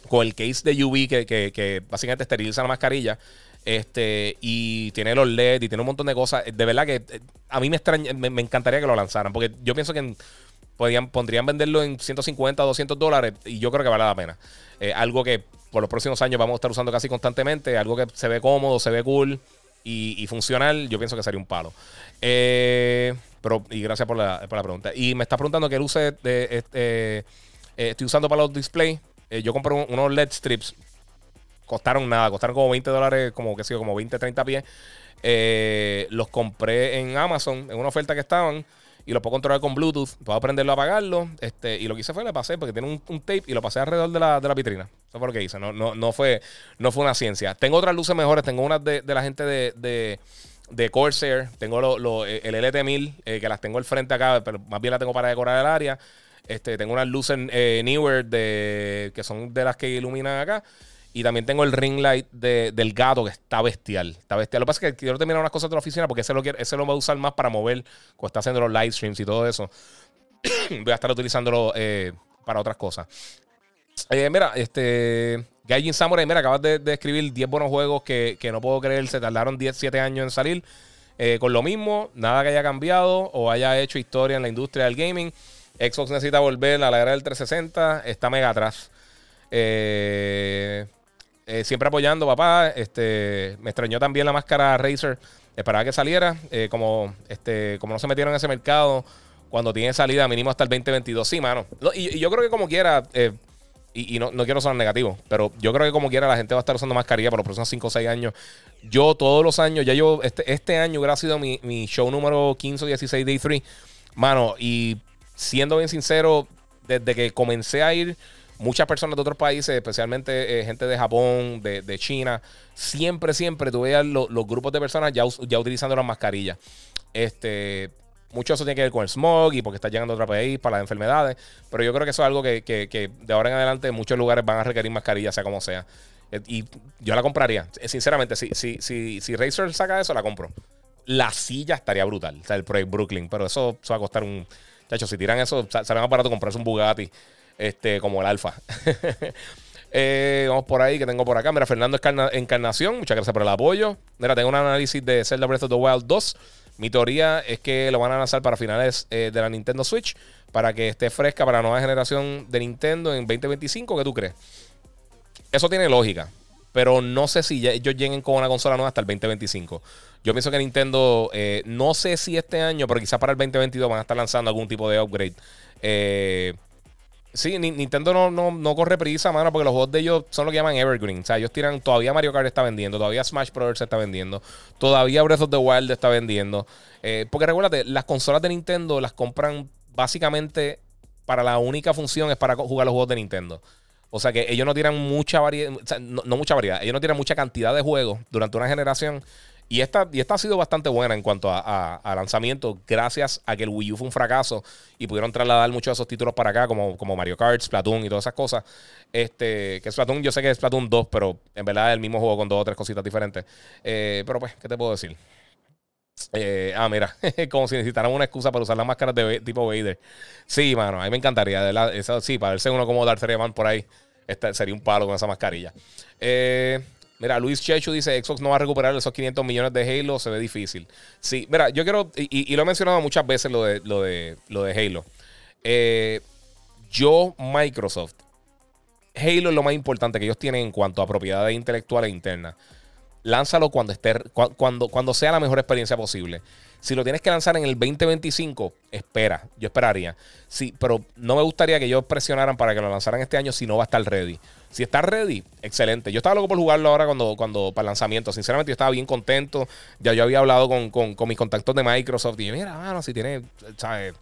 con el case de UV que, que, que básicamente esteriliza la mascarilla. Este, y tiene los LED y tiene un montón de cosas. De verdad que eh, a mí me, extraña, me, encantaría que lo lanzaran. Porque yo pienso que podrían, pondrían venderlo en 150, 200 dólares. Y yo creo que vale la pena. Eh, algo que por los próximos años vamos a estar usando casi constantemente. Algo que se ve cómodo, se ve cool y, funcional. Yo pienso que sería un palo. Eh, pero, y gracias por la, pregunta. Y me está preguntando qué luces de, este, estoy usando para los displays. Yo compré unos LED strips costaron nada, costaron como 20 dólares, como que sé como 20, 30 pies. Eh, los compré en Amazon, en una oferta que estaban y lo puedo controlar con Bluetooth. Puedo aprenderlo a apagarlo. Este, y lo que hice fue le pasé, porque tiene un, tape y lo pasé alrededor de la, de la vitrina. Eso fue lo que hice. No, no, no, fue, no fue una ciencia. Tengo otras luces mejores. Tengo unas de, la gente de, de, Corsair. Tengo lo, el LT1000, eh, que las tengo al frente acá, pero más bien las tengo para decorar el área. Este, tengo unas luces eh, Newer de, que son de las que iluminan acá. Y también tengo el ring light del gato que está bestial. Está bestial. Lo que pasa es que quiero terminar unas cosas de la oficina porque ese lo, quiero, ese lo voy a usar más para mover cuando está haciendo los live streams y todo eso. voy a estar utilizándolo eh, para otras cosas. Eh, mira, este. Gaijin Samurai, mira, acabas de, escribir 10 buenos juegos que, no puedo creer, se tardaron 10, 7 años en salir. Eh, con lo mismo, nada que haya cambiado o haya hecho historia en la industria del gaming. Xbox necesita volver a la era del 360, está mega atrás. Eh, eh, siempre apoyando, papá. Este, me extrañó también la máscara Razer. Esperaba que saliera. Eh, como, este, como no se metieron en ese mercado, cuando tiene salida mínimo hasta el 2022. Sí, mano. y, yo creo que como quiera, y, no, quiero sonar negativo, pero yo creo que como quiera la gente va a estar usando mascarilla por los próximos 5 o 6 años. Yo todos los años, ya yo, este, este año hubiera sido mi, mi show número 15 o 16 de E3. Mano, y siendo bien sincero, desde que comencé a ir muchas personas de otros países, especialmente eh, gente de Japón, de, China, siempre, siempre tú veías los grupos de personas ya, ya utilizando las mascarillas. Este, mucho eso tiene que ver con el smog y porque está llegando a otro país para las enfermedades. Pero yo creo que eso es algo que, de ahora en adelante muchos lugares van a requerir mascarillas, sea como sea. Eh, y yo la compraría. Eh, sinceramente, si, si, si, si Razer saca eso, la compro. La silla estaría brutal. O sea, el Project Brooklyn. Pero eso, va a costar un. Chacho, si tiran eso, sale más barato comprarse un Bugatti este, como el alfa. Eh, vamos por ahí, que tengo por acá. Mira, Fernando Encarnación, muchas gracias por el apoyo. Mira, tengo un análisis de Zelda Breath of the Wild 2. Mi teoría es que lo van a lanzar para finales eh, de la Nintendo Switch, para que esté fresca para la nueva generación de Nintendo en 2025. ¿Qué tú crees? Eso tiene lógica, pero no sé si ellos lleguen con una consola nueva hasta el 2025. Yo pienso que Nintendo, eh, no sé si este año, pero quizás para el 2022 van a estar lanzando algún tipo de upgrade. Eh, Sí, Nintendo no, no, corre prisa, mano, porque los juegos de ellos son lo que llaman Evergreen. O sea, ellos tiran. Todavía Mario Kart está vendiendo, todavía Smash Bros. está vendiendo, todavía Breath of the Wild está vendiendo. Eh, porque recuérdate, las consolas de Nintendo las compran básicamente para la única función es para jugar los juegos de Nintendo. O sea que ellos no tiran mucha variedad, no, no, mucha variedad, ellos no tiran mucha cantidad de juegos durante una generación y esta, y esta ha sido bastante buena en cuanto a, lanzamiento, gracias a que el Wii U fue un fracaso y pudieron trasladar muchos de esos títulos para acá, como, como Mario Kart, Splatoon y todas esas cosas. Este, que Splatoon, yo sé que es Splatoon 2, pero en verdad es el mismo juego con dos o tres cositas diferentes. Eh, pero pues, ¿qué te puedo decir? Eh, ah, mira, como si necesitaran una excusa para usar las máscaras de tipo Vader. Sí, mano, a mí me encantaría. De la, sí, para verse uno como Darth Vader por ahí, este, sería un palo con esa mascarilla. Eh, Mira, Luis Chechu dice, Xbox no va a recuperar esos 500 millones de Halo, se ve difícil. Sí, mira, yo quiero, y, lo he mencionado muchas veces lo de, lo de, lo de Halo. Eh, yo, Microsoft, Halo es lo más importante que ellos tienen en cuanto a propiedades intelectuales internas. Lánzalo cuando, esté, cuando, cuando sea la mejor experiencia posible. Si lo tienes que lanzar en el 2025, espera. Yo esperaría. Sí, pero no me gustaría que ellos presionaran para que lo lanzaran este año si no va a estar ready. Si está ready, excelente. Yo estaba loco por jugarlo ahora cuando, cuando para el lanzamiento. Sinceramente, yo estaba bien contento. Ya yo había hablado con, mis contactos de Microsoft. Y mira, mano, si tiene, ¿sabes?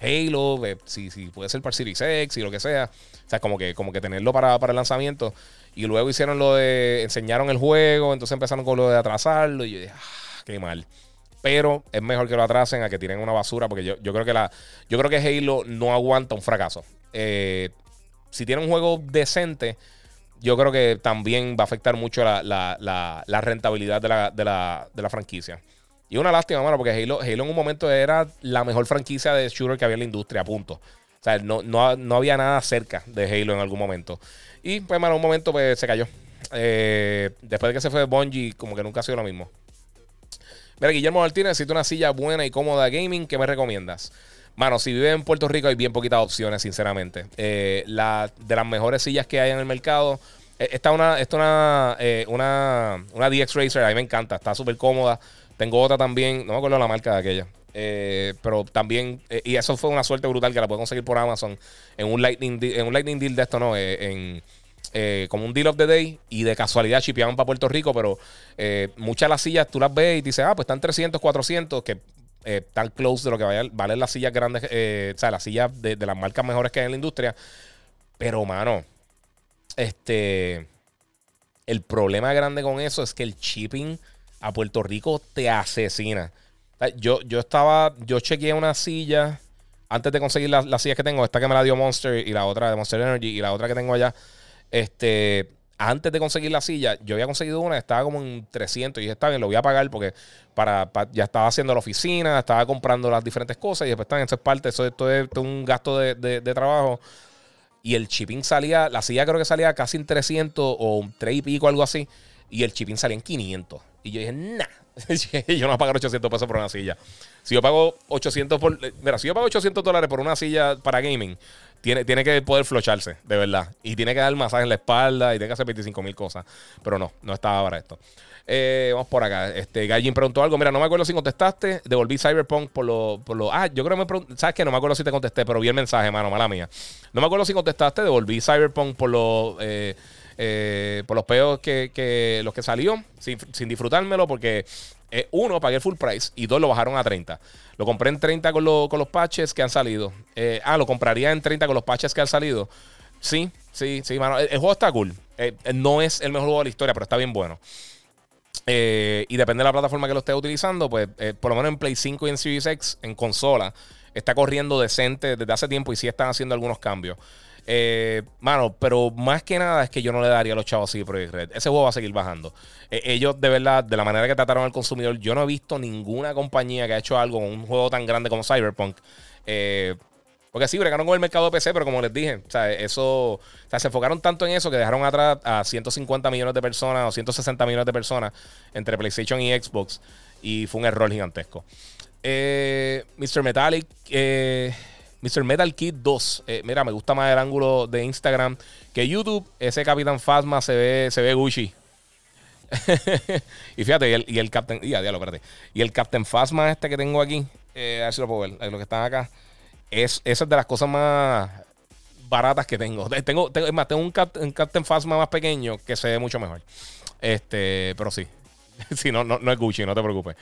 Halo, eh, si, si puede ser para Series X y lo que sea. O sea, como que, como que tenerlo para, para el lanzamiento. Y luego hicieron lo de. Enseñaron el juego. Entonces empezaron con lo de atrasarlo. Y yo dije, ah, qué mal. Pero es mejor que lo atrasen a que tiren una basura. Porque yo, yo creo que la. Yo creo que Halo no aguanta un fracaso. Eh, si tiene un juego decente, yo creo que también va a afectar mucho la, rentabilidad de la, de, la, franquicia. Y una lástima, mano, porque Halo, Halo en un momento era la mejor franquicia de shooter que había en la industria, punto. O sea, no, no, había nada cerca de Halo en algún momento. Y pues, mano, en un momento pues, se cayó. Eh, después de que se fue de Bungie, como que nunca ha sido lo mismo. Mira, Guillermo Martínez, necesito una silla buena y cómoda gaming. ¿Qué me recomiendas? Mano, si vives en Puerto Rico hay bien poquitas opciones, sinceramente. Eh, la, de las mejores sillas que hay en el mercado. Eh, esta una, esta una, eh, una, una DX Racer, a mí me encanta, está súper cómoda. Tengo otra también, no me acuerdo la marca de aquella. pero también, y eso fue una suerte brutal que la puedo conseguir por Amazon en un Lightning, en un Lightning Deal de esto, ¿no? en eh, como un deal of the day y de casualidad chipeaban para Puerto Rico, pero eh, muchas de las sillas tú las ves y dices, ah, pues están 300, 400, que eh, están close de lo que valen las sillas grandes, o sea, las sillas de, de, las marcas mejores que hay en la industria. Pero, mano, este, el problema grande con eso es que el shipping a Puerto Rico te asesina. Yo, yo estaba, yo chequeé una silla antes de conseguir las la sillas que tengo, esta que me la dio Monster y la otra de Monster Energy y la otra que tengo allá. Este, antes de conseguir la silla, yo había conseguido una, estaba como en 300 y dije, está bien, lo voy a pagar porque para, ya estaba haciendo la oficina, estaba comprando las diferentes cosas y después están, eso es parte, eso, esto es, un gasto de, trabajo. Y el shipping salía, la silla creo que salía casi en 300 o un 3 y pico, algo así. Y el shipping salía en 500. Y yo dije, nah, yo no voy a pagar 800 pesos por una silla. Si yo pago 800 por. Mira, si yo pago 800 dólares por una silla para gaming, tiene, tiene que poder flocharse, de verdad. Y tiene que dar masaje en la espalda y tiene que hacer 25 mil cosas. Pero no, no estaba para esto. Eh, vamos por acá. Este, Gallin preguntó algo. Mira, no me acuerdo si contestaste. Devolví Cyberpunk por lo, por lo. Ah, yo creo que me pregunté. ¿Sabes qué? No me acuerdo si te contesté, pero vi el mensaje, mano, mala mía. No me acuerdo si contestaste. Devolví Cyberpunk por lo. Eh, eh, por los peos que, los que salió, sin, disfrutármelo, porque eh, uno, pagué full price y dos, lo bajaron a 30. Lo compré en 30 con, con los patches que han salido. Eh, ah, lo compraría en 30 con los patches que han salido. Sí, sí, sí, mano. El, juego está cool. no es el mejor juego de la historia, pero está bien bueno. y depende de la plataforma que lo esté utilizando, pues por lo menos en Play 5 y en Series X, en consola, está corriendo decente desde hace tiempo y sí están haciendo algunos cambios. Eh, mano, pero más que nada es que yo no le daría a los chavos así Project Red. Ese juego va a seguir bajando. Eh, ellos, de verdad, de la manera que trataron al consumidor, yo no he visto ninguna compañía que ha hecho algo con un juego tan grande como Cyberpunk. Eh, porque sí, bregaron con el mercado de PC, pero como les dije, o sea, eso, o sea, se enfocaron tanto en eso que dejaron atrás a 150 millones de personas o 160 millones de personas entre PlayStation y Xbox. Y fue un error gigantesco. Mr. Metallic, eh, Mr. Metal Kid 2. Eh, mira, me gusta más el ángulo de Instagram que YouTube. Ese Capitán Phasma se ve, se ve Gucci. y fíjate, y el, y el Captain. Y, espérate. Y el Captain Phasma este que tengo aquí. Eh, a ver si lo puedo ver. Lo que están acá. Es, esa es de las cosas más baratas que tengo. Tengo, tengo, es más, tengo un, Captain Phasma más pequeño que se ve mucho mejor. Este, pero sí. sí, no, no, no es Gucci, no te preocupes.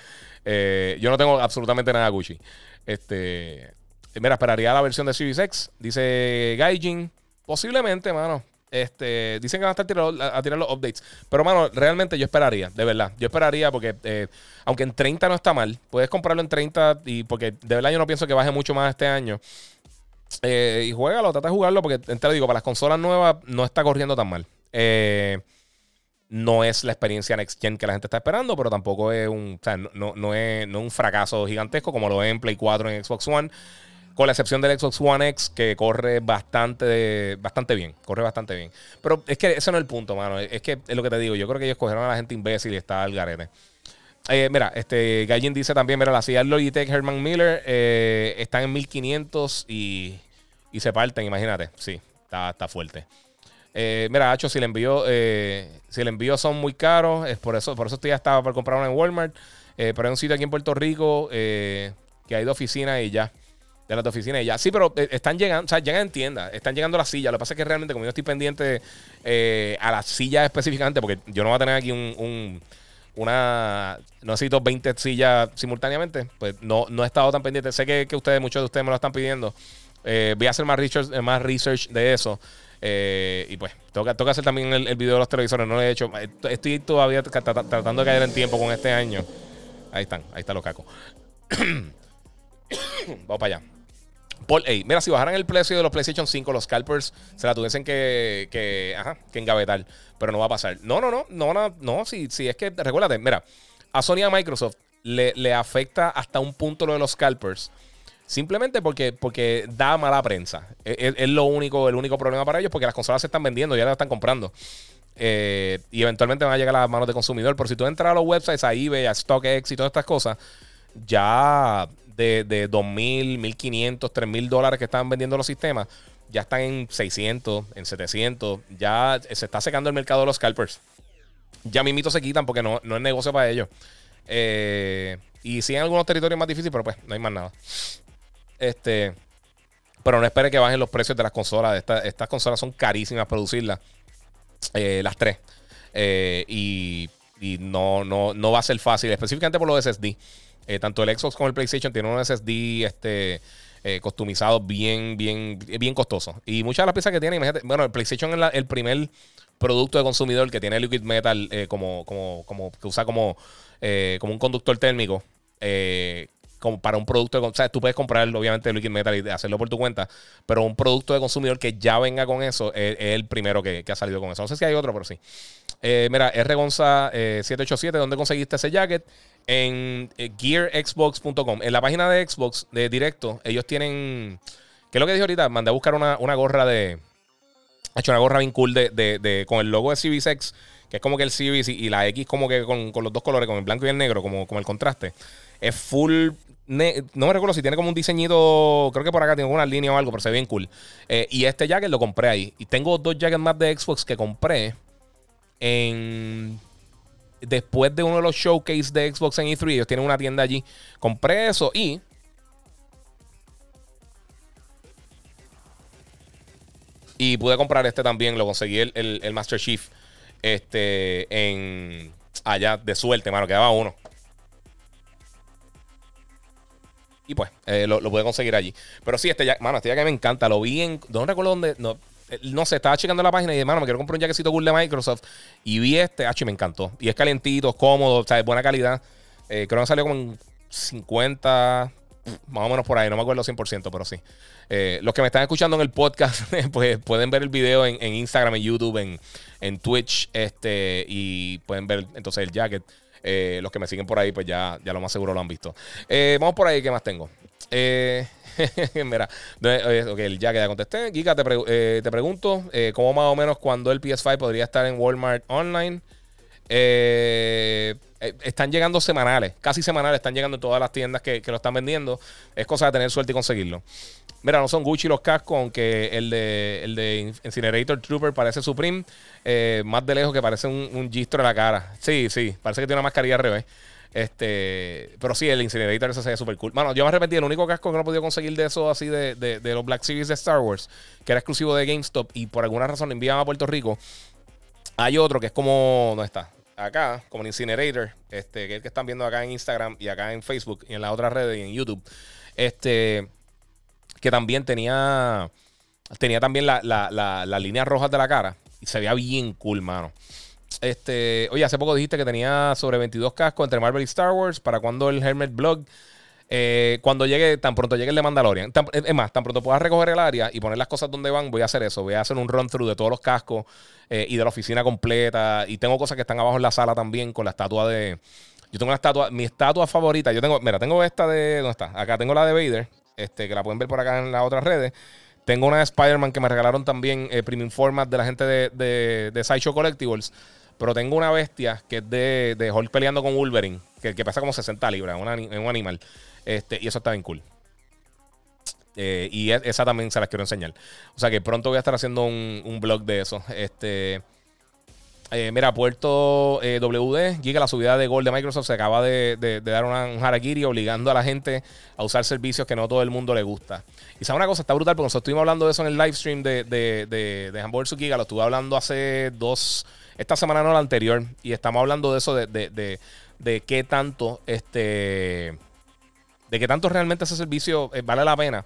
Eh, yo no tengo absolutamente nada Gucci. Este. Mira, esperaría la versión de Series X. Dice Gaijin. Posiblemente, mano. Este, dicen que van a estar a, tirar los updates. Pero, mano, realmente yo esperaría, de verdad. Yo esperaría porque, eh, aunque en 30 no está mal, puedes comprarlo en 30 y porque de verdad yo no pienso que baje mucho más este año. Eh, y juégalo, trata de jugarlo porque, te lo digo, para las consolas nuevas no está corriendo tan mal. Eh, no es la experiencia Next Gen que la gente está esperando, pero tampoco es un, o sea, no, no, es, no es un fracaso gigantesco como lo es en Play 4 en Xbox One. Con la excepción del Xbox One X, que corre bastante, bastante bien. Corre bastante bien. Pero es que ese no es el punto, mano. Es que es lo que te digo. Yo creo que ellos cogieron a la gente imbécil y está al garete. Eh, mira, este Gallin dice también, mira, la silla Logitech Herman Miller eh, están en 1500 y, y se parten, imagínate. Sí, está, está fuerte. Eh, mira, Hacho, si le envío, si le envío son muy caros, es por eso, por eso estoy ya estaba para comprar una en Walmart. pero hay un sitio aquí en Puerto Rico que hay de oficina y ya de las oficinas ya. Sí, pero eh, están llegando, o sea, llegan en tiendas, están llegando las sillas. Lo que pasa es que realmente, como yo estoy pendiente eh, a las sillas específicamente, porque yo no voy a tener aquí un, una. No necesito 20 sillas simultáneamente, pues no, no he estado tan pendiente. Sé que, ustedes, muchos de ustedes me lo están pidiendo. Eh, voy a hacer más research, más research de eso. y pues, tengo que, hacer también el, el, video de los televisores. No lo he hecho. Estoy todavía tratando de caer en tiempo con este año. Ahí están, ahí están los cacos. Vamos para allá. Paul. Mira, si bajaran el precio de los PlayStation 5, los scalpers se la tuviesen que, que, ajá, que engavetar. Pero no va a pasar. No, no, no. No, no, no. Si, si es que, recuérdate, mira, a Sony y a Microsoft le, le, afecta hasta un punto lo de los scalpers. Simplemente porque, porque da mala prensa. Es, lo único, el único problema para ellos porque las consolas se están vendiendo, ya las están comprando. Eh, y eventualmente van a llegar a las manos de consumidor. Pero si tú entras a los websites, a eBay, a StockX y todas estas cosas, ya de, de 2.000, 1.500, 3.000 dólares que estaban vendiendo los sistemas, ya están en 600, en 700. Ya se está secando el mercado de los scalpers. Ya mimitos se quitan porque no, no es negocio para ellos. Eh, y sí en algunos territorios más difíciles, pero pues no hay más nada. Este, pero no espere que bajen los precios de las consolas. estas consolas son carísimas producirlas. Eh, las tres. y, no, no, no va a ser fácil, específicamente por los SSD. Tanto el Xbox como el PlayStation tienen un SSD este, customizado bien, bien, bien costoso. Y muchas de las piezas que tiene, imagínate, bueno, el PlayStation es el primer producto de consumidor que tiene Liquid Metal como, como, como, que usa como, como un conductor térmico. Eh, como para un producto de, o sea, tú puedes comprar obviamente Liquid Metal y hacerlo por tu cuenta, pero un producto de consumidor que ya venga con eso es, el primero que, ha salido con eso. No sé si hay otro, pero sí. Eh, mira, RGonza 787, eh, ¿dónde conseguiste ese jacket? En eh, gearxbox.com. En la página de Xbox de directo, ellos tienen. ¿Qué es lo que dije ahorita? Mandé a buscar una, gorra de. Ha hecho una gorra bien cool de, con el logo de CBSX, que es como que el CBS y, la X como que con, los dos colores, con el blanco y el negro, como, como el contraste. Es full no me recuerdo si tiene como un diseñito. Creo que por acá tiene una línea o algo, pero se ve bien cool. Eh, y este jacket lo compré ahí. Y tengo dos jackets más de Xbox que compré en. Después de uno de los showcase de Xbox en E3, ellos tienen una tienda allí. Compré eso y. Y pude comprar este también. Lo conseguí el, el Master Chief. Este. En. Allá de suerte, mano. Quedaba uno. Y pues, eh, lo, lo pude conseguir allí. Pero sí, este ya, mano, este ya que me encanta. Lo vi en. No recuerdo dónde. No, no sé, estaba checando la página y dije, mano, me quiero comprar un jaquecito cool de Microsoft. Y vi este, H, me encantó. Y es calentito, cómodo, o sea, es buena calidad. Eh, creo que salió como en 50, más o menos por ahí, no me acuerdo 100%, pero sí. los que me están escuchando en el podcast, pues pueden ver el video en, Instagram, en YouTube, en, en Twitch, este, y pueden ver entonces el jacket. Eh, los que me siguen por ahí, pues ya, ya lo más seguro lo han visto. Eh, vamos por ahí, ¿qué más tengo? Eh, mira, ok, ya que ya contesté. Giga, te, te pregunto, ¿cómo más o menos cuando el PS5 podría estar en Walmart Online? están llegando semanales, casi semanales, están llegando en todas las tiendas que, lo están vendiendo. Es cosa de tener suerte y conseguirlo. Mira, no son Gucci los cascos, aunque el de, el de Incinerator Trooper parece Supreme. Eh, más de lejos que parece un, un gistro en la cara. Sí, sí, parece que tiene una mascarilla al revés. Este, pero sí, el Incinerator ese se ve súper cool. Mano, yo me arrepentí. El único casco que no he podido conseguir de eso, así de, de, los Black Series de Star Wars, que era exclusivo de GameStop y por alguna razón lo enviaban a Puerto Rico. Hay otro que es como. ¿Dónde está? Acá, como el Incinerator, este, que es el que están viendo acá en Instagram y acá en Facebook y en las otras redes y en YouTube. Este que también tenía, tenía también las la, líneas rojas de la cara. Y se veía bien cool, mano. Este, oye, hace poco dijiste que tenía sobre 22 cascos entre Marvel y Star Wars. ¿Para cuando el Hermet Blog? Eh, cuando llegue, tan pronto llegue el de Mandalorian. es más, tan pronto puedas recoger el área y poner las cosas donde van, voy a hacer eso. Voy a hacer un run through de todos los cascos eh, y de la oficina completa. Y tengo cosas que están abajo en la sala también con la estatua de. Yo tengo una estatua, mi estatua favorita. Yo tengo, mira, tengo esta de. ¿Dónde está? Acá tengo la de Vader, este, que la pueden ver por acá en las otras redes. Tengo una de Spider-Man que me regalaron también eh, Premium Format de la gente de, de, de Sideshow Collectibles. Pero tengo una bestia que es de, de peleando con Wolverine, que, que pesa como 60 libras, en un animal. Este, y eso está bien cool. Eh, y e, esa también se las quiero enseñar. O sea que pronto voy a estar haciendo un, un blog de eso. Este. Eh, mira, Puerto eh, WD, Giga, la subida de gol de Microsoft se acaba de, dar una, un harakiri obligando a la gente a usar servicios que no todo el mundo le gusta. Y sabe una cosa, está brutal, porque nosotros estuvimos hablando de eso en el live stream de, de, de, de Hamburger Giga, lo estuve hablando hace dos, esta semana no la anterior, y estamos hablando de eso, de, de, de, qué tanto, este, de qué tanto realmente ese servicio eh, vale la pena.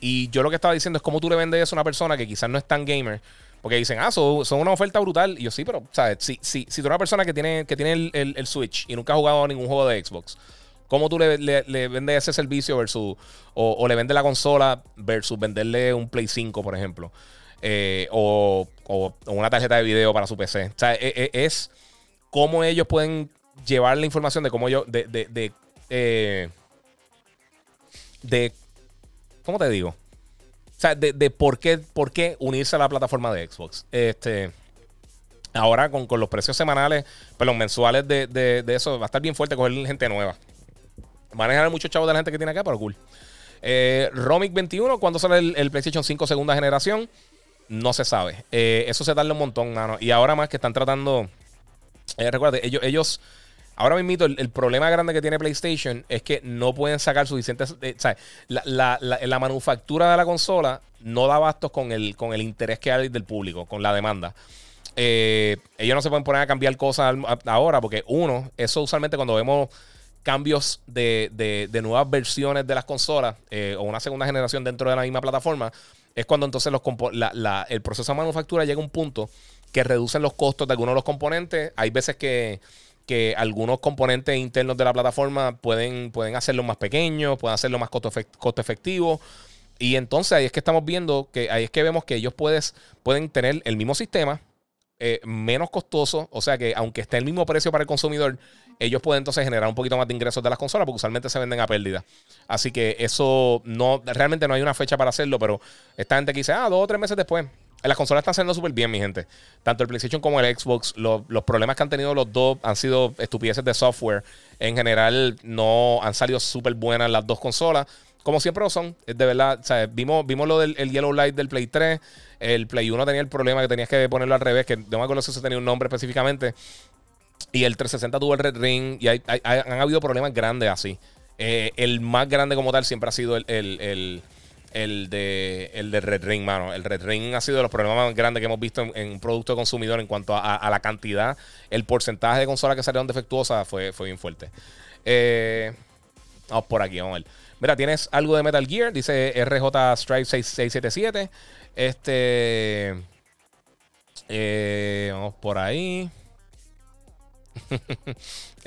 Y yo lo que estaba diciendo es cómo tú le vendes eso a una persona que quizás no es tan gamer porque dicen, ah, son, una oferta brutal. Y yo sí, pero, ¿sabes? Si, si, si tú eres una persona que tiene, que tiene el, Switch y nunca ha jugado a ningún juego de Xbox, ¿cómo tú le, le, vendes ese servicio versus, o, le vendes la consola versus venderle un Play 5, por ejemplo? Eh, o, una tarjeta de video para su PC. O sea, e, e, es, cómo ellos pueden llevar la información de cómo yo, de, de, de, eh, de ¿cómo te digo? O sea, de, por, qué, por qué unirse a la plataforma de Xbox. Este, ahora con, los precios semanales, pero los mensuales de, eso, va a estar bien fuerte coger gente nueva. Van a muchos chavos de la gente que tiene acá, pero cool. Eh, Romic 21, ¿cuándo sale el, PlayStation 5 segunda generación? No se sabe. Eh, eso se tarda un montón, mano. Y ahora más que están tratando. Eh, recuerda, ellos, ellos Ahora mismo, el, el, problema grande que tiene PlayStation es que no pueden sacar suficientes. Eh, o sea, la, la, manufactura de la consola no da bastos con el, con el interés que hay del público, con la demanda. eh, ellos no se pueden poner a cambiar cosas ahora porque uno, eso usualmente cuando vemos cambios de, nuevas versiones de las consolas eh, o una segunda generación dentro de la misma plataforma, es cuando entonces los el proceso de manufactura llega a un punto que reducen los costos de algunos de los componentes. Hay veces que, algunos componentes internos de la plataforma pueden, pueden hacerlo más pequeño, pueden hacerlo más costo, costo efectivo. Y entonces ahí es que estamos viendo que ahí es que vemos que ellos puedes, pueden tener el mismo sistema, eh, menos costoso. O sea que aunque esté el mismo precio para el consumidor, ellos pueden entonces generar un poquito más de ingresos de las consolas porque usualmente se venden a pérdida. Así que eso no, realmente no hay una fecha para hacerlo, pero esta gente que dice, ah, dos o tres meses después. Las consolas están saliendo súper bien, mi gente. Tanto el PlayStation como el Xbox, los problemas que han tenido los dos han sido estupideces de software. En general, no han salido súper buenas las dos consolas. Como siempre lo son, de verdad. vimos, vimos lo del Yellow Light del Play 3. El Play 1 tenía el problema que tenías que ponerlo al revés, que no me acuerdo si eso tenía un nombre específicamente. Y el 360 tuvo el Red Ring. Y han habido problemas grandes así. Eh, el más grande como tal siempre ha sido el, el, el, de, el de Red Ring, mano. El Red Ring ha sido de los problemas más grandes que hemos visto en, un producto consumidor en cuanto a, la cantidad. El porcentaje de consolas que salieron defectuosas fue, fue bien fuerte. Eh, vamos por aquí, vamos a ver. Mira, tienes algo de Metal Gear, dice RJ Stripe 6677. Este. Eh, vamos por ahí.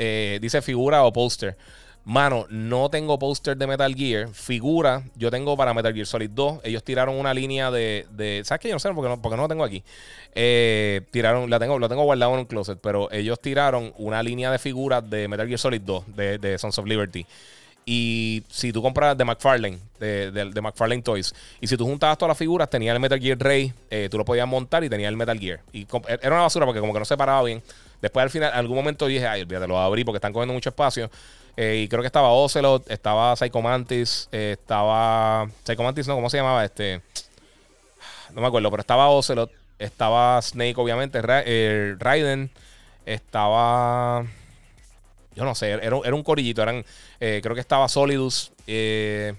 Eh, dice figura o póster. Mano, no tengo póster de Metal Gear. Figura, yo tengo para Metal Gear Solid 2. Ellos tiraron una línea de. ¿Sabes qué? Yo no sé porque no, porque no lo tengo aquí. Eh, tiraron, la tengo, lo tengo guardado en un closet, pero ellos tiraron una línea de figuras de Metal Gear Solid 2 de, de Sons of Liberty. Y si tú compras de McFarlane, de, McFarlane Toys, y si tú juntabas todas las figuras, tenía el Metal Gear Ray, eh, tú lo podías montar y tenía el Metal Gear. Y era una basura porque como que no se paraba bien. Después al final, algún momento dije, ay, olvídate, lo abrí porque están cogiendo mucho espacio. Eh, y creo que estaba Ocelot, estaba Psycho Mantis, eh, estaba. Psycho Mantis, no, ¿cómo se llamaba? Este. No me acuerdo, pero estaba Ocelot, estaba Snake, obviamente, Raiden, estaba. Yo no sé, era, un corillito. Eran, eh, creo que estaba Solidus. Eh,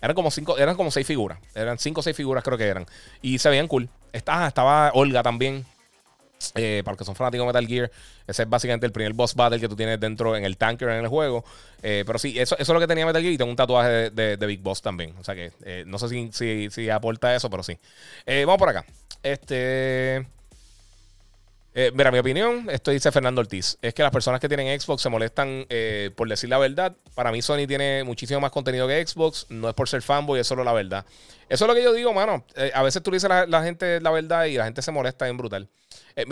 eran como cinco, eran como seis figuras. Eran cinco o seis figuras, creo que eran. Y se veían cool. Estaba, estaba Olga también. Eh, para los que son fanáticos de Metal Gear, ese es básicamente el primer boss battle que tú tienes dentro en el tanker en el juego. pero sí, eso, eso es lo que tenía Metal Gear y tengo un tatuaje de, Big Boss también. O sea que no sé si, si, si, aporta eso, pero sí. vamos por acá. Este. Eh, mira, mi opinión, esto dice Fernando Ortiz, es que las personas que tienen Xbox se molestan eh, por decir la verdad. Para mí Sony tiene muchísimo más contenido que Xbox, no es por ser fanboy, es solo la verdad. Eso es lo que yo digo, mano. Eh, a veces tú le dices a la, gente la verdad y la gente se molesta en brutal.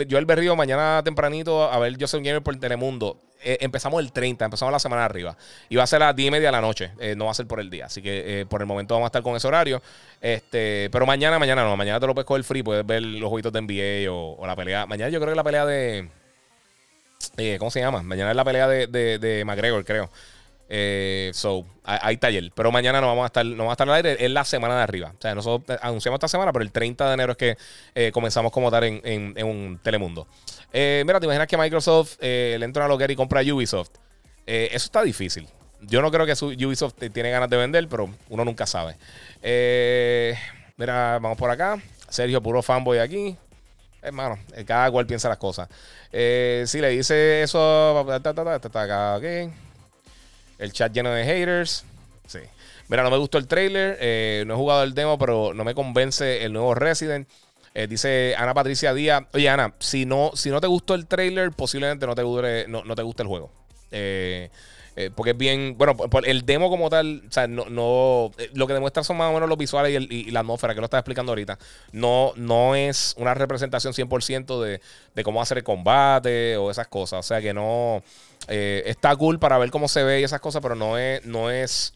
Yo el berrío mañana tempranito a ver Yo soy gamer por Telemundo. Eh, empezamos el 30, empezamos la semana arriba. Y va a ser a las 10 y media de la noche, eh, no va a ser por el día. Así que eh, por el momento vamos a estar con ese horario. Este, pero mañana, mañana no, mañana te lo puedes coger free, puedes ver los jueguitos de NBA o, la pelea. Mañana yo creo que la pelea de. ¿Cómo se llama? Mañana es la pelea de, de, de McGregor, creo. Eh, so, hay, taller. Pero mañana no vamos a estar, no vamos a estar al aire. Es la semana de arriba. O sea, nosotros anunciamos esta semana, pero el 30 de enero es que eh, comenzamos como tal en, un Telemundo. Eh, mira, ¿te imaginas que Microsoft eh, le entra a Loguer y compra Ubisoft? eso está difícil. Yo no creo que Ubisoft tiene ganas de vender, pero uno nunca sabe. mira, vamos por acá. Sergio, puro fanboy aquí. Hermano, cada cual piensa las cosas. si le dice eso, está acá, ok. El chat lleno de haters. Sí. Mira, no me gustó el trailer. Eh, no he jugado el demo, pero no me convence el nuevo Resident. Eh, dice Ana Patricia Díaz. Oye, Ana, si no, si no te gustó el trailer, posiblemente no te, dure, no, te guste el juego. Eh, porque es bien. Bueno, el demo como tal, o sea, no, no lo que demuestra son más o menos los visuales y, la atmósfera que lo estás explicando ahorita. No, no es una representación 100% de, de cómo hacer el combate o esas cosas. O sea que no. Eh, está cool para ver cómo se ve y esas cosas, pero no es, no es,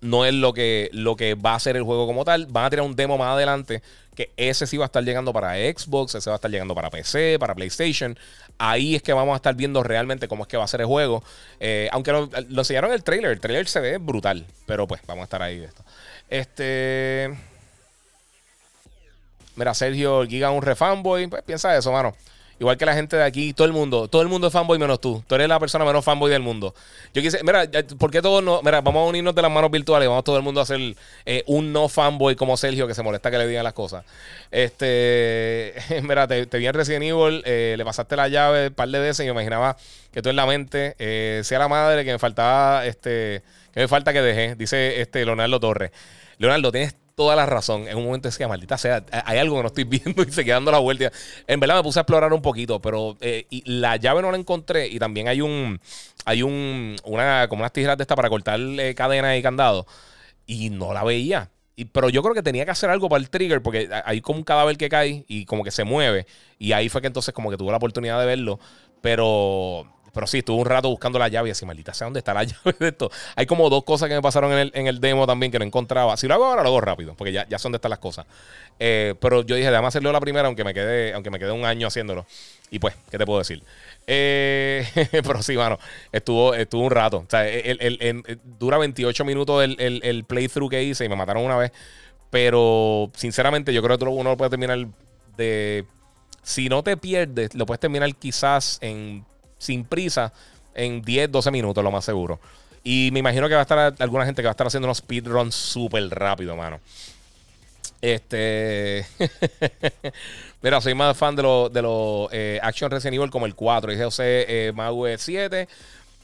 no es lo que, lo que va a ser el juego como tal. Van a tener un demo más adelante que ese sí va a estar llegando para Xbox, ese va a estar llegando para PC, para PlayStation. Ahí es que vamos a estar viendo realmente cómo es que va a ser el juego. Eh, aunque lo, en el trailer, el trailer se ve brutal, pero pues vamos a estar ahí. Esto. Este. Mira, Sergio Giga un refanboy. Pues piensa eso, mano. Igual que la gente de aquí, todo el mundo, todo el mundo es fanboy menos tú. Tú eres la persona menos fanboy del mundo. Yo quise, mira, ¿por qué todos no? Mira, vamos a unirnos de las manos virtuales, vamos todo el mundo a hacer eh, un no fanboy como Sergio que se molesta que le digan las cosas. Este, mira, te, te vi en Resident Evil, eh, le pasaste la llave un par de veces y me imaginaba que tú en la mente eh, sea la madre que me faltaba, este, que me falta que dejé, dice este Leonardo Torres. Leonardo, tienes toda la razón. En un momento decía, maldita sea, hay algo que no estoy viendo y se quedando la vuelta. En verdad me puse a explorar un poquito, pero eh, la llave no la encontré y también hay un, hay un, una, como unas tijeras de esta para cortar eh, cadenas y candados y no la veía. Y, pero yo creo que tenía que hacer algo para el trigger porque hay como un cadáver que cae y como que se mueve. Y ahí fue que entonces como que tuve la oportunidad de verlo. Pero pero sí, estuve un rato buscando la llave y así, maldita sea, ¿dónde está la llave de esto? Hay como dos cosas que me pasaron en el, en el demo también que no encontraba. Si lo hago ahora, lo hago rápido, porque ya, ya sé dónde están las cosas. Eh, pero yo dije, déjame hacerlo la primera, aunque me quede, aunque me quede un año haciéndolo. Y pues, ¿qué te puedo decir? Eh, pero sí, mano, estuvo, estuvo un rato. O sea, el, dura 28 minutos el, el, playthrough que hice y me mataron una vez. Pero, sinceramente, yo creo que uno lo puede terminar de... Si no te pierdes, lo puedes terminar quizás en sin prisa en 10, 12 minutos, lo más seguro. Y me imagino que va a estar alguna gente que va a estar haciendo unos speedruns súper rápido, mano. Este. Mira, soy más fan de los de los eh, Action Resident Evil como el 4. Dice José eh, Maue 7.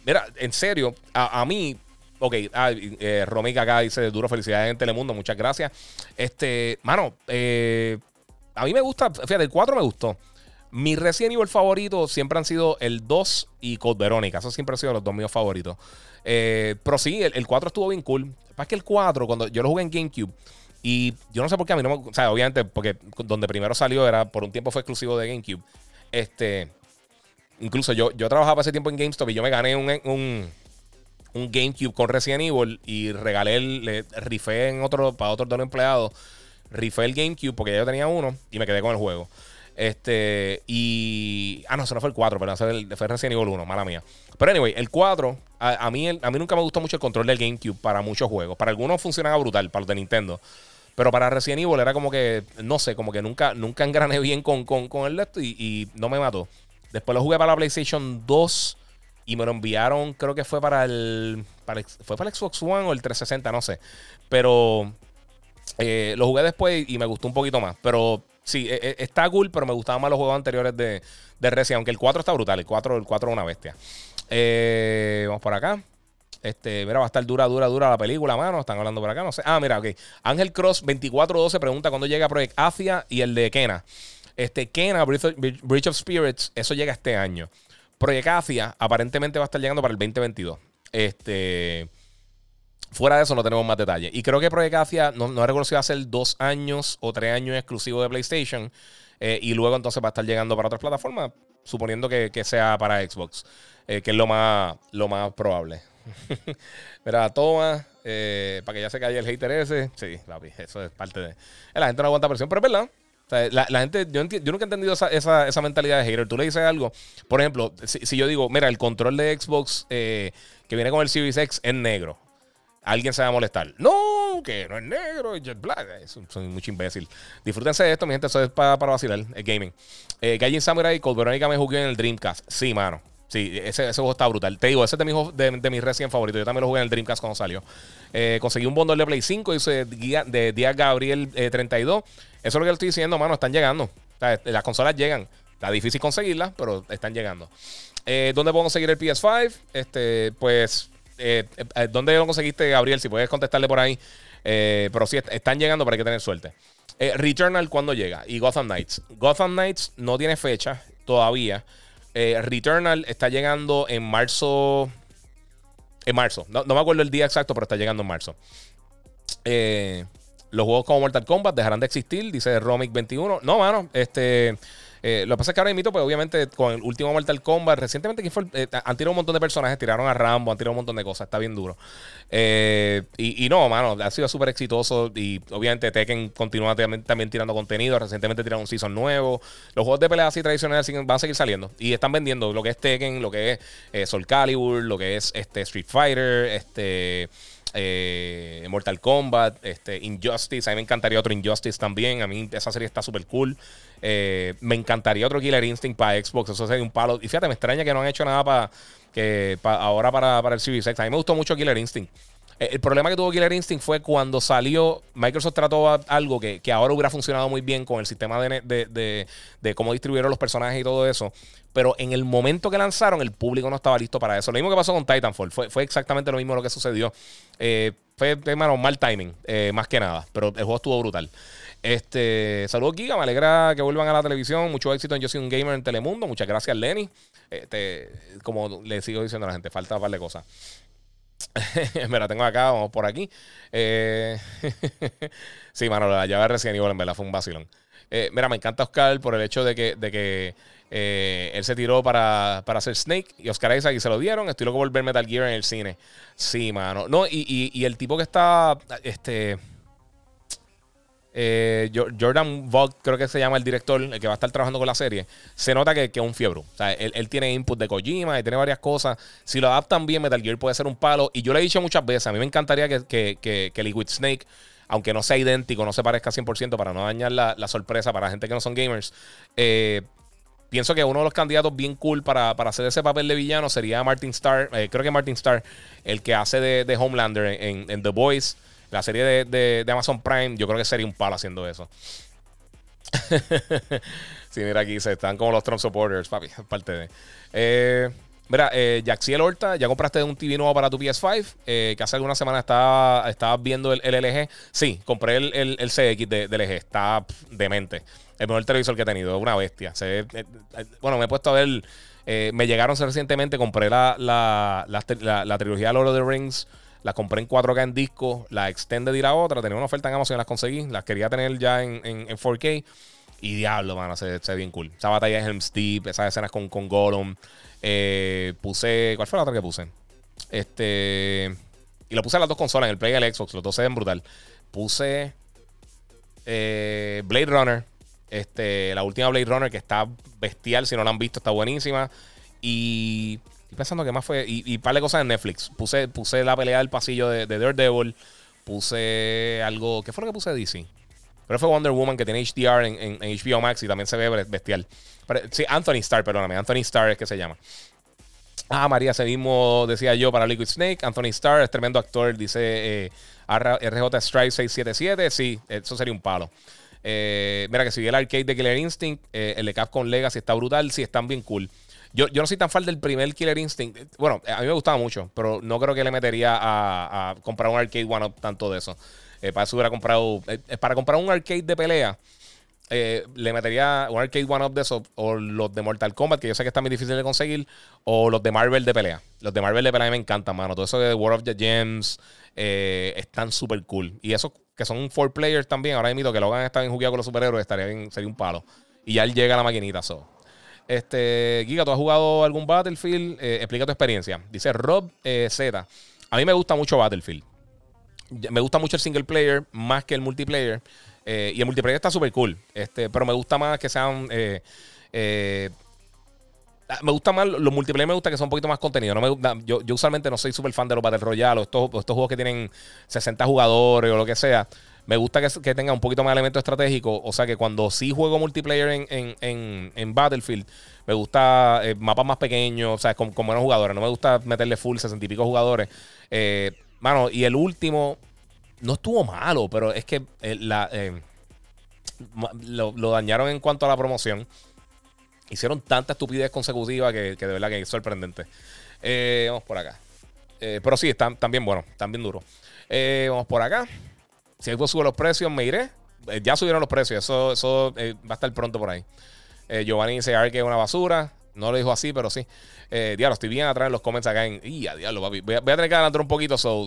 Mira, en serio, a, mí. Ok, ah, eh, Romica acá dice duro felicidades en Telemundo, muchas gracias. Este, mano, eh, a mí me gusta, fíjate, el 4 me gustó. Mi Resident Evil favorito siempre han sido el 2 y Code Verónica. Esos siempre han sido los dos míos favoritos. Eh, pero sí, el, 4 estuvo bien cool. Pasa que el 4, cuando yo lo jugué en GameCube, y yo no sé por qué a mí no me. O sea, obviamente, porque donde primero salió era por un tiempo fue exclusivo de GameCube. Este. Incluso yo, yo trabajaba ese tiempo en GameStop y yo me gané un, un, un GameCube con Resident Evil y regalé, el, le rifé en otro, para otros dos empleados. Rifé el GameCube porque ya yo tenía uno y me quedé con el juego. Este, y. Ah, no, no fue el 4, pero fue, el, fue Resident Evil 1, mala mía. Pero anyway, el 4, a, mí, a mí nunca me gustó mucho el control del GameCube para muchos juegos. Para algunos funcionaba brutal, para los de Nintendo. Pero para Resident Evil era como que, no sé, como que nunca, nunca engrané bien con, con, el esto y, y, no me mató. Después lo jugué para la PlayStation 2 y me lo enviaron, creo que fue para el, para fue para el Xbox One o el 360, no sé. Pero eh, lo jugué después y me gustó un poquito más. Pero Sí, e, e, está cool, pero me gustaban más los juegos anteriores de, de Resident, aunque el 4 está brutal. El 4, el 4 es una bestia. Eh, vamos por acá. Este, mira, va a estar dura, dura, dura la película, mano. Están hablando por acá, no sé. Ah, mira, ok. Ángel Cross 2412 pregunta cuándo llega Project Asia y el de Kena. Este, Kena, Bridge of, Spirits, eso llega este año. Project Asia aparentemente va a estar llegando para el 2022. Este. Fuera de eso no tenemos más detalles. Y creo que Project Asia no, no recuerdo si dos años o tres años exclusivo de PlayStation. Eh, y luego entonces va a estar llegando para otras plataformas, suponiendo que, sea para Xbox, eh, que es lo más, lo más probable. Mira, toma, eh, para que ya se calle el hater ese. Sí, eso es parte de... La gente no aguanta presión, pero es verdad. la, gente, yo, yo, nunca he entendido esa, esa, mentalidad de hater. Tú le dices algo, por ejemplo, si, yo digo, mira, el control de Xbox que viene con el Series es negro alguien se va a molestar. No, que no es negro, es jet black. Soy mucho imbécil. Disfrútense de esto, mi gente. Eso es para, para vacilar, el gaming. Eh, Gaijin Samurai, Cold Veronica me jugué en el Dreamcast. Sí, mano. Sí, ese, ese, juego está brutal. Te digo, ese es de mis, de, de mis Resident favoritos. Yo también lo jugué en el Dreamcast cuando salió. Eh, conseguí un bundle de Play 5, hice de Día Gabriel 32. Eh, Eso es lo que le estoy diciendo, mano. Están llegando. las consolas llegan. Está difícil conseguirlas, pero están llegando. Eh, ¿Dónde puedo conseguir el PS5? Este, pues eh, eh, ¿dónde lo conseguiste, Gabriel? Si puedes contestarle por ahí. Eh, pero sí, están llegando, pero hay que tener suerte. Returnal, ¿cuándo llega? Y Gotham Knights. Gotham Knights no tiene fecha todavía. Returnal está llegando en marzo. En marzo. No, me acuerdo el día exacto, pero está llegando en marzo. los juegos como Mortal Kombat dejarán de existir, dice Romic21. No, mano, este. Eh, lo que pasa es que ahora mismo, pues obviamente, con el último Mortal Kombat, recientemente fue eh, han tirado un montón de personajes, tiraron a Rambo, han tirado un montón de cosas, está bien duro. Eh, y, no, mano, ha sido súper exitoso y obviamente Tekken continúa también, tirando contenido, recientemente tiraron un season nuevo. Los juegos de pelea así tradicionales van a seguir saliendo y están vendiendo lo que es Tekken, lo que es Soul Calibur, lo que es este Street Fighter, este... eh, Mortal Kombat, este, Injustice. A mí me encantaría otro Injustice también. A mí esa serie está súper cool. Eh, me encantaría otro Killer Instinct para Xbox. Eso sería un palo. Y fíjate, me extraña que no han hecho nada para ahora para, para el Series X. A mí me gustó mucho Killer Instinct. Eh, el problema que tuvo Killer Instinct fue cuando salió, Microsoft trató algo que, ahora hubiera funcionado muy bien con el sistema de, cómo distribuyeron los personajes y todo eso. Pero en el momento que lanzaron, el público no estaba listo para eso. Lo mismo que pasó con Titanfall. Fue, fue exactamente lo mismo lo que sucedió. Eh, fue, hermano, mal timing, eh, más que nada. Pero el juego estuvo brutal. Este, saludos, Giga. Me alegra que vuelvan a la televisión. Mucho éxito en Yo soy un gamer en Telemundo. Muchas gracias, Lenny. Este, como le sigo diciendo a la gente, falta un par de cosas. me la tengo acá, vamos por aquí. Eh, sí, mano, la llave de Resident Evil en verdad fue un vacilón. Eh, mira, me encanta Oscar por el hecho de que, de que eh, él se tiró para, para, hacer Snake y Oscar Isaac y se lo dieron. Estoy loco por ver Metal Gear en el cine. Sí, mano. No, y, y, y el tipo que está. Este. Eh, Jordan Vogt, creo que se llama el director, el que va a estar trabajando con la serie, se nota que, es un fiebre. O sea, él, tiene input de Kojima y tiene varias cosas. Si lo adaptan bien, Metal Gear puede ser un palo. Y yo le he dicho muchas veces, a mí me encantaría que, que, Liquid Snake, aunque no sea idéntico, no se parezca 100% para no dañar la, sorpresa para la gente que no son gamers, eh, pienso que uno de los candidatos bien cool para, hacer ese papel de villano sería Martin Starr. Eh, creo que Martin Starr, el que hace de, Homelander en, en The Boys. La serie de, Amazon Prime, yo creo que sería un palo haciendo eso. sí, mira aquí, se están como los Trump supporters, papi, parte de. Eh, mira, eh, Jaxiel Horta, ya compraste un TV nuevo para tu PS5, eh, que hace alguna semana estaba, estaba viendo el, LG. Sí, compré el, el, CX de, LG, está demente. El mejor televisor que he tenido, una bestia. Se, eh, bueno, me he puesto a ver. me llegaron recientemente, compré la, la, la, la trilogía Lord of the Rings. Las compré en 4K en disco, la extended y la otra. Tenía una oferta en Amazon las conseguí. Las quería tener ya en, 4K. Y diablo, mano, se, ve bien cool. Esa batalla de Helm's Deep, esas escenas con, con Gollum. Eh, puse. ¿Cuál fue la otra que puse? Este. Y lo puse en las dos consolas, en el Play y el Xbox. Los dos se ven brutal. Puse. Eh, Blade Runner. Este, la última Blade Runner que está bestial. Si no la han visto, está buenísima. Y pensando que más fue. Y, y par de cosas en Netflix. Puse, puse la pelea del pasillo de, Daredevil. Puse algo. ¿Qué fue lo que puse de DC? Pero fue Wonder Woman que tiene HDR en, HBO Max y también se ve bestial. sí, Anthony Starr, perdóname. Anthony Starr es que se llama. Ah, María, ese mismo decía yo para Liquid Snake. Anthony Starr es tremendo actor, dice eh, RJ Stripe 677. Sí, eso sería un palo. Eh, mira, que si el arcade de Killer Instinct, eh, el de Capcom Legacy está brutal. Sí, están bien cool. Yo, no soy tan fan del primer Killer Instinct. Bueno, a mí me gustaba mucho, pero no creo que le metería a, comprar un arcade one up tanto de eso. Eh, para eso hubiera comprado. Eh, eh, para comprar un arcade de pelea, le metería un arcade one up de eso, o los de Mortal Kombat, que yo sé que está muy difícil de conseguir, o los de Marvel de pelea. Los de Marvel de pelea me encantan, mano. Todo eso de World of the Gems están súper cool. Y esos que son four players también, ahora mismo que Logan está bien jugado con los superhéroes, estaría bien, sería un palo. Y ya él llega a la maquinita, so. Este, Giga, ¿tú has jugado algún Battlefield? Eh, explica tu experiencia. Dice Rob eh, Z. A mí me gusta mucho Battlefield. Me gusta mucho el single player más que el multiplayer. Eh, y el multiplayer está súper cool. Este, pero me gusta más que sean. me gusta más, los multiplayer me gusta que son un poquito más contenido. No me, yo, yo usualmente no soy súper fan de los Battle Royale o estos, estos juegos que tienen 60 jugadores o lo que sea. Me gusta que, tenga un poquito más elemento estratégico. O sea que cuando sí juego multiplayer en, Battlefield, me gusta eh, mapas más pequeños, o sea, con, con, buenos jugadores. No me gusta meterle full 60 y pico jugadores. Eh, mano, y el último no estuvo malo, pero es que eh, la, lo, dañaron en cuanto a la promoción. Hicieron tanta estupidez consecutiva que, de verdad que es sorprendente. vamos por acá. pero sí, están, están bien buenos, están bien duros. vamos por acá. Si algo sube los precios, me iré. Eh, ya subieron los precios, eso, eso eh, va a estar pronto por ahí. Eh, Giovanni dice que es una basura. No lo dijo así, pero sí. diablo, estoy bien atrás en los comments acá en. ¡Y diablo! Voy a, tener que adelantar un poquito, so.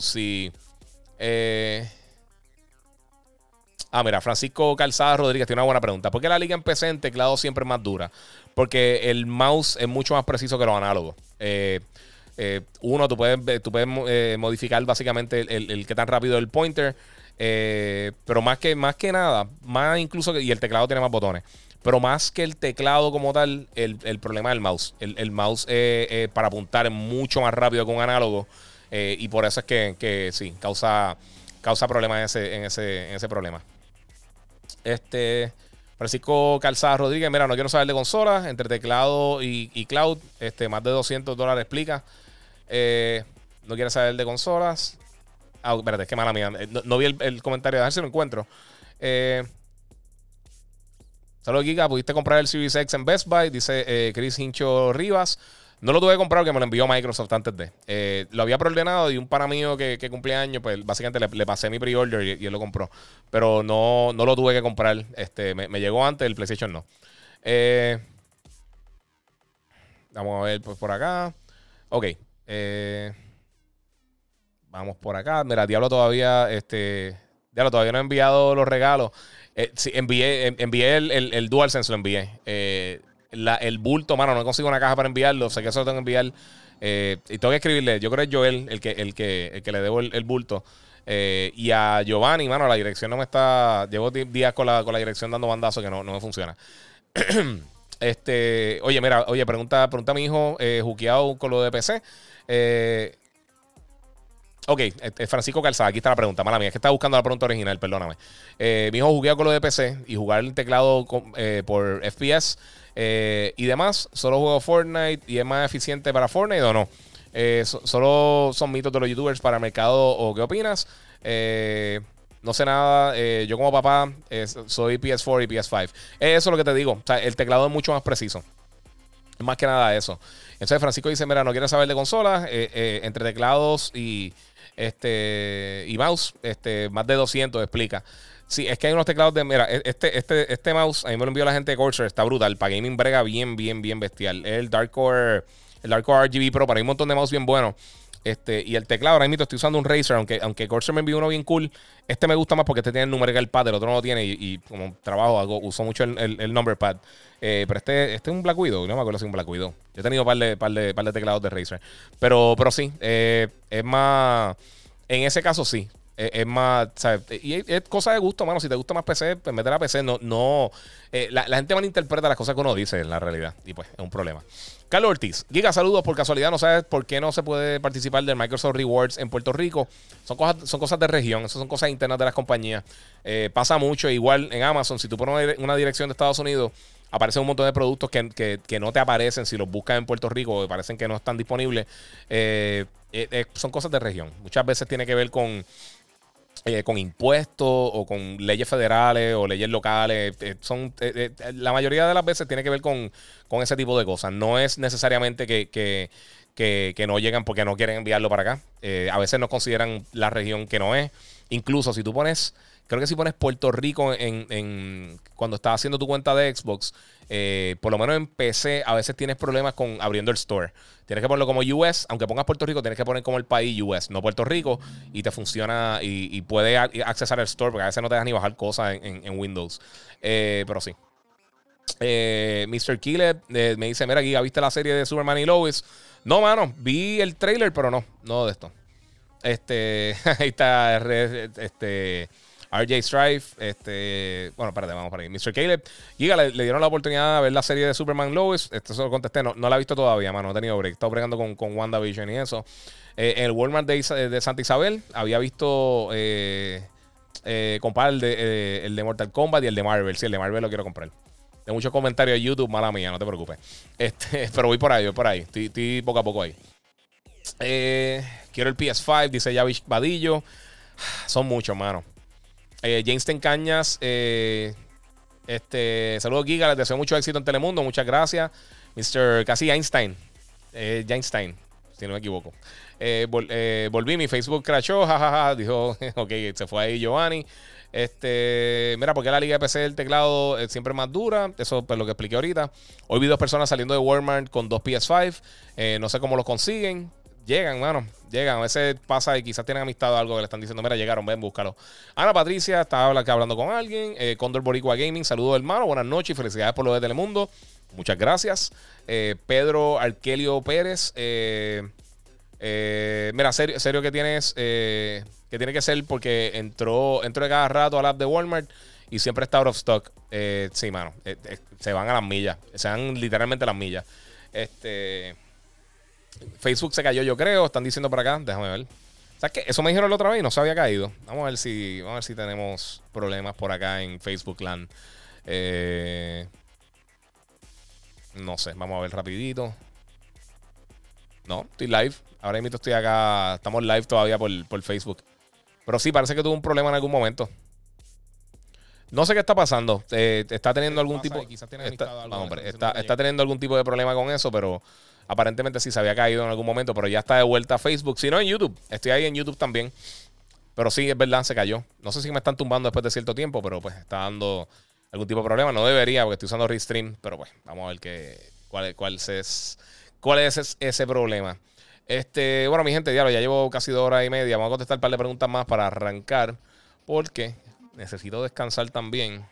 Ah, mira, Francisco Calzada Rodríguez tiene una buena pregunta. ¿Por qué la liga en PC en teclado siempre es más dura? Porque el mouse es mucho más preciso que los análogos. uno, tú puedes, tú puedes modificar básicamente el, el, qué tan rápido el pointer. Eh, pero más que, más que nada, más incluso y el teclado tiene más botones. Pero más que el teclado como tal, el, problema es el mouse. El, mouse eh, eh, para apuntar es mucho más rápido que un análogo. y por eso es que, que sí, causa, causa problemas en ese, en ese, en ese problema. Este. Francisco Calzada Rodríguez, mira, no quiero saber de consolas, entre teclado y, cloud, este, más de 200 dólares explica. Eh, no quiere saber de consolas. Ah, espérate, es que mala mía. Eh, no, vi el, comentario, a ver si lo encuentro. Eh, Saludos, Giga. ¿Pudiste comprar el Series X en Best Buy? Dice eh, Chris Hincho Rivas. No lo tuve que comprar porque me lo envió Microsoft antes de. Eh, lo había preordenado y un pana mío que, que cumple años, pues básicamente le, pasé mi pre-order y, él lo compró. Pero no, no lo tuve que comprar. Este, me, llegó antes, el PlayStation no. Vamos a ver pues, por acá. Ok. Eh, vamos por acá. Mira, Diablo todavía, este, Diablo todavía no ha enviado los regalos. sí, envié, envié el, el, el DualSense, lo envié. Eh, el bulto, mano, no consigo una caja para enviarlo. Sé que eso lo tengo que enviar. Eh, y tengo que escribirle. Yo creo que es Joel el que, el que, el que le debo el, bulto. Eh, y a Giovanni, mano, la dirección no me está. Llevo días con la, con la dirección dando bandazos que no, no me funciona. este, oye, mira, oye, pregunta, pregunta a mi hijo, eh, juqueado con lo de PC. Eh, Ok, este, Francisco Calzada, aquí está la pregunta, mala mía, es que estaba buscando la pregunta original, perdóname. Eh, mi hijo juguea con lo de PC y jugar el teclado eh, por FPS eh, y demás, solo juego Fortnite y es más eficiente para Fortnite o no. solo son mitos de los youtubers para mercado o qué opinas. no sé nada, yo como papá soy PS4 y PS5. Eso es lo que te digo, el teclado es mucho más preciso. Más que nada eso. Entonces Francisco dice, mira, no quiere saber de consolas, entre teclados y este, y mouse, este, más de 200, explica. Sí, es que hay unos teclados de. Mira, e, este, este, este mouse, a mí me lo envió la gente de Corsair, está brutal. Para gaming brega bien, bien, bien bestial. el Dark Core, el Dark Core RGB Pro, para hay un montón de mouse bien buenos. Este, y el teclado, ahora mismo estoy usando un Razer, aunque, aunque Corsair me envió uno bien cool. Este me gusta más porque este tiene el numerical pad, el otro no lo tiene. Y, como trabajo, hago, uso mucho el, el, number pad. Eh, pero este, este es un Black Widow, no me acuerdo si es un Black Widow. Yo he tenido par de, par de, par de teclados de Razer. Pero, pero sí, eh, es más. En ese caso sí. Es, más, ¿sabes? Y es, cosa de gusto, mano. Si te gusta más PC, pues meter a PC. No, no. Eh, la, la, gente malinterpreta las cosas que uno dice en la realidad. Y pues es un problema. Carlos Ortiz, Giga, saludos. Por casualidad, ¿no sabes por qué no se puede participar del Microsoft Rewards en Puerto Rico? Son cosas, son cosas de región, esas son cosas internas de las compañías. Eh, pasa mucho, igual en Amazon, si tú pones una dirección de Estados Unidos, aparecen un montón de productos que, no te aparecen si los buscas en Puerto Rico, que parecen que no están disponibles. Eh, son cosas de región. Muchas veces tiene que ver con eh, con impuestos o con leyes federales o leyes locales. Eh, son, eh, la mayoría de las veces tiene que ver con, ese tipo de cosas. No es necesariamente que, que, no llegan porque no quieren enviarlo para acá. a veces no consideran la región que no es. Incluso si tú pones, creo que si pones Puerto Rico en, en cuando estás haciendo tu cuenta de Xbox, eh, por lo menos en PC, a veces tienes problemas con abriendo el store. Tienes que ponerlo como US, aunque pongas Puerto Rico, tienes que poner como el país US, no Puerto Rico, y te funciona y, y puedes accesar el store, porque a veces no te dejan ni bajar cosas en, Windows. Eh, pero sí. Eh, Mr. Killer me dice: Mira, aquí, ¿viste la serie de Superman y Lois? No, mano, vi el trailer, pero no, no de esto. Este, ahí está, este. RJ Strife, este, bueno, espérate, vamos para ahí. Mr. Caleb, Giga, le, dieron la oportunidad de ver la serie de Superman Lois. Esto se lo contesté, no, no la he visto todavía, mano, no he tenido break. Estaba bregando con, con WandaVision y eso. Eh, el Walmart de, de, Santa Isabel había visto, eh, eh, comprar el de, eh, el de Mortal Kombat y el de Marvel. Sí, el de Marvel lo quiero comprar. De muchos comentarios de YouTube, mala mía, no te preocupes. Este, pero voy por ahí, voy por ahí. Estoy, estoy poco a poco ahí. quiero el PS5, dice Yavish Vadillo. Son muchos, mano. Eh, James eh, este, saludos Giga, les deseo mucho éxito en Telemundo, muchas gracias. Mr. Casi Einstein, eh, Einstein, si no me equivoco. Eh, volví, mi Facebook crashó, jajaja, dijo, ok, se fue ahí Giovanni. Este, mira, porque la liga de PC del teclado es siempre más dura. Eso es lo que expliqué ahorita. Hoy vi dos personas saliendo de Walmart con dos PS5. no sé cómo los consiguen. Llegan, mano. Llegan. A veces pasa y quizás tienen amistad o algo que le están diciendo, mira, llegaron, ven, búscalo. Ana Patricia estaba hablando con alguien. Eh, Condor Boricua Gaming, saludos hermano. Buenas noches y felicidades por lo de Telemundo. Muchas gracias. Eh, Pedro Arquelio Pérez. Eh, mira, serio, serio que tienes, que tiene que ser porque entró, entró de cada rato al app de Walmart y siempre está out of stock. sí, mano. se van a las millas. Se van literalmente a las millas. Este. Facebook se cayó, yo creo. Están diciendo por acá. Déjame ver. ¿Sabes qué? Eso me dijeron la otra vez y no se había caído. Vamos a ver si, vamos a ver si tenemos problemas por acá en Facebook Land. Eh, no sé, vamos a ver rapidito. No, estoy live. Ahora mismo estoy acá. Estamos live todavía por, por Facebook. Pero sí, parece que tuvo un problema en algún momento. No sé qué está pasando. Eh, está teniendo algún tipo. Está, está, teniendo algún tipo de problema con eso, pero aparentemente sí se había caído en algún momento, pero ya está de vuelta a Facebook. Si no, en YouTube. Estoy ahí en YouTube también. Pero sí, es verdad, se cayó. No sé si me están tumbando después de cierto tiempo, pero pues está dando algún tipo de problema. No debería, porque estoy usando Restream, pero pues vamos a ver qué, cuál, es, cuál es ese problema. Este, bueno, mi gente, diablo, ya llevo casi dos horas y media. Vamos a contestar un par de preguntas más para arrancar, porque necesito descansar también.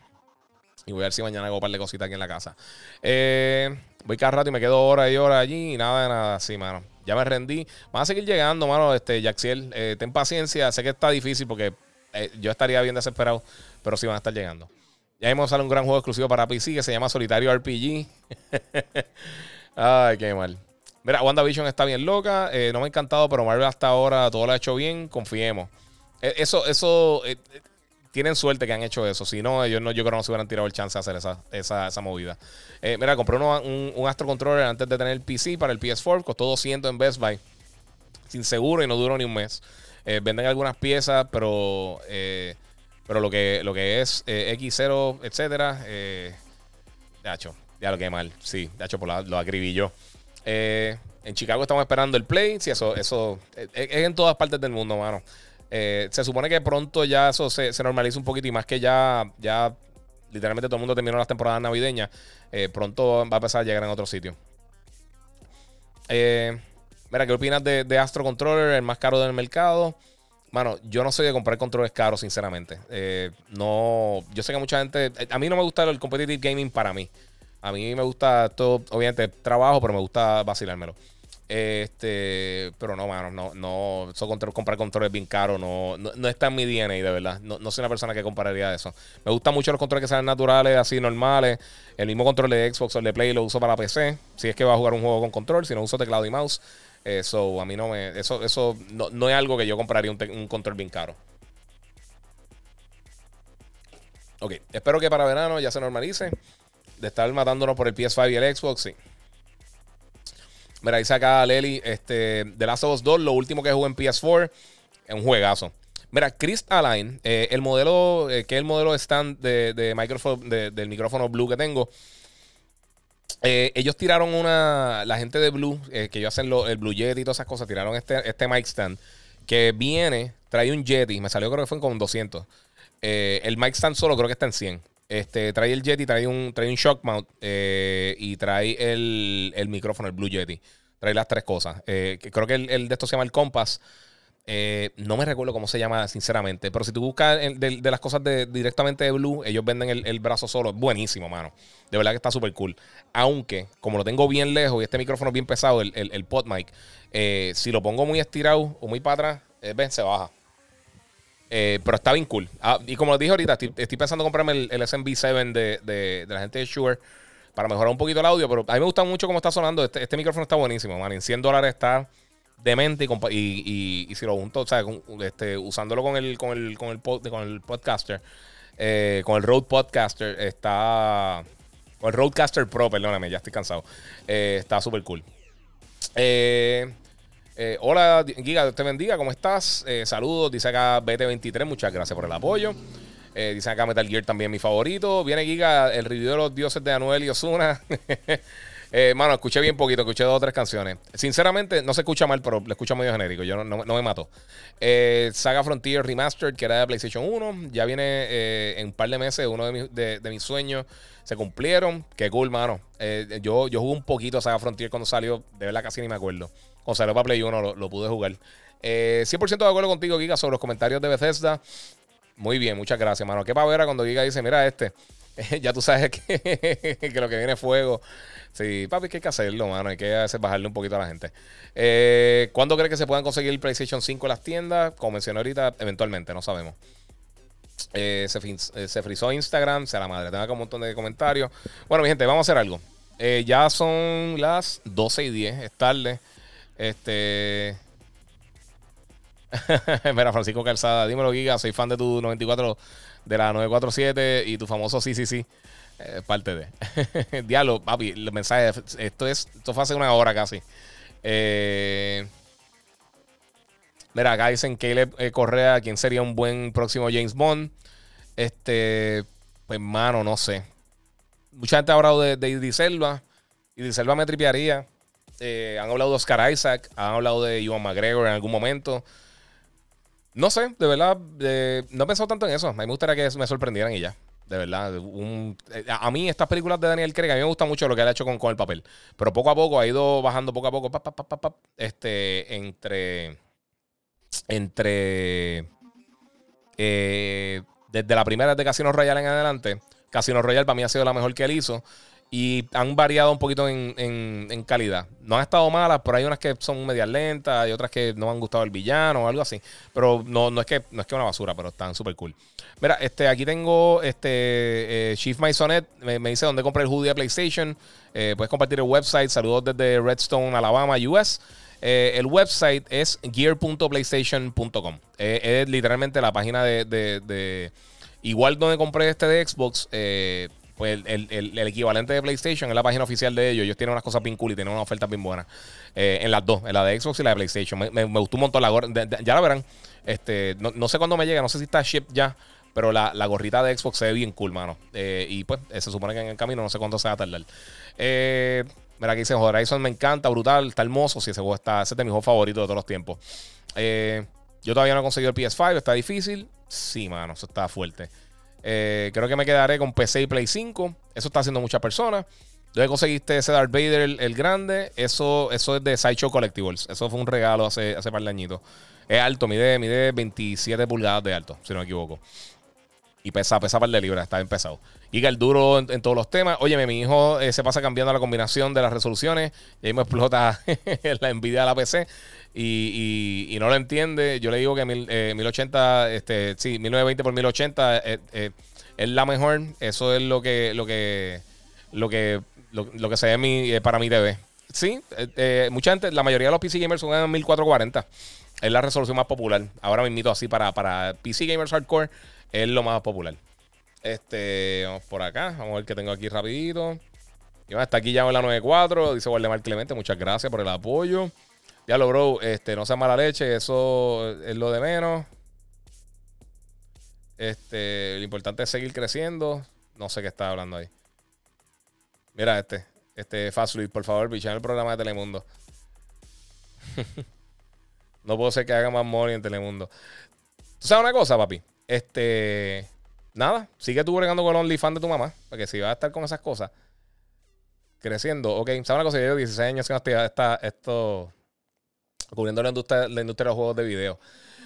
Y voy a ver si mañana hago un par de cositas aquí en la casa. Eh, voy cada rato y me quedo hora y hora allí y nada de nada así, mano. Ya me rendí. Van a seguir llegando, mano. Este, Jaxiel, eh, ten paciencia. Sé que está difícil porque eh, yo estaría bien desesperado, pero sí van a estar llegando. Ya hemos sale un gran juego exclusivo para PC que se llama Solitario RPG. Ay, qué mal. Mira, WandaVision está bien loca. no me ha encantado, pero Marvel hasta ahora todo lo ha hecho bien. Confiemos. Eso, eso tienen suerte que han hecho eso. Si no, ellos no, yo creo que no se hubieran tirado el chance de hacer esa, esa, movida. Eh, mira, compré un, Astro Controller antes de tener el PC para el PS4. Costó 200 en Best Buy. Sin seguro y no duró ni un mes. Eh, venden algunas piezas, pero eh, pero lo que, lo que es X0, etcétera, eh, hecho, ya lo que mal. Sí, de hecho, por lo acribilló. en Chicago estamos esperando el Play. Sí, eso, eso es en todas partes del mundo, mano. Eh, se supone que pronto ya eso se, se, normaliza un poquito y más que ya, ya literalmente todo el mundo terminó las temporadas navideñas. Eh, pronto va a empezar a llegar en otro sitio. Eh, mira, ¿qué opinas de, Astro Controller, el más caro del mercado? Bueno, yo no soy de comprar controles caros, sinceramente. no, yo sé que mucha gente. A mí no me gusta el competitive gaming para mí. A mí me gusta todo, obviamente, trabajo, pero me gusta vacilármelo. Este, pero no, mano, no, no, eso comprar controles bien caro, no, no, está en mi DNA, de verdad. No, no, soy una persona que compararía eso. Me gustan mucho los controles que salen naturales, así normales. El mismo control de Xbox o el de Play lo uso para PC. Si es que va a jugar un juego con control, si no uso teclado y mouse. Eso, a mí no me. Eso, eso no, es algo que yo compraría un, un control bien caro. Ok, espero que para verano ya se normalice. De estar matándonos por el PS5 y el Xbox, sí. Mira, ahí saca Leli este, The Last of Us 2, lo último que jugó en PS4. Es un juegazo. Mira, Chris Align, eh, el modelo, eh, que es el modelo stand de, de micrófono, del micrófono Blue que tengo. Eh, ellos tiraron una. La gente de Blue, que ellos hacen el Blue Yeti y todas esas cosas, tiraron este, este mic stand que viene, trae un Yeti. Me salió, creo que fue con 200. el mic stand solo creo que está en 100. Este, trae el Yeti, trae un, trae un shock mount eh, y trae el, micrófono, el Blue Yeti. Trae las tres cosas. Eh, creo que el, de esto se llama el Compass. Eh, no me recuerdo cómo se llama, sinceramente. Pero si tú buscas de, las cosas de, directamente de Blue, ellos venden el, brazo solo. Buenísimo, mano. De verdad que está súper cool. Aunque, como lo tengo bien lejos y este micrófono es bien pesado, el, el, pod mic, si lo pongo muy estirado o muy para atrás, ven, se baja. Eh, pero está bien cool. Ah, y como les dije ahorita, estoy, pensando en comprarme el, SMB7 de, la gente de Shure para mejorar un poquito el audio. Pero a mí me gusta mucho cómo está sonando. Este, este micrófono está buenísimo, man. En 100 dólares está demente y, y, si lo junto, o sea, este, usándolo con el, con el, con el, con el podcaster, eh, con el Rode Podcaster, está. Con el Rodecaster Pro, perdóname, ya estoy cansado. Eh, está súper cool. Eh. Eh, hola, Giga, Dios te bendiga, ¿cómo estás? Eh, saludos, dice acá BT23, muchas gracias por el apoyo. Eh, dice acá Metal Gear también mi favorito. Viene Giga, el review de los dioses de Anuel y Osuna. mano, escuché bien poquito, escuché dos o tres canciones. Sinceramente, no se escucha mal, pero le escucha medio genérico. Yo no, me mato. Saga Frontier Remastered, que era de PlayStation 1. Ya viene en un par de meses, uno de, mis sueños se cumplieron. Qué cool, mano. yo, jugué un poquito Saga Frontier cuando salió. De verdad, casi ni me acuerdo. O sea, para Play 1 lo, pude jugar. 100% eh, de acuerdo contigo, Giga, sobre los comentarios de Bethesda. Muy bien, muchas gracias, mano. Qué pavera cuando Giga dice, mira este. ya tú sabes que, lo que viene es fuego. Sí, papi, que hay que hacerlo, mano. Hay que bajarle un poquito a la gente. Eh, ¿Cuándo crees que se puedan conseguir el PlayStation 5 en las tiendas? Como mencioné ahorita, eventualmente, no sabemos. Eh, se, se frizó Instagram, sea la madre. Tengo acá un montón de comentarios. Bueno, mi gente, vamos a hacer algo. ya son las 12 y 10, es tarde. Este. Mira, Francisco Calzada, dímelo, Giga. Soy fan de tu 94 de la 947 y tu famoso sí, sí, sí. Eh, parte de. Diablo, papi, el mensaje. Esto, es, esto fue hace una hora casi. Eh, mira, acá dicen Caleb eh, Correa, ¿quién sería un buen próximo James Bond? Este, pues, mano, no sé. Mucha gente ha hablado de, de Elba. Idris Elba me tripearía. Eh, han hablado de Oscar Isaac. Han hablado de Iwan McGregor en algún momento. No sé, de verdad, no he pensado tanto en eso. A mí me gustaría que me sorprendieran y ya. De verdad. Eh, a mí estas películas de Daniel Craig, a mí me gusta mucho lo que ha hecho con, con el papel. Pero poco a poco ha ido bajando poco a poco. este, entre... Entre... Eh, desde la primera de Casino Royale en adelante. Casino Royale para mí ha sido la mejor que él hizo. Y han variado un poquito en, calidad. No han estado malas, pero hay unas que son medias lentas, y otras que no han gustado el villano o algo así. Pero no, no es que no es que una basura, pero están súper cool. Mira, este, aquí tengo este eh, Chief Maisonet. Me, dice dónde compré el hoodie de PlayStation. Eh, puedes compartir el website. Saludos desde Redstone, Alabama, US. Eh, el website es gear.playstation.com. es literalmente la página de, de, Igual donde compré este de Xbox. Pues el, equivalente de PlayStation es la página oficial de ellos. Ellos tienen unas cosas bien cool y tienen una oferta bien buena. Eh, en las dos, en la de Xbox y la de PlayStation. Me, gustó un montón la gorra. ya la verán. Este, no, sé cuándo me llega, no sé si está ship ya. Pero la, gorrita de Xbox se ve bien cool, mano. Eh, y pues se supone que en el camino no sé cuánto se va a tardar. Eh, mira, aquí dice Horizon me encanta, brutal, está hermoso. Si ese juego está, ese es de mis juegos favoritos de todos los tiempos. yo todavía no he conseguido el PS5, está difícil. Sí, mano, eso está fuerte. Eh, creo que me quedaré con PC y Play 5. Eso está haciendo muchas personas. Luego conseguiste ese Darth Vader, el, grande. Eso, eso es de Sideshow Collectibles. Eso fue un regalo hace, hace par de añitos. Es alto, mide, mide 27 pulgadas de alto, si no me equivoco. Y pesa, pesa par de libras, está bien pesado. Y el duro en, todos los temas. Óyeme, mi hijo eh, se pasa cambiando la combinación de las resoluciones. Y ahí me explota la envidia de la PC y, no lo entiende. Yo le digo que mil, 1080, eh, este, sí, 1920 por 1080 eh, eh, es la mejor. Eso es lo que, lo que, lo que, lo, que se ve mi, para mi TV. Sí, mucha gente, la mayoría de los PC gamers son en 1440. Es la resolución más popular. Ahora me invito así para, para PC gamers hardcore. Es lo más popular. Este, vamos por acá. Vamos a ver qué tengo aquí rapidito. Y está aquí ya en la 94. Dice Waldemar Clemente. Muchas gracias por el apoyo. Ya lo, bro, este, no sea mala leche, eso es lo de menos. Este, lo importante es seguir creciendo. No sé qué está hablando ahí. Mira este, este Fastly, por favor, bichar el programa de Telemundo. no puedo ser que haga más money en Telemundo. ¿Tú sabes una cosa, papi? Este, nada, sigue tú bregando con el OnlyFans de tu mamá, porque si vas a estar con esas cosas, creciendo, ok, ¿sabes una cosa? Yo llevo 16 años sin actividad, esto cubriendo la industria, la industria de los juegos de video.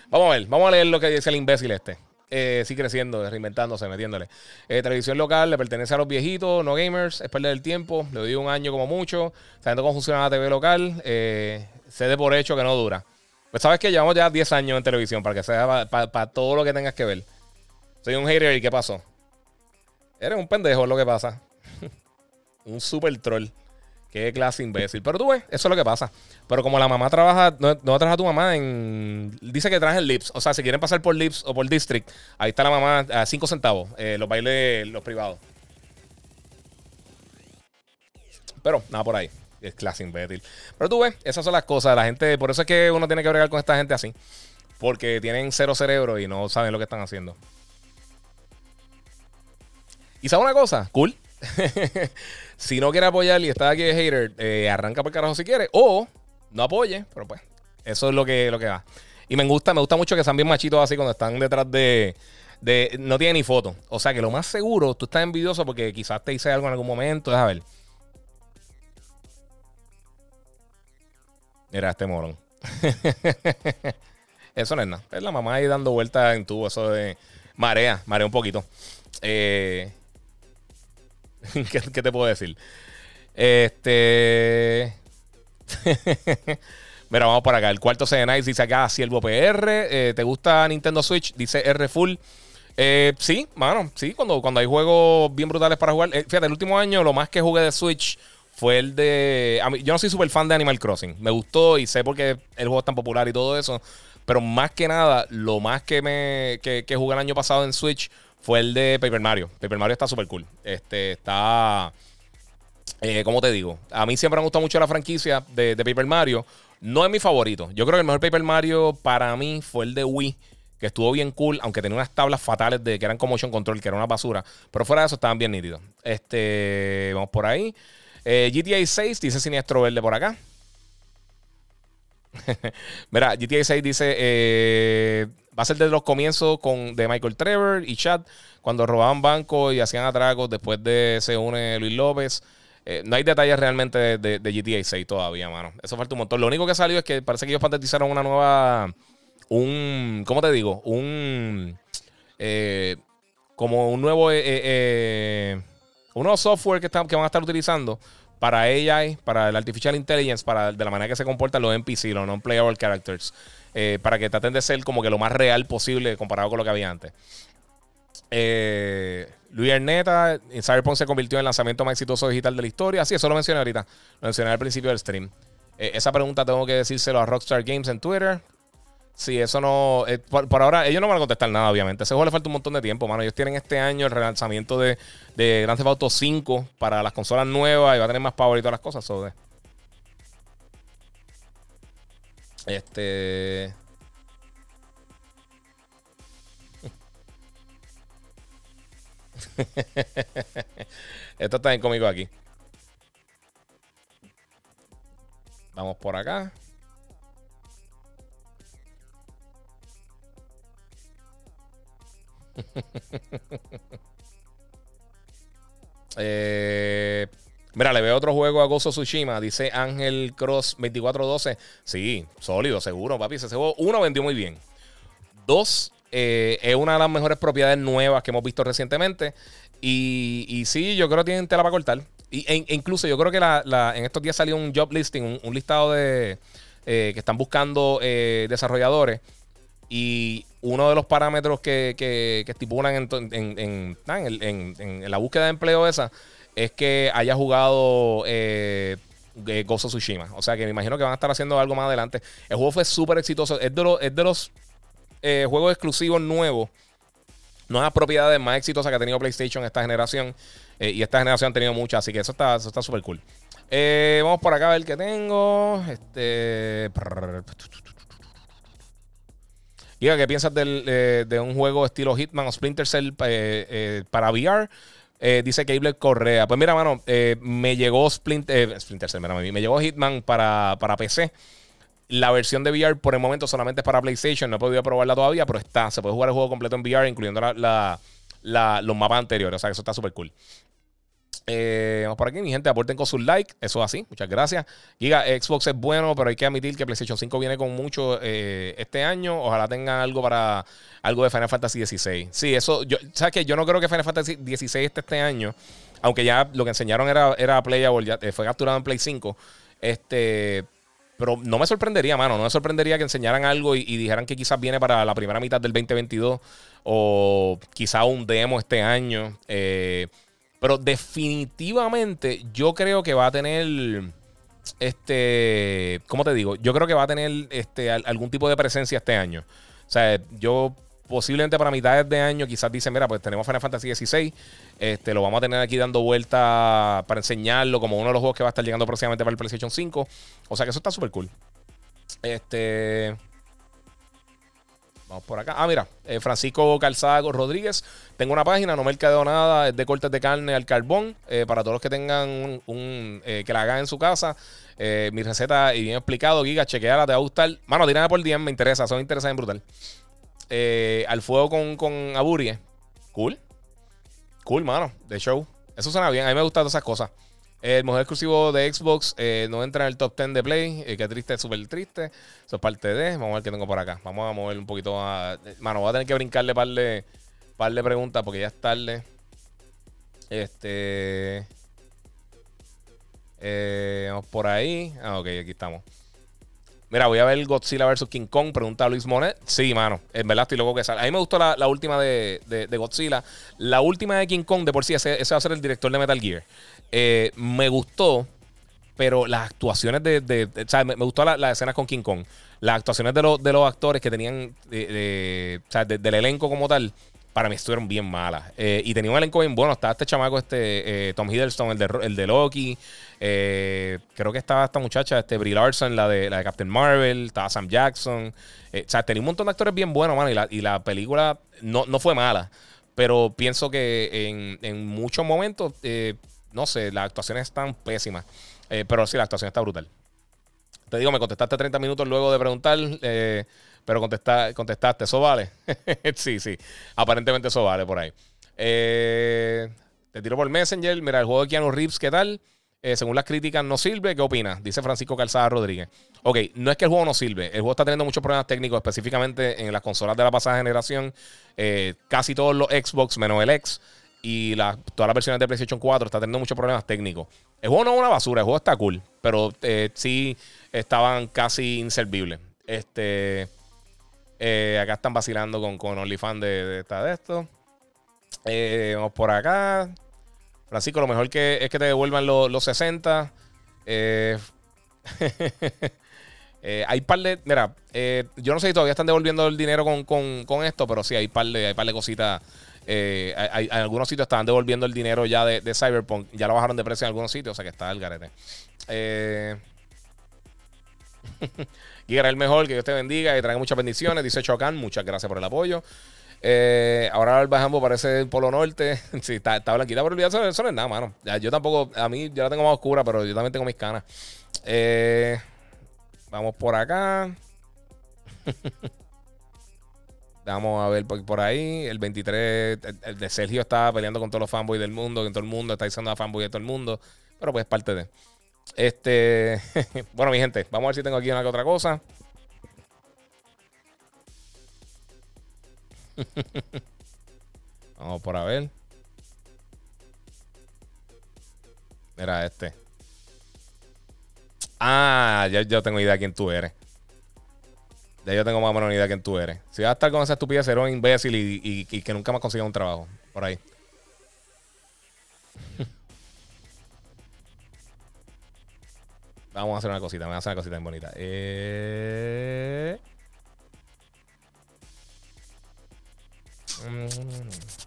Vamos a ver, vamos a leer lo que dice el imbécil este. Eh, sigue creciendo, reinventándose, metiéndole. Eh, televisión local le pertenece a los viejitos, no gamers, es perder el tiempo. Le doy un año como mucho, sabiendo cómo funciona la TV local. Eh, sé de por hecho que no dura. Pues sabes que llevamos ya 10 años en televisión para que sea para, todo lo que tengas que ver. Soy un hater y ¿qué pasó? Eres un pendejo, es lo que pasa. un super troll. Qué clase imbécil. Pero tú ves, eso es lo que pasa. Pero como la mamá trabaja, no, no trabaja tu mamá en. Dice que traje Lips. O sea, si quieren pasar por Lips o por District, ahí está la mamá a 5 centavos. Eh, los bailes, los privados. Pero nada por ahí. Es clase imbécil. Pero tú ves, esas son las cosas. La gente, por eso es que uno tiene que bregar con esta gente así. Porque tienen cero cerebro y no saben lo que están haciendo. ¿Y sabe una cosa? Cool. si no quiere apoyar y está aquí de hater, eh, arranca por carajo si quiere. O no apoye, pero pues, eso es lo que, lo que va. Y me gusta, me gusta mucho que sean bien machitos así cuando están detrás de. de no tiene ni foto. O sea que lo más seguro, tú estás envidioso porque quizás te hice algo en algún momento. Déjame ver. Mira, este morón. eso no es nada. Es la mamá ahí dando vueltas en tubo. Eso de. Marea, marea un poquito. Eh, ¿Qué, te puedo decir? Este. Mira, vamos por acá. El cuarto C Nice dice acá Siervo PR. Eh, ¿Te gusta Nintendo Switch? Dice R Full. Eh, sí, mano, sí, cuando, cuando hay juegos bien brutales para jugar. Eh, fíjate, el último año lo más que jugué de Switch fue el de. yo no soy súper fan de Animal Crossing. Me gustó y sé por qué el juego es tan popular y todo eso. Pero más que nada, lo más que me que, jugué el año pasado en Switch fue el de Paper Mario. Paper Mario está súper cool. Este está. Eh, ¿Cómo te digo? A mí siempre me ha gustado mucho la franquicia de, de Paper Mario. No es mi favorito. Yo creo que el mejor Paper Mario para mí fue el de Wii que estuvo bien cool, aunque tenía unas tablas fatales de que eran como motion control, que era una basura. Pero fuera de eso estaban bien nítidos. Este, vamos por ahí. Eh, GTA 6 dice Siniestro Verde por acá. Mira, GTA 6 dice eh, va a ser de los comienzos con, de Michael Trevor y Chad cuando robaban bancos y hacían atracos. Después de se une Luis López. Eh, no hay detalles realmente de, GTA 6 todavía, mano. Eso falta un montón. Lo único que salió es que parece que ellos patentizaron una nueva un, ¿cómo te digo? Un, eh, como un nuevo, eh, eh, un nuevo software que, están, que van a estar utilizando para AI, para el Artificial Intelligence, para de la manera que se comportan los NPC, los non-playable characters, para que traten de ser como que lo más real posible comparado con lo que había antes. Luis Erneta, Cyberpunk se convirtió en el lanzamiento más exitoso digital de la historia. Sí, eso lo mencioné ahorita. Lo mencioné al principio del stream. esa pregunta tengo que decírselo a Rockstar Games en Twitter. Sí, eso no. Eh, por, ahora, ellos no van a contestar nada, obviamente. Ese juego le falta un montón de tiempo, mano. Ellos tienen este año el relanzamiento de, de Grand Theft Auto 5 para las consolas nuevas y va a tener más power y todas las cosas. So Este. Esto está bien conmigo aquí. Vamos por acá. Eh, le veo otro juego a Gozo Tsushima. Dice Ángel Cross 2412. Sí, sólido, seguro, papi. Ese juego, uno, vendió muy bien. Dos, eh, es una de las mejores propiedades nuevas que hemos visto recientemente. Y, sí, yo creo que tienen tela para cortar. Y, e, e incluso yo creo que en estos días salió un job listing, un, listado de eh, que están buscando desarrolladores. Y uno de los parámetros que, que, estipulan en, en, la búsqueda de empleo esa es que haya jugado eh, Gozo Tsushima. O sea que me imagino que van a estar haciendo algo más adelante. El juego fue súper exitoso. Es de los, es de los eh, juegos exclusivos nuevos. Las propiedades más exitosas que ha tenido PlayStation esta generación. Eh, y esta generación ha tenido muchas. Así que eso está súper está cool. Eh, vamos por acá a ver qué tengo. Este. Diga, ¿qué piensas eh, de un juego estilo Hitman o Splinter Cell eh, eh, para VR? Dice Cable Correa. Pues mira, mano, me llegó Splinter, Splinter Cell, me llegó Hitman para, para PC. La versión de VR por el momento solamente es para PlayStation. No he podido probarla todavía, pero está. Se puede jugar el juego completo en VR, incluyendo los mapas anteriores. O sea, eso está súper cool. Eh, vamos por aquí, mi gente, aporten con sus likes. Eso es así, muchas gracias. Giga, Xbox es bueno, pero hay que admitir que PlayStation 5 viene con mucho eh, este año. Ojalá tengan algo para algo de Final Fantasy XVI. Sí, eso, yo, ¿sabes qué? Yo no creo que Final Fantasy XVI esté este año. Aunque ya lo que enseñaron era, era Playable, ya eh, fue capturado en Play 5. Este. Pero no me sorprendería, mano. No me sorprendería que enseñaran algo y, y, dijeran que quizás viene para la primera mitad del 2022. O quizá un demo este año. Eh pero definitivamente yo creo que va a tener. Este. ¿Cómo te digo? Yo creo que va a tener este, algún tipo de presencia este año. O sea, yo posiblemente para mitades de año quizás dicen, mira, pues tenemos Final Fantasy XVI, este, lo vamos a tener aquí dando vuelta para enseñarlo como uno de los juegos que va a estar llegando próximamente para el PlayStation 5. O sea que eso está súper cool. Este... Vamos por acá. Ah, mira, eh, Francisco Calzado Rodríguez. Tengo una página, no me mercadeo nada, es de cortes de carne al carbón. Eh, para todos los que tengan un, eh, que la hagan en su casa. mi receta y bien explicado, Giga, chequeala, te va a gustar. Mano, tírame por día, me interesa, son interesantes en brutal. al fuego con, con Aburie. Cool. Cool, mano, de show. Eso suena bien, a mí me gustan todas esas cosas. El mejor exclusivo de Xbox eh, no entra en el top 10 de Play. Eh, qué triste, súper triste. Eso es parte de. Vamos a ver qué tengo por acá. Vamos a mover un poquito a. Mano, voy a tener que brincarle par de, par de preguntas porque ya es tarde. Este. Eh, vamos por ahí. Ah, ok, aquí estamos. Mira, voy a ver Godzilla vs. King Kong. Pregunta a Luis Monet. Sí, mano. En verdad estoy loco que sale. A mí me gustó la, última de, Godzilla. La última de King Kong, de por sí, ese va a ser el director de Metal Gear. Eh, me gustó, pero las actuaciones de. o sea, me, gustó la, la, escena con King Kong. Las actuaciones de, los de los actores que tenían. De, o sea, del elenco como tal. Para mí estuvieron bien malas. Eh, y tenía un elenco bien bueno. Estaba este chamaco, este eh, Tom Hiddleston, el de, el de Loki. Eh, creo que estaba esta muchacha, este Brie Larson, la de, la de Captain Marvel. Estaba Sam Jackson. o sea, tenía un montón de actores bien buenos, mano. Y la, y la película no, no fue mala. Pero pienso que en, en muchos momentos, no sé, las actuaciones están pésimas. Eh, pero sí, la actuación está brutal. Te digo, me contestaste 30 minutos luego de preguntar, eh, pero contestaste, ¿eso vale? sí, sí, aparentemente eso vale por ahí. Eh, te tiro por Messenger, mira, el juego de Keanu Reeves, ¿qué tal? según las críticas, no sirve. ¿Qué opinas? Dice Francisco Calzada Rodríguez. Ok, no es que el juego no sirve. El juego está teniendo muchos problemas técnicos, específicamente en las consolas de la pasada generación. casi todos los Xbox, menos el X, y todas las versiones de PlayStation 4 está teniendo muchos problemas técnicos. El juego no es una basura, el juego está cool, pero eh, sí estaban casi inservibles. Este, eh, acá están vacilando con, con OnlyFans de, de, de esto. Eh, vamos por acá. Francisco, lo mejor que es que te devuelvan los 60. hay par de. Mira, yo no sé si todavía están devolviendo el dinero con, esto, pero sí, hay par de, hay par de cositas eh, hay, algunos sitios estaban devolviendo el dinero ya de, Cyberpunk. Ya lo bajaron de precio en algunos sitios, o sea que está el garete. Eh, era el mejor, que Dios te bendiga y traiga muchas bendiciones. Dice Chocan, muchas gracias por el apoyo. Eh, ahora el Bajambo parece el Polo Norte. sí, está, está blanquita, pero olvídate, eso, no es nada, mano. yo tampoco, a mí ya la tengo más oscura, pero yo también tengo mis canas. Eh, vamos por acá. Vamos a ver por, ahí. El 23, el, de Sergio está peleando con todos los fanboys del mundo, con todo el mundo, está diciendo a fanboy de todo el mundo. Pero pues es parte de. Este. bueno, mi gente, vamos a ver si tengo aquí una que otra cosa. vamos por a ver. Mira este. Ah, ya yo tengo idea de quién tú eres. Ya yo tengo más o menos idea de quién tú eres. Si vas a estar con esa estupidez, ser un imbécil y, que nunca más consiga un trabajo. Por ahí. Vamos a hacer una cosita. Vamos a hacer una cosita bien bonita. Eh... Mm.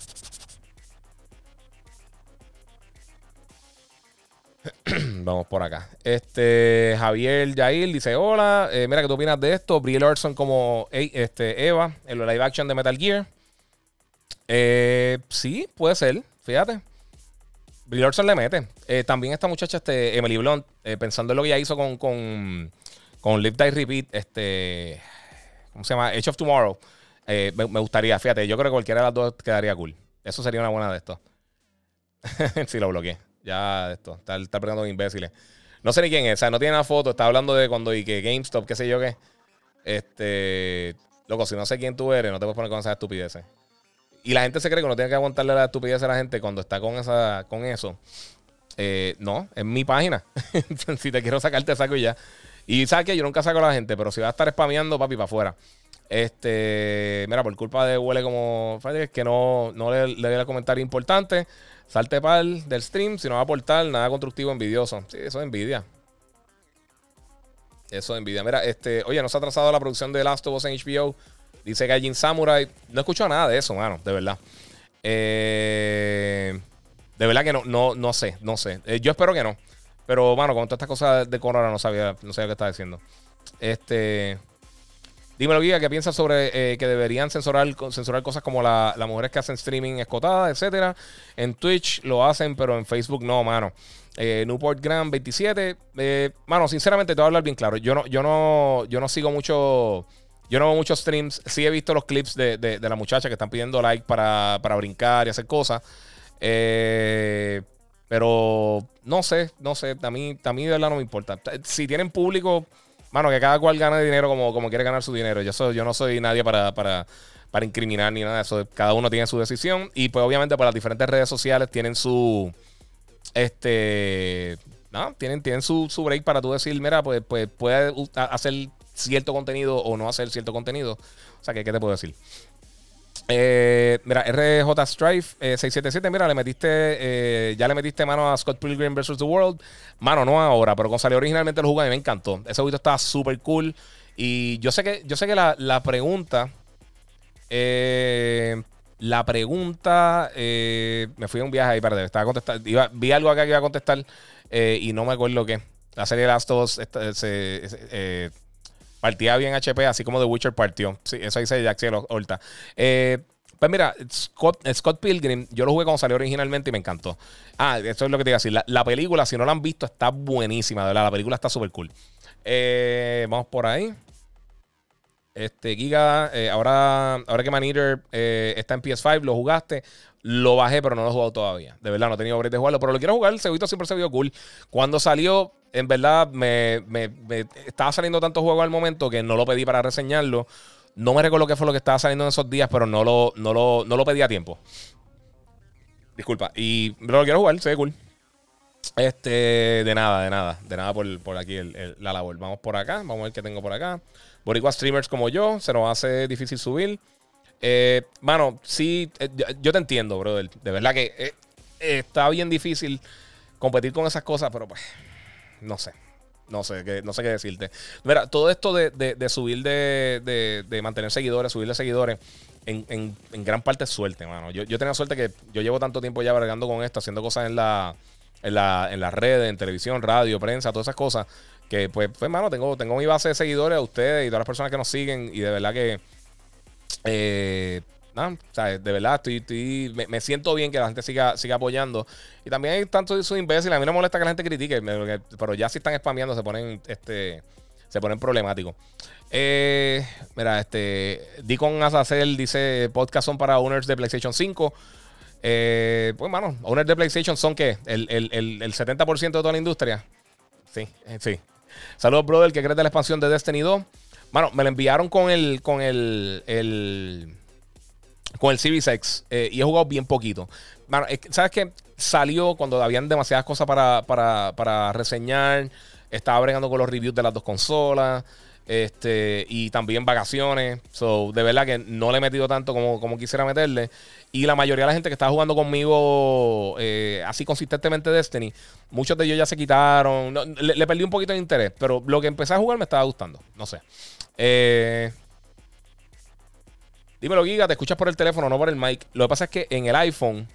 Vamos por acá. Este Javier Yair dice: Hola, eh, mira, ¿qué tú opinas de esto? Brie Larson como este, Eva en la live action de Metal Gear. Eh, sí, puede ser, fíjate. Brie Larson le mete. Eh, también esta muchacha, este, Emily Blunt, pensando en lo que ella hizo con, con, con Live Die Repeat, este, ¿cómo se llama? Age of Tomorrow. Me, gustaría, fíjate, yo creo que cualquiera de las dos quedaría cool. Eso sería una buena de estos. sí, lo bloqueé. Ya esto, está, está con imbéciles. No sé ni quién es, o sea, no tiene una foto, está hablando de cuando y que GameStop, qué sé yo qué. Este, loco, si no sé quién tú eres, no te puedes poner con esas estupideces. Y la gente se cree que no tiene que aguantarle la estupidez a la gente cuando está con esa con eso. Eh, no, es mi página. si te quiero sacar, te saco ya. Y sabes que yo nunca saco a la gente, pero si vas a estar spameando, papi, para afuera. Este, mira, por culpa de huele como que no, no le, le el comentario importante. Salte pal del stream, si no va a aportar nada constructivo, envidioso. Sí, eso es envidia. Eso es envidia. Mira, este, oye, nos ha atrasado la producción de Last of Us en HBO. Dice Gaijin Samurai. No he escuchado nada de eso, mano, de verdad. Eh, de verdad que no, no, no sé, no sé. Eh, yo espero que no. Pero, mano, con todas estas cosas de Corona no sabía, no sabía qué estaba diciendo. Este. Dímelo, Guía, ¿qué piensas sobre eh, que deberían censurar, censurar cosas como las mujeres que hacen streaming escotada, etcétera? En Twitch lo hacen, pero en Facebook no, mano. Eh, Newport Grand 27. Eh, mano, sinceramente te voy a hablar bien claro. Yo no, yo no, yo no sigo mucho. Yo no veo muchos streams. Sí he visto los clips de, la muchacha que están pidiendo like para, brincar y hacer cosas. pero no sé, no sé. A mí, a mí de verdad no me importa. Si tienen público mano, que cada cual gane dinero como, como quiere ganar su dinero. Yo, soy, yo no soy nadie para, para, para incriminar ni nada de eso. Cada uno tiene su decisión. Y pues obviamente para las diferentes redes sociales tienen su. Este. No, tienen, tienen su, su break para tú decir, mira, pues, pues puede hacer cierto contenido o no hacer cierto contenido. O sea, ¿qué, qué te puedo decir? Eh, mira, RJ Strife 677, mira, le metiste, ya le metiste mano a Scott Pilgrim vs. The World. Mano, no ahora, pero cuando salió originalmente lo jugué y me encantó. Ese juego estaba súper cool. Y yo sé que, yo sé que la, la pregunta eh, la pregunta, eh, me fui a un viaje ahí, perdón, estaba contestando, vi algo acá que iba a contestar eh, y no me acuerdo qué. La serie de Last of Us se, partía bien HP, así como The Witcher partió. Sí, eso dice Jack Horta. pues mira, Scott, Pilgrim, yo lo jugué cuando salió originalmente y me encantó. Ah, eso es lo que te iba a decir. La, película, si no la han visto, está buenísima, de verdad. La película está súper cool. vamos por ahí. Este, Giga, eh, ahora, ahora que Man Eater eh, está en PS5, lo jugaste. Lo bajé, pero no lo he jugado todavía. De verdad, no he tenido de jugarlo, pero lo quiero jugar. El siempre se vio cool. Cuando salió, en verdad, me, estaba saliendo tantos juegos al momento que no lo pedí para reseñarlo. No me recuerdo qué fue lo que estaba saliendo en esos días, pero no lo, no lo, no lo pedí a tiempo. Disculpa. Y lo quiero jugar, se ve cool. Este, de nada, de nada. De nada por, por aquí la labor. Vamos por acá. Vamos a ver qué tengo por acá. Boricua streamers como yo, se nos hace difícil subir. Eh, mano, sí, eh, yo te entiendo, brother. De verdad que eh, está bien difícil competir con esas cosas, pero pues, no sé. No sé, qué, no sé qué decirte. Mira, todo esto de, subir de, de, mantener seguidores, subir de seguidores, en, gran parte es suerte, mano. Yo, yo tenía suerte que yo llevo tanto tiempo ya bregando con esto, haciendo cosas en la, en, la, en las redes, en televisión, radio, prensa, todas esas cosas, que pues, pues, mano, tengo, tengo mi base de seguidores a ustedes y todas las personas que nos siguen. Y de verdad que. Eh, de verdad estoy, me, siento bien que la gente siga, siga apoyando. Y también hay tantos sus imbéciles. A mí no me molesta que la gente critique, pero ya si están spameando se ponen, este, se ponen problemáticos. Eh, mira, este, Dicon Azazel dice: podcast son para owners de PlayStation 5. Eh, pues, mano, owners de PlayStation son que el, el, el, el 70% de toda la industria. Sí, sí. Saludos, brother, que crees de la expansión de Destiny 2. Bueno, me lo enviaron con el. con el. el con el Series X eh, y he jugado bien poquito. Bueno, ¿sabes qué? Salió cuando habían demasiadas cosas para, para, para reseñar. Estaba bregando con los reviews de las dos consolas. Este, y también vacaciones. So, de verdad que no le he metido tanto como, como quisiera meterle. Y la mayoría de la gente que estaba jugando conmigo eh, así consistentemente Destiny, muchos de ellos ya se quitaron. le, perdí un poquito de interés, pero lo que empecé a jugar me estaba gustando. No sé. Eh, dímelo, Giga, te escuchas por el teléfono, no por el mic. Lo que pasa es que en el iPhone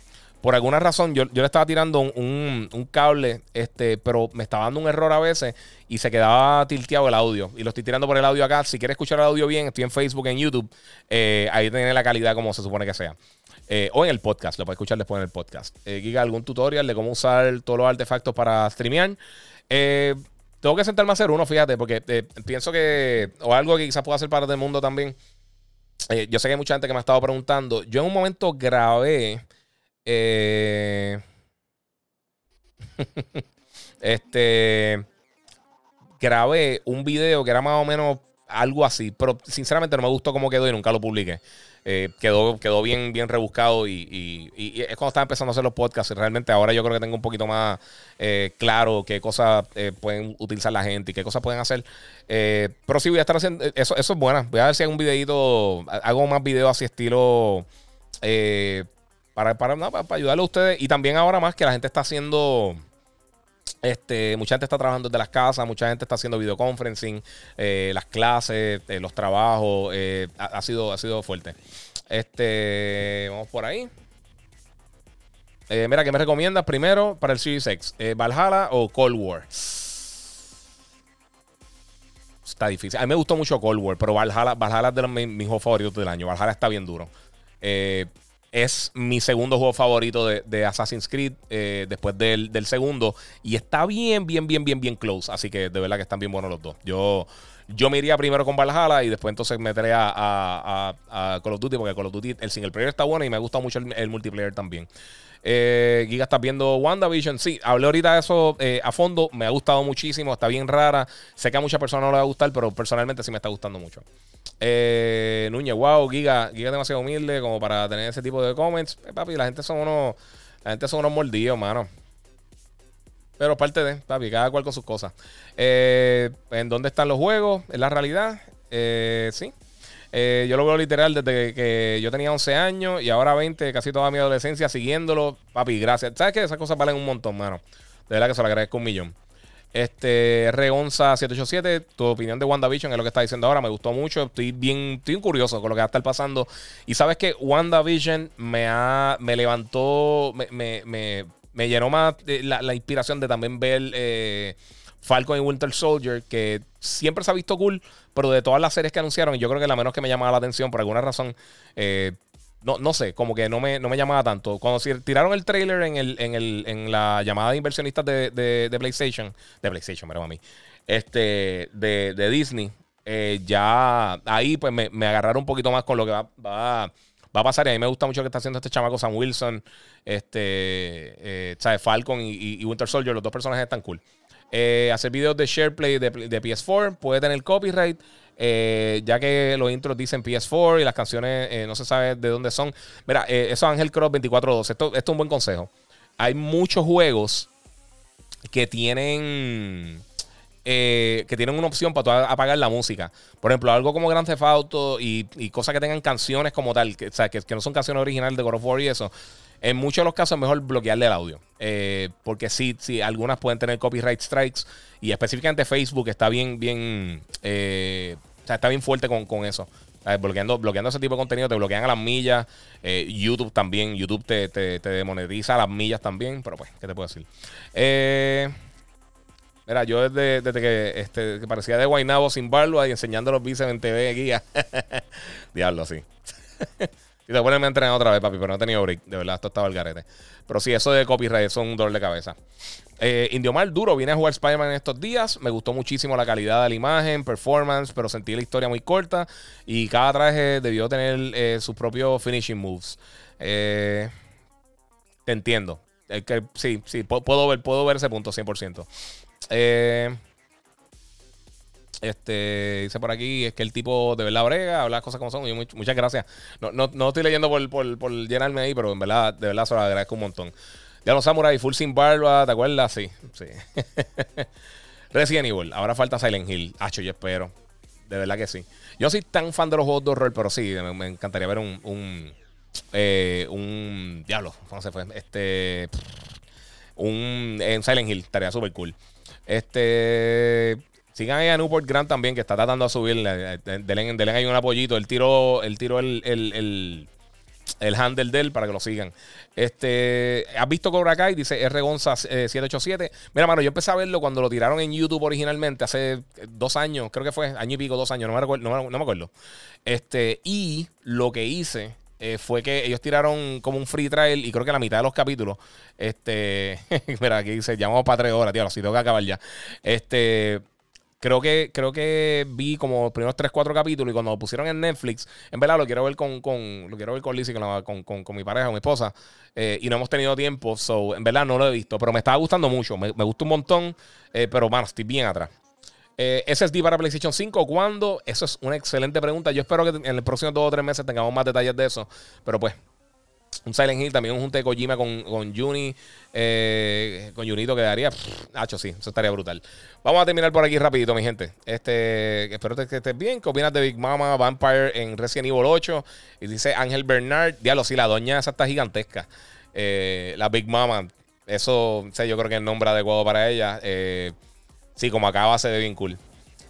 por alguna razón, yo, yo le estaba tirando un, cable, este, pero me estaba dando un error a veces y se quedaba tilteado el audio. Y lo estoy tirando por el audio acá. Si quieres escuchar el audio bien, estoy en Facebook, en YouTube. Eh, ahí tiene la calidad como se supone que sea. Eh, o en el podcast, lo puedes escuchar después en el podcast. Eh, Giga, algún tutorial de cómo usar todos los artefactos para streamear. Tengo que sentarme a hacer uno, fíjate, porque pienso que, o algo que quizás pueda hacer para el mundo también. yo sé que hay mucha gente que me ha estado preguntando. Yo en un momento grabé eh, este. Grabé un video que era más o menos algo así, pero sinceramente no me gustó cómo quedó y nunca lo publiqué. Eh, quedó, quedó bien, bien rebuscado y, es cuando estaba empezando a hacer los podcasts. Y realmente ahora yo creo que tengo un poquito más eh, claro qué cosas pueden utilizar la gente y qué cosas pueden hacer. pero sí voy a estar haciendo, eso, eso es buena. Voy a ver si hago un videito, hago más videos así estilo para, para, para, ayudarle a ustedes. Y también ahora más que la gente está haciendo. Este, mucha gente está trabajando desde las casas, mucha gente está haciendo videoconferencing, eh, las clases, eh, los trabajos, eh, ha, sido, ha sido fuerte. Este, vamos por ahí. mira, ¿qué me recomiendas primero para el Series X? ¿Valhalla o Cold War? Está difícil. A mí me gustó mucho Cold War, pero Valhalla, Valhalla es de los, mis, favoritos del año. Valhalla está bien duro. Eh, es mi segundo juego favorito de, Assassin's Creed eh, después del, segundo. Y está bien, bien, bien, bien, bien close. Así que de verdad que están bien buenos los dos. Yo, yo me iría primero con Valhalla y después entonces meteré a, a, Call of Duty porque Call of Duty, el single player está bueno y me gusta mucho el, multiplayer también. Eh, Giga, ¿estás viendo WandaVision? Sí, hablé ahorita de eso eh, a fondo. Me ha gustado muchísimo. Está bien rara. Sé que a muchas personas no les va a gustar, pero personalmente sí me está gustando mucho. Eh, Núñez, wow, Giga, Giga es demasiado humilde como para tener ese tipo de comments. Eh, papi, la gente son unos, la gente son unos mordidos, mano. Pero parte de, papi, cada cual con sus cosas. Eh, ¿En dónde están los juegos? ¿En la realidad? Eh, sí. Eh, yo lo veo literal desde que yo tenía 11 años y ahora 20, casi toda mi adolescencia siguiéndolo. Papi, gracias. ¿Sabes qué? Esas cosas valen un montón, mano. De verdad que se lo agradezco un millón. Este, Regonza787, tu opinión de WandaVision es lo que está diciendo ahora. Me gustó mucho. Estoy bien, estoy curioso con lo que va a estar pasando. Y sabes que WandaVision me ha, me levantó, me, me, me, llenó más la, inspiración de también ver eh, Falcon y Winter Soldier, que siempre se ha visto cool, pero de todas las series que anunciaron, yo creo que la menos que me llamaba la atención por alguna razón. Eh, no, no sé, como que no me, no me llamaba tanto. Cuando tiraron el trailer en, el, en, el, en la llamada de inversionistas de, de, PlayStation, de PlayStation, pero a mí, este, de, de Disney, eh, ya ahí pues me, me, agarraron un poquito más con lo que va, va, va, a pasar. Y a mí me gusta mucho lo que está haciendo este chamaco Sam Wilson, este, eh. Falcon y, y, Winter Soldier, los dos personajes están cool. Eh, hacer videos de SharePlay de, de PS4 puede tener copyright. Eh, ya que los intros dicen PS4 y las canciones eh, no se sabe de dónde son. Mira, eh, eso Ángel Cross 24.2. Esto, esto es un buen consejo. Hay muchos juegos que tienen. que tienen una opción para apagar la música. Por ejemplo, algo como Grand Theft Auto y, cosas que tengan canciones como tal, que, o sea, que, no son canciones originales de God of War y eso. En muchos de los casos es mejor bloquearle el audio. porque sí, sí, algunas pueden tener copyright strikes. Y específicamente Facebook está bien, bien, eh, o sea, está bien fuerte con, con eso. Bloqueando, bloqueando ese tipo de contenido, te bloquean a las millas. Eh, YouTube también, YouTube te, te, te, demonetiza a las millas también. Pero pues, ¿qué te puedo decir? Eh, mira, yo desde, desde que, este, parecía de Guaynabo sin barba y enseñando los bíceps en TV guía. Diablo, así. y después me entrenar otra vez, papi, pero no he tenido break. De verdad, esto estaba el garete. Pero sí, eso de copyright son un dolor de cabeza. Eh, Indiomar Duro viene a jugar Spider-Man en estos días. Me gustó muchísimo la calidad de la imagen, performance, pero sentí la historia muy corta. Y cada traje debió tener eh, sus propios finishing moves. Eh, te entiendo. que, sí, sí, puedo ver, puedo ver ese punto 100%. Eh, este, dice por aquí, es que el tipo de verdad brega, habla cosas como son. muchas gracias. No, no, no estoy leyendo por, por, llenarme ahí, pero en verdad, de verdad se lo agradezco un montón. Ya Samurai, full sin barba, ¿te acuerdas? Sí, sí. Resident Evil, ahora falta Silent Hill. Hacho, yo espero. De verdad que sí. Yo soy tan fan de los juegos de horror, pero sí, me, encantaría ver un. un, eh, un diablo, ¿cómo se fue? Este. Un. En Silent Hill, estaría súper cool. Este. Sigan ahí a Newport Grant también, que está tratando de subir. Denle, ahí un apoyito. Él tiró, él tiró el, el el handle de él para que lo sigan. Este, ¿Has visto Cobra Kai? Dice R. Gonza 787. Eh, Mira, mano, yo empecé a verlo cuando lo tiraron en YouTube originalmente, hace eh, dos años, creo que fue, año y pico, dos años, no me, recuerdo, no, me acuerdo. Este, y lo que hice eh, fue que ellos tiraron como un free trial y creo que la mitad de los capítulos, este, mira, aquí dice, llamamos para tres horas, tío, si tengo que acabar ya. Este Creo que, creo que vi como los primeros 3, 4 capítulos y cuando lo pusieron en Netflix, en verdad lo quiero ver con, con lo quiero ver con Lizzie, con, con, con, mi pareja, con mi esposa, eh, y no hemos tenido tiempo, so, en verdad no lo he visto, pero me estaba gustando mucho, me, me gusta un montón, eh, pero bueno, estoy bien atrás. Eh, SSD para PlayStation 5, ¿cuándo? Eso es una excelente pregunta. Yo espero que en los próximos dos o tres meses tengamos más detalles de eso, pero pues un Silent Hill, también un junte de Kojima con, con Juni, eh, con Junito quedaría, hacho, sí, eso estaría brutal. Vamos a terminar por aquí rapidito, mi gente. Este, espero que estés bien. ¿Qué de Big Mama Vampire en Resident Evil 8? Y dice Ángel Bernard, diablo, sí, la doña esa está gigantesca. Eh, la Big Mama, eso, sé, yo creo que es el nombre adecuado para ella. Eh, sí, como acaba, se ve bien cool.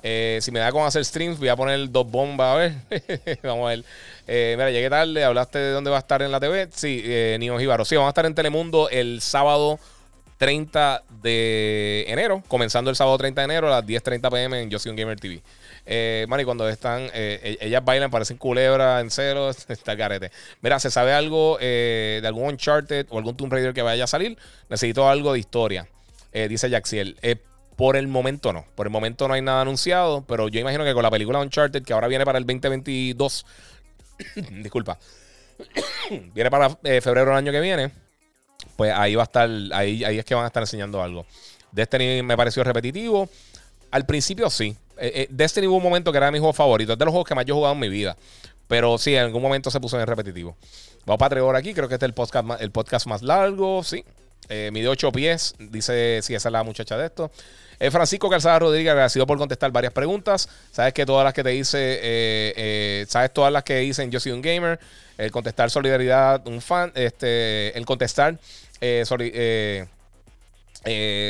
Eh, si me da con hacer streams, voy a poner dos bombas. A ver. vamos a ver. Eh, mira, llegué tarde. Hablaste de dónde va a estar en la TV. Sí, eh, Nino. Sí, vamos a estar en Telemundo el sábado 30 de enero. Comenzando el sábado 30 de enero a las 10:30 pm en Yo Soy un Gamer TV. Eh, cuando están, eh, e-, ellas bailan, parecen culebras en cero, está carete. Mira, ¿se sabe algo de algún Uncharted o algún Tomb Raider que vaya a salir? Necesito algo de historia, dice Jaxiel. Por el momento no. Por el momento no hay nada anunciado. Pero yo imagino que con la película Uncharted, que ahora viene para el 2022. disculpa. viene para eh, febrero del año que viene. Pues ahí va a estar. Ahí, ahí es que van a estar enseñando algo. Destiny me pareció repetitivo. Al principio sí. Eh, eh, Destiny hubo un momento que era mi juego favorito. Es de los juegos que más yo he jugado en mi vida. Pero sí, en algún momento se puso en repetitivo. Vamos para tres horas aquí. Creo que este es el podcast, el podcast más largo. Sí. Eh, mide 8 pies. Dice si esa es la muchacha de esto. Es Francisco Calzada Rodríguez, agradecido por contestar varias preguntas. Sabes que todas las que te hice, eh, sabes todas las que dicen yo soy un gamer. El contestar solidaridad, un fan. Este, el contestar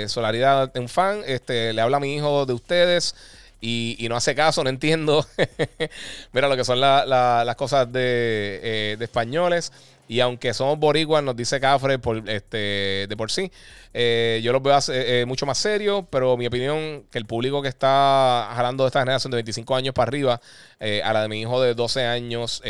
solidaridad, un fan. Este, le habla a mi hijo de ustedes y, no hace caso, no entiendo. Mira lo que son las cosas de españoles. Y aunque somos boricuas, nos dice Cafre por, este, de por sí, eh, yo los veo eh, mucho más serios, pero mi opinión, que el público que está jalando de esta generación de 25 años para arriba, eh, a la de mi hijo de 12 años,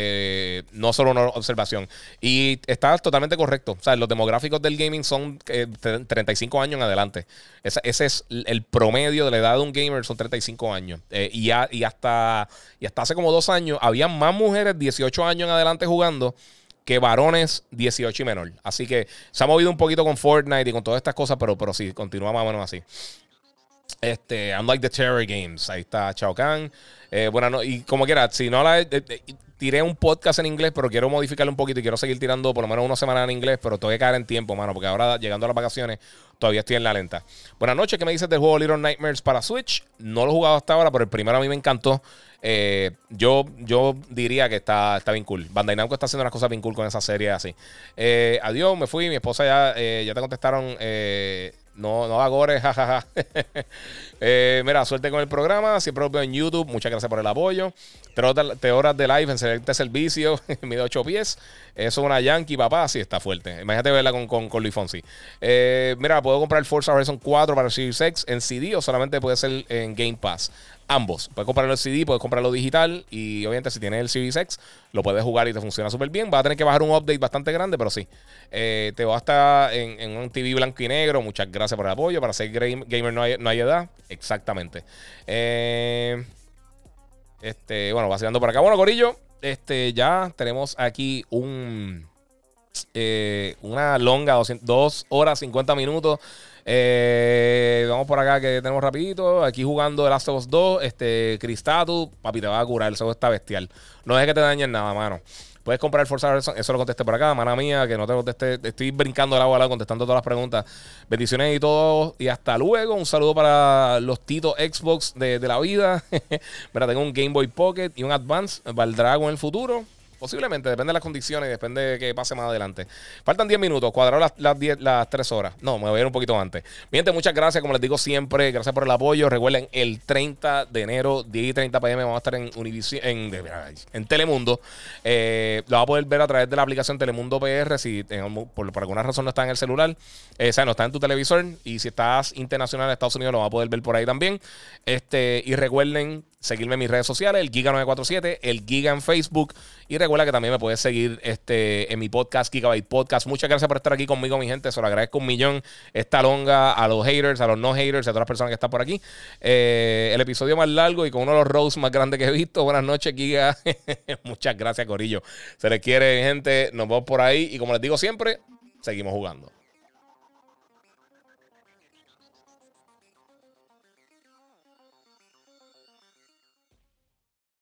no solo una observación. Y está totalmente correcto. O sea, los demográficos del gaming son 35 años en adelante. Ese, es el promedio de la edad de un gamer, son 35 años. y, y, hasta, y hasta hace como dos años, había más mujeres 18 años en adelante jugando que varones 18 y menor. Así que se ha movido un poquito con Fortnite y con todas estas cosas, pero, pero sí, continúa más o menos así. Este, Unlike the Terror Games. Ahí está Chao Kahn. Eh, bueno, no, y como quiera, si no la. Eh, eh, tiré un podcast en inglés, pero quiero modificarlo un poquito y quiero seguir tirando por lo menos una semana en inglés, pero tengo que caer en tiempo, mano, porque ahora llegando a las vacaciones todavía estoy en la lenta. Buenas noches, ¿qué me dices del juego Little Nightmares para Switch? No lo he jugado hasta ahora, pero el primero a mí me encantó. Eh, yo, yo diría que está, está bien cool. Bandai Namco está haciendo unas cosas bien cool con esa serie así. Eh, adiós, me fui. Mi esposa ya, eh, ya te contestaron. no, no agores, jajaja. mira, suerte con el programa. Siempre lo veo en YouTube. Muchas gracias por el apoyo. Te horas de live en excelente servicio. Mide 8 pies. Eso es una Yankee, papá. Sí, está fuerte. Imagínate verla con, con, con Luis Fonsi. mira, puedo comprar el Forza Horizon 4 para el Series X en CD o solamente puede ser en Game Pass ambos. Puedes comprarlo en CD, puedes comprarlo digital y obviamente si tienes el Series X lo puedes jugar y te funciona súper bien. Va a tener que bajar un update bastante grande, pero sí. Eh, te va a estar en, un TV blanco y negro. Muchas gracias por el apoyo. Para ser gamer no hay, no hay edad. Exactamente. Eh, este, bueno, vacilando por acá. Bueno, Corillo, este, ya tenemos aquí un... Eh, una longa, 2 horas 50 minutos eh, vamos por acá que tenemos rapidito. Aquí jugando The Last of Us 2. Este, Cristatu, papi, te va a curar. El juego está bestial. No es que te dañen nada, mano. Puedes comprar el Forza Horizon. Eso lo contesté por acá. Mana mía, que no te contesté. Estoy brincando el agua al contestando todas las preguntas. Bendiciones y todo. Y hasta luego. Un saludo para los titos Xbox de, de la vida. Mira, tengo un Game Boy Pocket y un Advance. Valdrá con el futuro. Posiblemente, depende de las condiciones, depende de qué pase más adelante. Faltan 10 minutos, cuadrar las, las, 10, las 3 horas. No, me voy a ir un poquito antes. Mi muchas gracias, como les digo siempre, gracias por el apoyo. Recuerden, el 30 de enero, 10 y 30 pm, vamos a estar en en, en Telemundo. Eh, lo va a poder ver a través de la aplicación Telemundo PR, si por, por, alguna razón no está en el celular, eh, o sea, no está en tu televisor. Y si estás internacional en Estados Unidos, lo va a poder ver por ahí también. Este, y recuerden seguirme en mis redes sociales, el Giga947, el Giga en Facebook. Y recuerda que también me puedes seguir este, en mi podcast, Gigabyte Podcast. Muchas gracias por estar aquí conmigo, mi gente. Se lo agradezco un millón. Esta longa a los haters, a los no haters, a todas las personas que están por aquí. Eh, el episodio más largo y con uno de los roasts más grandes que he visto. Buenas noches, Giga. Muchas gracias, Corillo. Se les quiere, gente. Nos vemos por ahí. Y como les digo siempre, seguimos jugando.